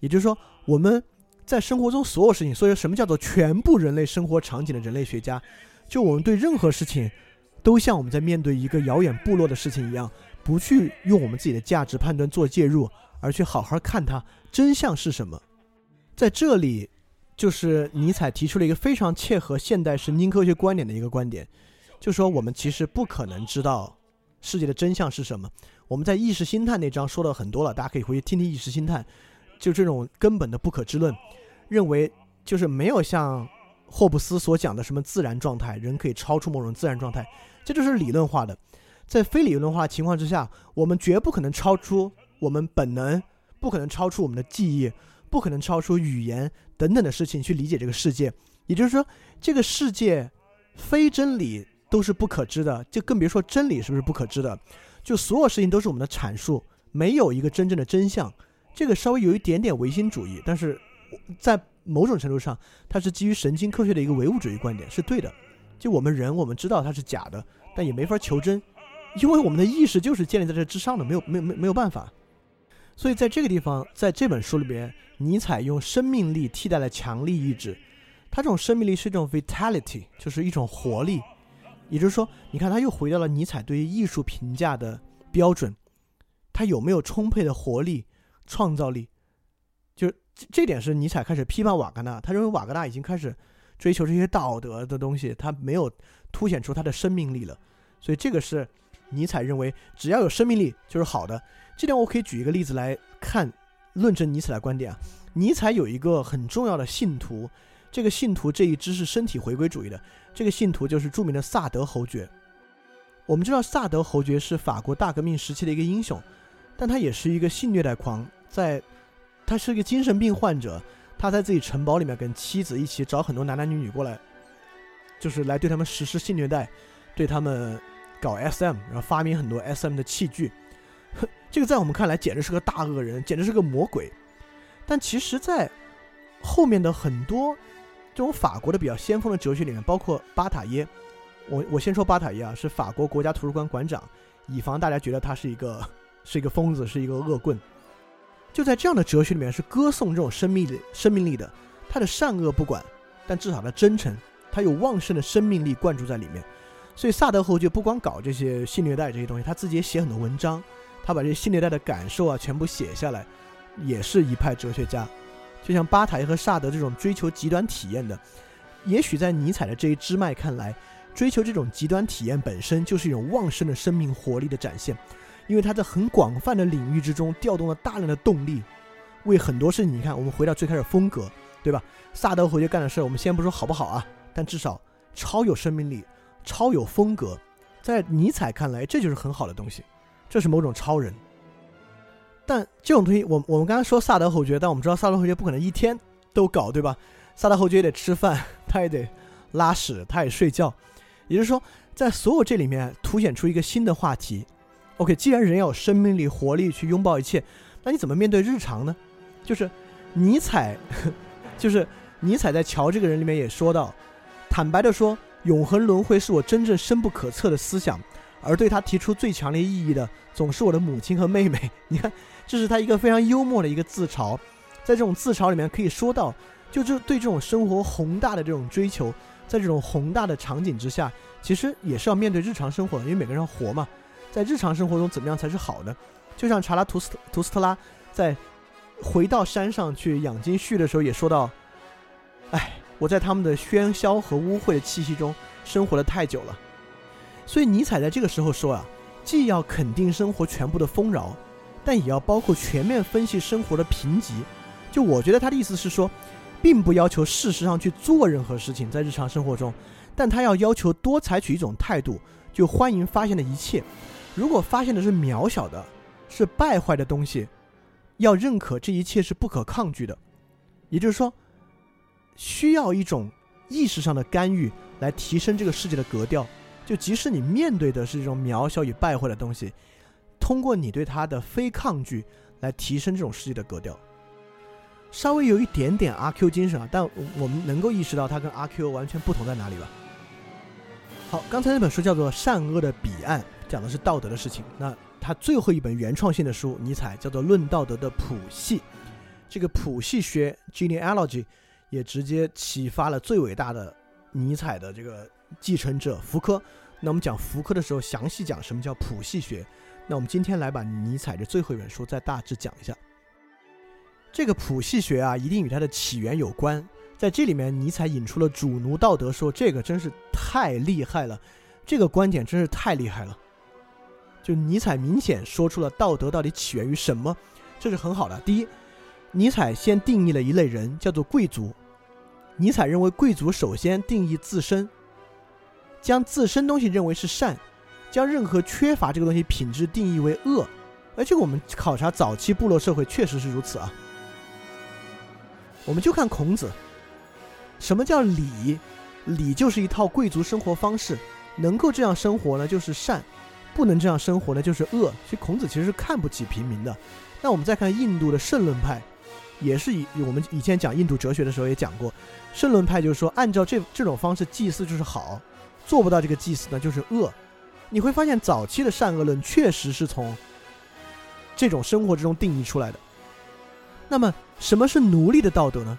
也就是说我们。在生活中所有事情，所以什么叫做全部人类生活场景的人类学家？就我们对任何事情，都像我们在面对一个遥远部落的事情一样，不去用我们自己的价值判断做介入，而去好好看它真相是什么。在这里，就是尼采提出了一个非常切合现代神经科学观点的一个观点，就说我们其实不可能知道世界的真相是什么。我们在意识心态那章说了很多了，大家可以回去听听意识心态。就这种根本的不可知论，认为就是没有像霍布斯所讲的什么自然状态，人可以超出某种自然状态，这就是理论化的。在非理论化情况之下，我们绝不可能超出我们本能，不可能超出我们的记忆，不可能超出语言等等的事情去理解这个世界。也就是说，这个世界非真理都是不可知的，就更别说真理是不是不可知的。就所有事情都是我们的阐述，没有一个真正的真相。这个稍微有一点点唯心主义，但是在某种程度上，它是基于神经科学的一个唯物主义观点，是对的。就我们人，我们知道它是假的，但也没法求真，因为我们的意识就是建立在这之上的，没有没有没没有办法。所以在这个地方，在这本书里边，尼采用生命力替代了强力意志。他这种生命力是一种 vitality，就是一种活力。也就是说，你看他又回到了尼采对于艺术评价的标准，他有没有充沛的活力？创造力，就这点是尼采开始批判瓦格纳。他认为瓦格纳已经开始追求这些道德的东西，他没有凸显出他的生命力了。所以这个是尼采认为只要有生命力就是好的。这点我可以举一个例子来看论证尼采的观点啊。尼采有一个很重要的信徒，这个信徒这一支是身体回归主义的。这个信徒就是著名的萨德侯爵。我们知道萨德侯爵是法国大革命时期的一个英雄。但他也是一个性虐待狂，在，他是一个精神病患者，他在自己城堡里面跟妻子一起找很多男男女女过来，就是来对他们实施性虐待，对他们搞 SM，然后发明很多 SM 的器具，这个在我们看来简直是个大恶人，简直是个魔鬼。但其实，在后面的很多这种法国的比较先锋的哲学里面，包括巴塔耶，我我先说巴塔耶啊，是法国国家图书馆馆长，以防大家觉得他是一个。是一个疯子，是一个恶棍。就在这样的哲学里面，是歌颂这种生命力、生命力的。他的善恶不管，但至少他真诚，他有旺盛的生命力灌注在里面。所以萨德侯爵不光搞这些性虐待这些东西，他自己也写很多文章，他把这些性虐待的感受啊全部写下来，也是一派哲学家。就像巴塔耶和萨德这种追求极端体验的，也许在尼采的这一支脉看来，追求这种极端体验本身就是一种旺盛的生命活力的展现。因为他在很广泛的领域之中调动了大量的动力，为很多事情。你看，我们回到最开始风格，对吧？萨德回去干的事，我们先不说好不好啊，但至少超有生命力，超有风格。在尼采看来，这就是很好的东西，这是某种超人。但这种东西，我我们刚刚说萨德侯爵，但我们知道萨德侯爵不可能一天都搞，对吧？萨德侯爵也得吃饭，他也得拉屎，他也睡觉。也就是说，在所有这里面凸显出一个新的话题。OK，既然人要有生命力、活力去拥抱一切，那你怎么面对日常呢？就是尼采，就是尼采在《乔》这个人里面也说到，坦白的说，永恒轮回是我真正深不可测的思想，而对他提出最强烈意义的，总是我的母亲和妹妹。你看，这是他一个非常幽默的一个自嘲，在这种自嘲里面可以说到，就这对这种生活宏大的这种追求，在这种宏大的场景之下，其实也是要面对日常生活的，因为每个人要活嘛。在日常生活中怎么样才是好的？就像查拉图斯图斯特拉在回到山上去养精蓄的时候也说到：“哎，我在他们的喧嚣和污秽的气息中生活的太久了。”所以尼采在这个时候说啊，既要肯定生活全部的丰饶，但也要包括全面分析生活的贫瘠。就我觉得他的意思是说，并不要求事实上去做任何事情在日常生活中，但他要要求多采取一种态度，就欢迎发现的一切。如果发现的是渺小的、是败坏的东西，要认可这一切是不可抗拒的，也就是说，需要一种意识上的干预来提升这个世界的格调。就即使你面对的是这种渺小与败坏的东西，通过你对它的非抗拒来提升这种世界的格调。稍微有一点点阿 Q 精神啊，但我们能够意识到它跟阿 Q 完全不同在哪里吧？好，刚才那本书叫做《善恶的彼岸》，讲的是道德的事情。那他最后一本原创性的书，尼采叫做《论道德的谱系》。这个谱系学 （genealogy） 也直接启发了最伟大的尼采的这个继承者福柯。那我们讲福柯的时候，详细讲什么叫谱系学。那我们今天来把尼采的最后一本书再大致讲一下。这个谱系学啊，一定与它的起源有关。在这里面，尼采引出了主奴道德说，这个真是太厉害了，这个观点真是太厉害了。就尼采明显说出了道德到底起源于什么，这是很好的。第一，尼采先定义了一类人，叫做贵族。尼采认为贵族首先定义自身，将自身东西认为是善，将任何缺乏这个东西品质定义为恶。而且我们考察早期部落社会确实是如此啊。我们就看孔子，什么叫礼？礼就是一套贵族生活方式，能够这样生活呢，就是善；不能这样生活呢，就是恶。其实孔子其实是看不起平民的。那我们再看印度的圣论派，也是以我们以前讲印度哲学的时候也讲过，圣论派就是说，按照这这种方式祭祀就是好，做不到这个祭祀呢就是恶。你会发现早期的善恶论确实是从这种生活之中定义出来的。那么，什么是奴隶的道德呢？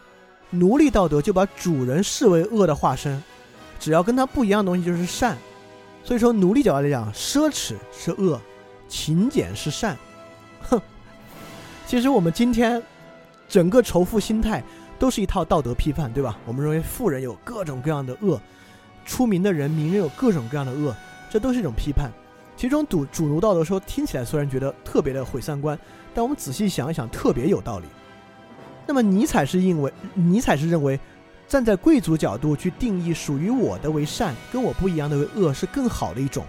奴隶道德就把主人视为恶的化身，只要跟他不一样的东西就是善。所以说，奴隶角度来讲，奢侈是恶，勤俭是善。哼，其实我们今天整个仇富心态都是一套道德批判，对吧？我们认为富人有各种各样的恶，出名的人、名人有各种各样的恶，这都是一种批判。其中主主奴道德说听起来虽然觉得特别的毁三观。但我们仔细想一想，特别有道理。那么尼采是认为，尼采是认为，站在贵族角度去定义属于我的为善，跟我不一样的为恶是更好的一种，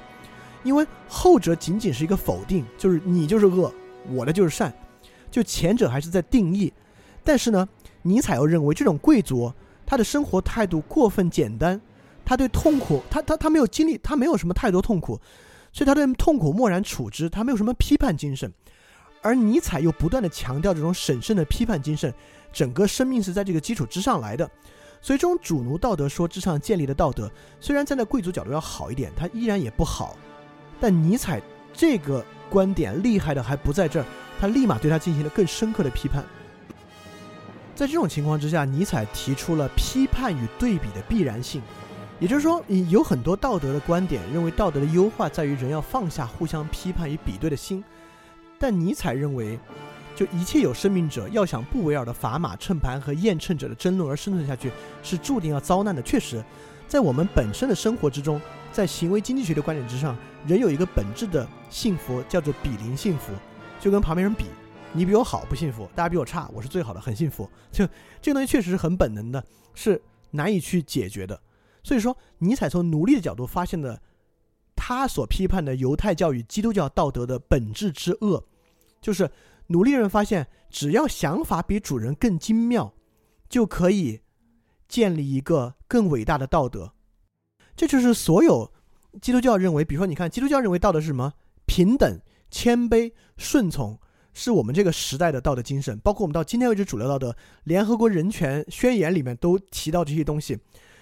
因为后者仅仅是一个否定，就是你就是恶，我的就是善，就前者还是在定义。但是呢，尼采又认为这种贵族他的生活态度过分简单，他对痛苦，他他他没有经历，他没有什么太多痛苦，所以他对痛苦漠然处之，他没有什么批判精神。而尼采又不断的强调这种审慎的批判精神，整个生命是在这个基础之上来的，所以这种主奴道德说之上建立的道德，虽然站在贵族角度要好一点，它依然也不好。但尼采这个观点厉害的还不在这儿，他立马对他进行了更深刻的批判。在这种情况之下，尼采提出了批判与对比的必然性，也就是说，有很多道德的观点认为道德的优化在于人要放下互相批判与比对的心。但尼采认为，就一切有生命者要想不围绕的砝码、秤盘和验秤者的争论而生存下去，是注定要遭难的。确实，在我们本身的生活之中，在行为经济学的观点之上，人有一个本质的幸福，叫做比邻幸福，就跟旁边人比，你比我好不幸福，大家比我差，我是最好的，很幸福。就这个东西确实是很本能的，是难以去解决的。所以说，尼采从奴隶的角度发现的。他所批判的犹太教与基督教道德的本质之恶，就是奴隶人发现，只要想法比主人更精妙，就可以建立一个更伟大的道德。这就是所有基督教认为，比如说，你看，基督教认为道德是什么？平等、谦卑、顺从，是我们这个时代的道德精神。包括我们到今天为止，主流道德，联合国人权宣言里面都提到这些东西。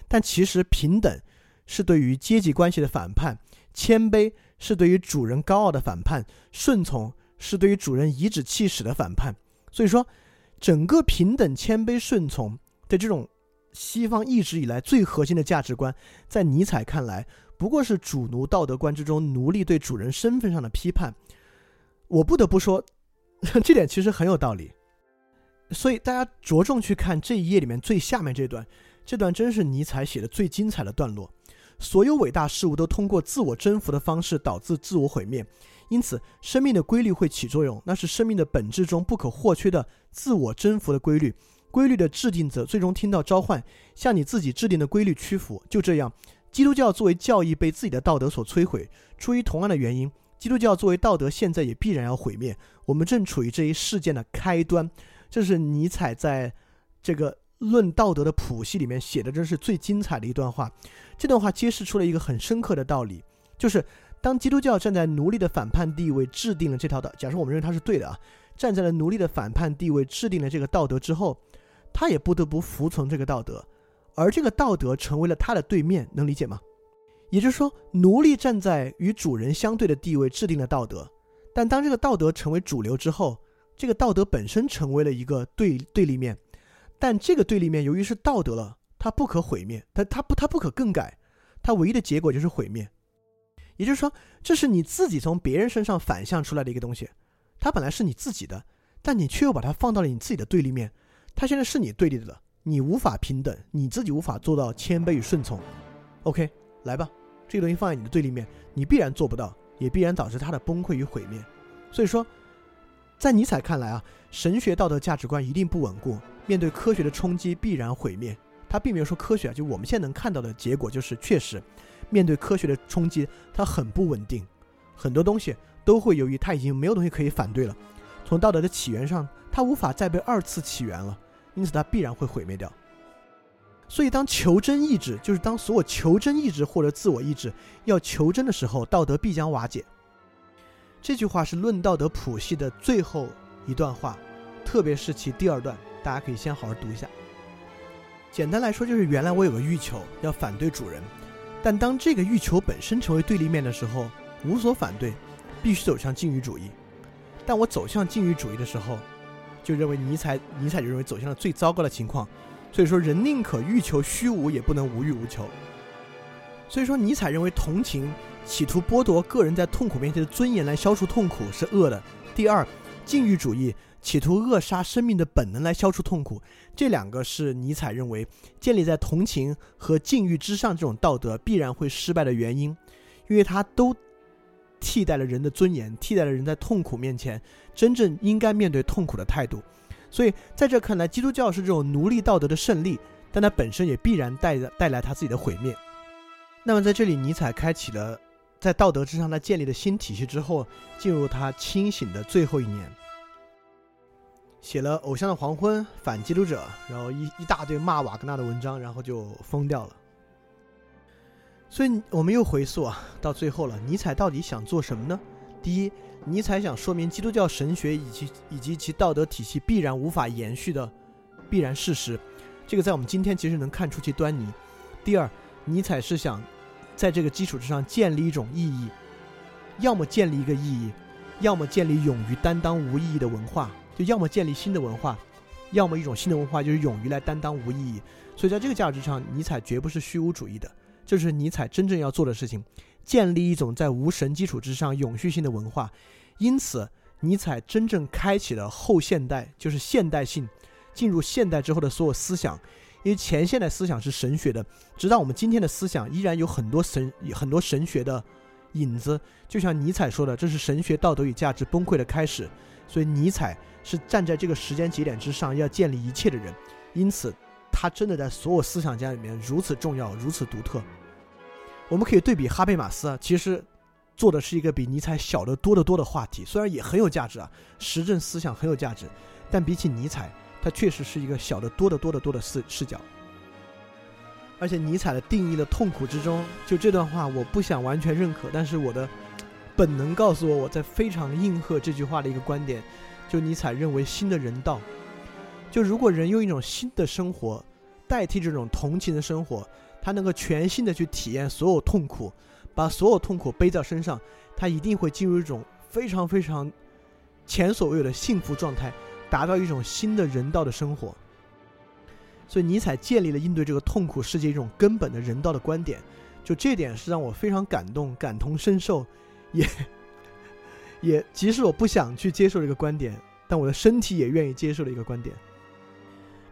但其实，平等是对于阶级关系的反叛。谦卑是对于主人高傲的反叛，顺从是对于主人颐指气使的反叛。所以说，整个平等、谦卑、顺从的这种西方一直以来最核心的价值观，在尼采看来，不过是主奴道德观之中奴隶对主人身份上的批判。我不得不说，这点其实很有道理。所以大家着重去看这一页里面最下面这段，这段真是尼采写的最精彩的段落。所有伟大事物都通过自我征服的方式导致自我毁灭，因此生命的规律会起作用，那是生命的本质中不可或缺的自我征服的规律。规律的制定者最终听到召唤，向你自己制定的规律屈服。就这样，基督教作为教义被自己的道德所摧毁。出于同样的原因，基督教作为道德现在也必然要毁灭。我们正处于这一事件的开端。这是尼采在这个《论道德的谱系里面写的真是最精彩的一段话。这段话揭示出了一个很深刻的道理，就是当基督教站在奴隶的反叛地位制定了这套的，假设我们认为它是对的啊，站在了奴隶的反叛地位制定了这个道德之后，他也不得不服从这个道德，而这个道德成为了他的对面，能理解吗？也就是说，奴隶站在与主人相对的地位制定了道德，但当这个道德成为主流之后，这个道德本身成为了一个对对立面，但这个对立面由于是道德了，它不可毁灭，它它不它不可更改，它唯一的结果就是毁灭。也就是说，这是你自己从别人身上反向出来的一个东西，它本来是你自己的，但你却又把它放到了你自己的对立面，它现在是你对立的，你无法平等，你自己无法做到谦卑与顺从。OK，来吧。这个东西放在你的对立面，你必然做不到，也必然导致它的崩溃与毁灭。所以说，在尼采看来啊，神学道德价值观一定不稳固，面对科学的冲击必然毁灭。他并没有说科学啊，就我们现在能看到的结果就是，确实面对科学的冲击，它很不稳定，很多东西都会由于它已经没有东西可以反对了，从道德的起源上，它无法再被二次起源了，因此它必然会毁灭掉。所以，当求真意志，就是当所有求真意志或者自我意志要求真的时候，道德必将瓦解。这句话是《论道德谱系》的最后一段话，特别是其第二段，大家可以先好好读一下。简单来说，就是原来我有个欲求要反对主人，但当这个欲求本身成为对立面的时候，无所反对，必须走向禁欲主义。但我走向禁欲主义的时候，就认为尼采，尼采就认为走向了最糟糕的情况。所以说，人宁可欲求虚无，也不能无欲无求。所以说，尼采认为同情企图剥夺个人在痛苦面前的尊严来消除痛苦是恶的。第二，禁欲主义企图扼杀生命的本能来消除痛苦，这两个是尼采认为建立在同情和禁欲之上这种道德必然会失败的原因，因为它都替代了人的尊严，替代了人在痛苦面前真正应该面对痛苦的态度。所以，在这看来，基督教是这种奴隶道德的胜利，但它本身也必然带带来他自己的毁灭。那么，在这里，尼采开启了在道德之上他建立的新体系之后，进入他清醒的最后一年，写了《偶像的黄昏》《反基督者》，然后一一大堆骂瓦格纳的文章，然后就疯掉了。所以，我们又回溯啊，到最后了，尼采到底想做什么呢？第一。尼采想说明基督教神学以及以及其道德体系必然无法延续的必然事实，这个在我们今天其实能看出其端倪。第二，尼采是想在这个基础之上建立一种意义，要么建立一个意义，要么建立勇于担当无意义的文化，就要么建立新的文化，要么一种新的文化就是勇于来担当无意义。所以在这个价值上，尼采绝不是虚无主义的，这是尼采真正要做的事情。建立一种在无神基础之上永续性的文化，因此尼采真正开启了后现代，就是现代性进入现代之后的所有思想。因为前现代思想是神学的，直到我们今天的思想依然有很多神很多神学的影子。就像尼采说的，这是神学道德与价值崩溃的开始。所以尼采是站在这个时间节点之上要建立一切的人，因此他真的在所有思想家里面如此重要，如此独特。我们可以对比哈贝马斯，其实做的是一个比尼采小得多得多的话题，虽然也很有价值啊，实证思想很有价值，但比起尼采，他确实是一个小得多得多得多的视视角。而且尼采的定义的痛苦之中，就这段话，我不想完全认可，但是我的本能告诉我，我在非常应和这句话的一个观点，就尼采认为新的人道，就如果人用一种新的生活代替这种同情的生活。他能够全新的去体验所有痛苦，把所有痛苦背在身上，他一定会进入一种非常非常前所未有的幸福状态，达到一种新的人道的生活。所以尼采建立了应对这个痛苦世界一种根本的人道的观点，就这点是让我非常感动、感同身受，也也即使我不想去接受这个观点，但我的身体也愿意接受的一个观点。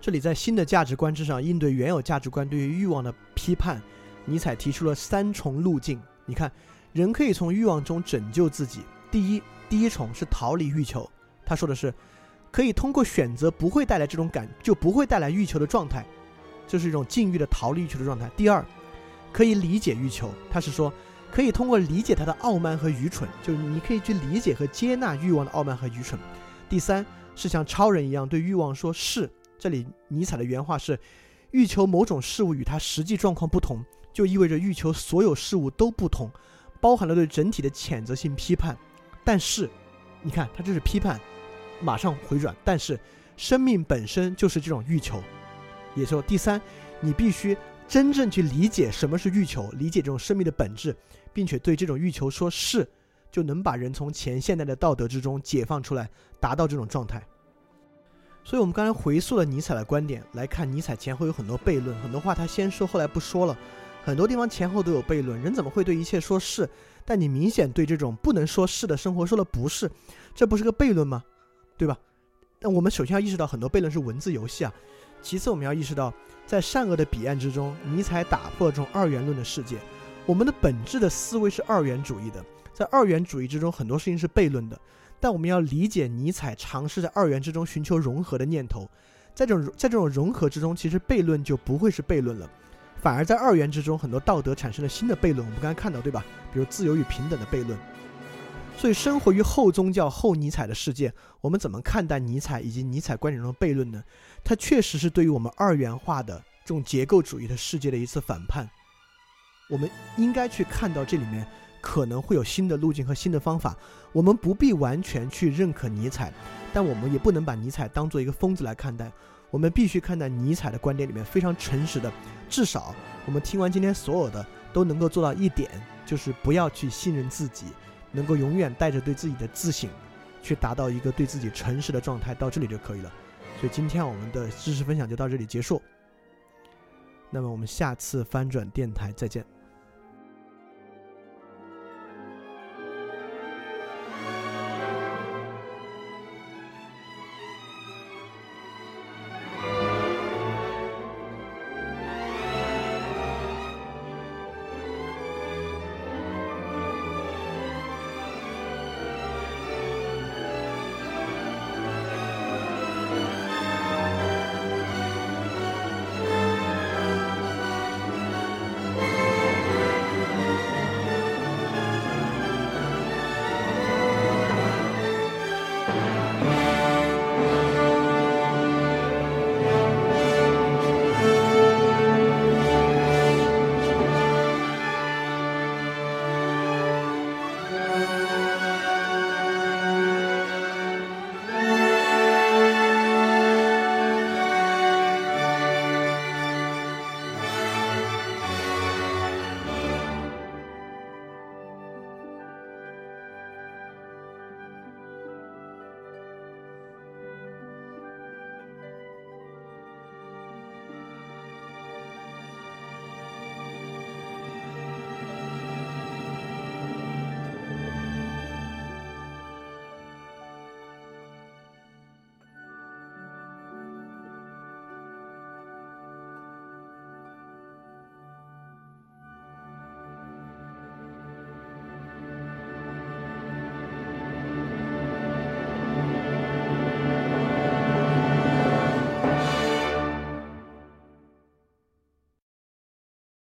这里在新的价值观之上应对原有价值观对于欲望的批判，尼采提出了三重路径。你看，人可以从欲望中拯救自己。第一，第一重是逃离欲求。他说的是，可以通过选择不会带来这种感，就不会带来欲求的状态，这是一种禁欲的逃离欲求的状态。第二，可以理解欲求。他是说，可以通过理解他的傲慢和愚蠢，就是你可以去理解和接纳欲望的傲慢和愚蠢。第三，是像超人一样对欲望说是。这里尼采的原话是：欲求某种事物与它实际状况不同，就意味着欲求所有事物都不同，包含了对整体的谴责性批判。但是，你看，他这是批判，马上回转。但是，生命本身就是这种欲求。也就第三，你必须真正去理解什么是欲求，理解这种生命的本质，并且对这种欲求说是，就能把人从前现代的道德之中解放出来，达到这种状态。所以，我们刚才回溯了尼采的观点来看，尼采前后有很多悖论，很多话他先说，后来不说了，很多地方前后都有悖论。人怎么会对一切说是？但你明显对这种不能说是的生活说了不是，这不是个悖论吗？对吧？那我们首先要意识到，很多悖论是文字游戏啊。其次，我们要意识到，在善恶的彼岸之中，尼采打破了这种二元论的世界。我们的本质的思维是二元主义的，在二元主义之中，很多事情是悖论的。但我们要理解尼采尝试在二元之中寻求融合的念头，在这种在这种融合之中，其实悖论就不会是悖论了，反而在二元之中，很多道德产生了新的悖论。我们刚才看到，对吧？比如自由与平等的悖论。所以，生活于后宗教、后尼采的世界，我们怎么看待尼采以及尼采观点中的悖论呢？它确实是对于我们二元化的这种结构主义的世界的一次反叛。我们应该去看到这里面可能会有新的路径和新的方法。我们不必完全去认可尼采，但我们也不能把尼采当做一个疯子来看待。我们必须看待尼采的观点里面非常诚实的。至少，我们听完今天所有的，都能够做到一点，就是不要去信任自己。能够永远带着对自己的自省，去达到一个对自己诚实的状态，到这里就可以了。所以今天我们的知识分享就到这里结束。那么我们下次翻转电台再见。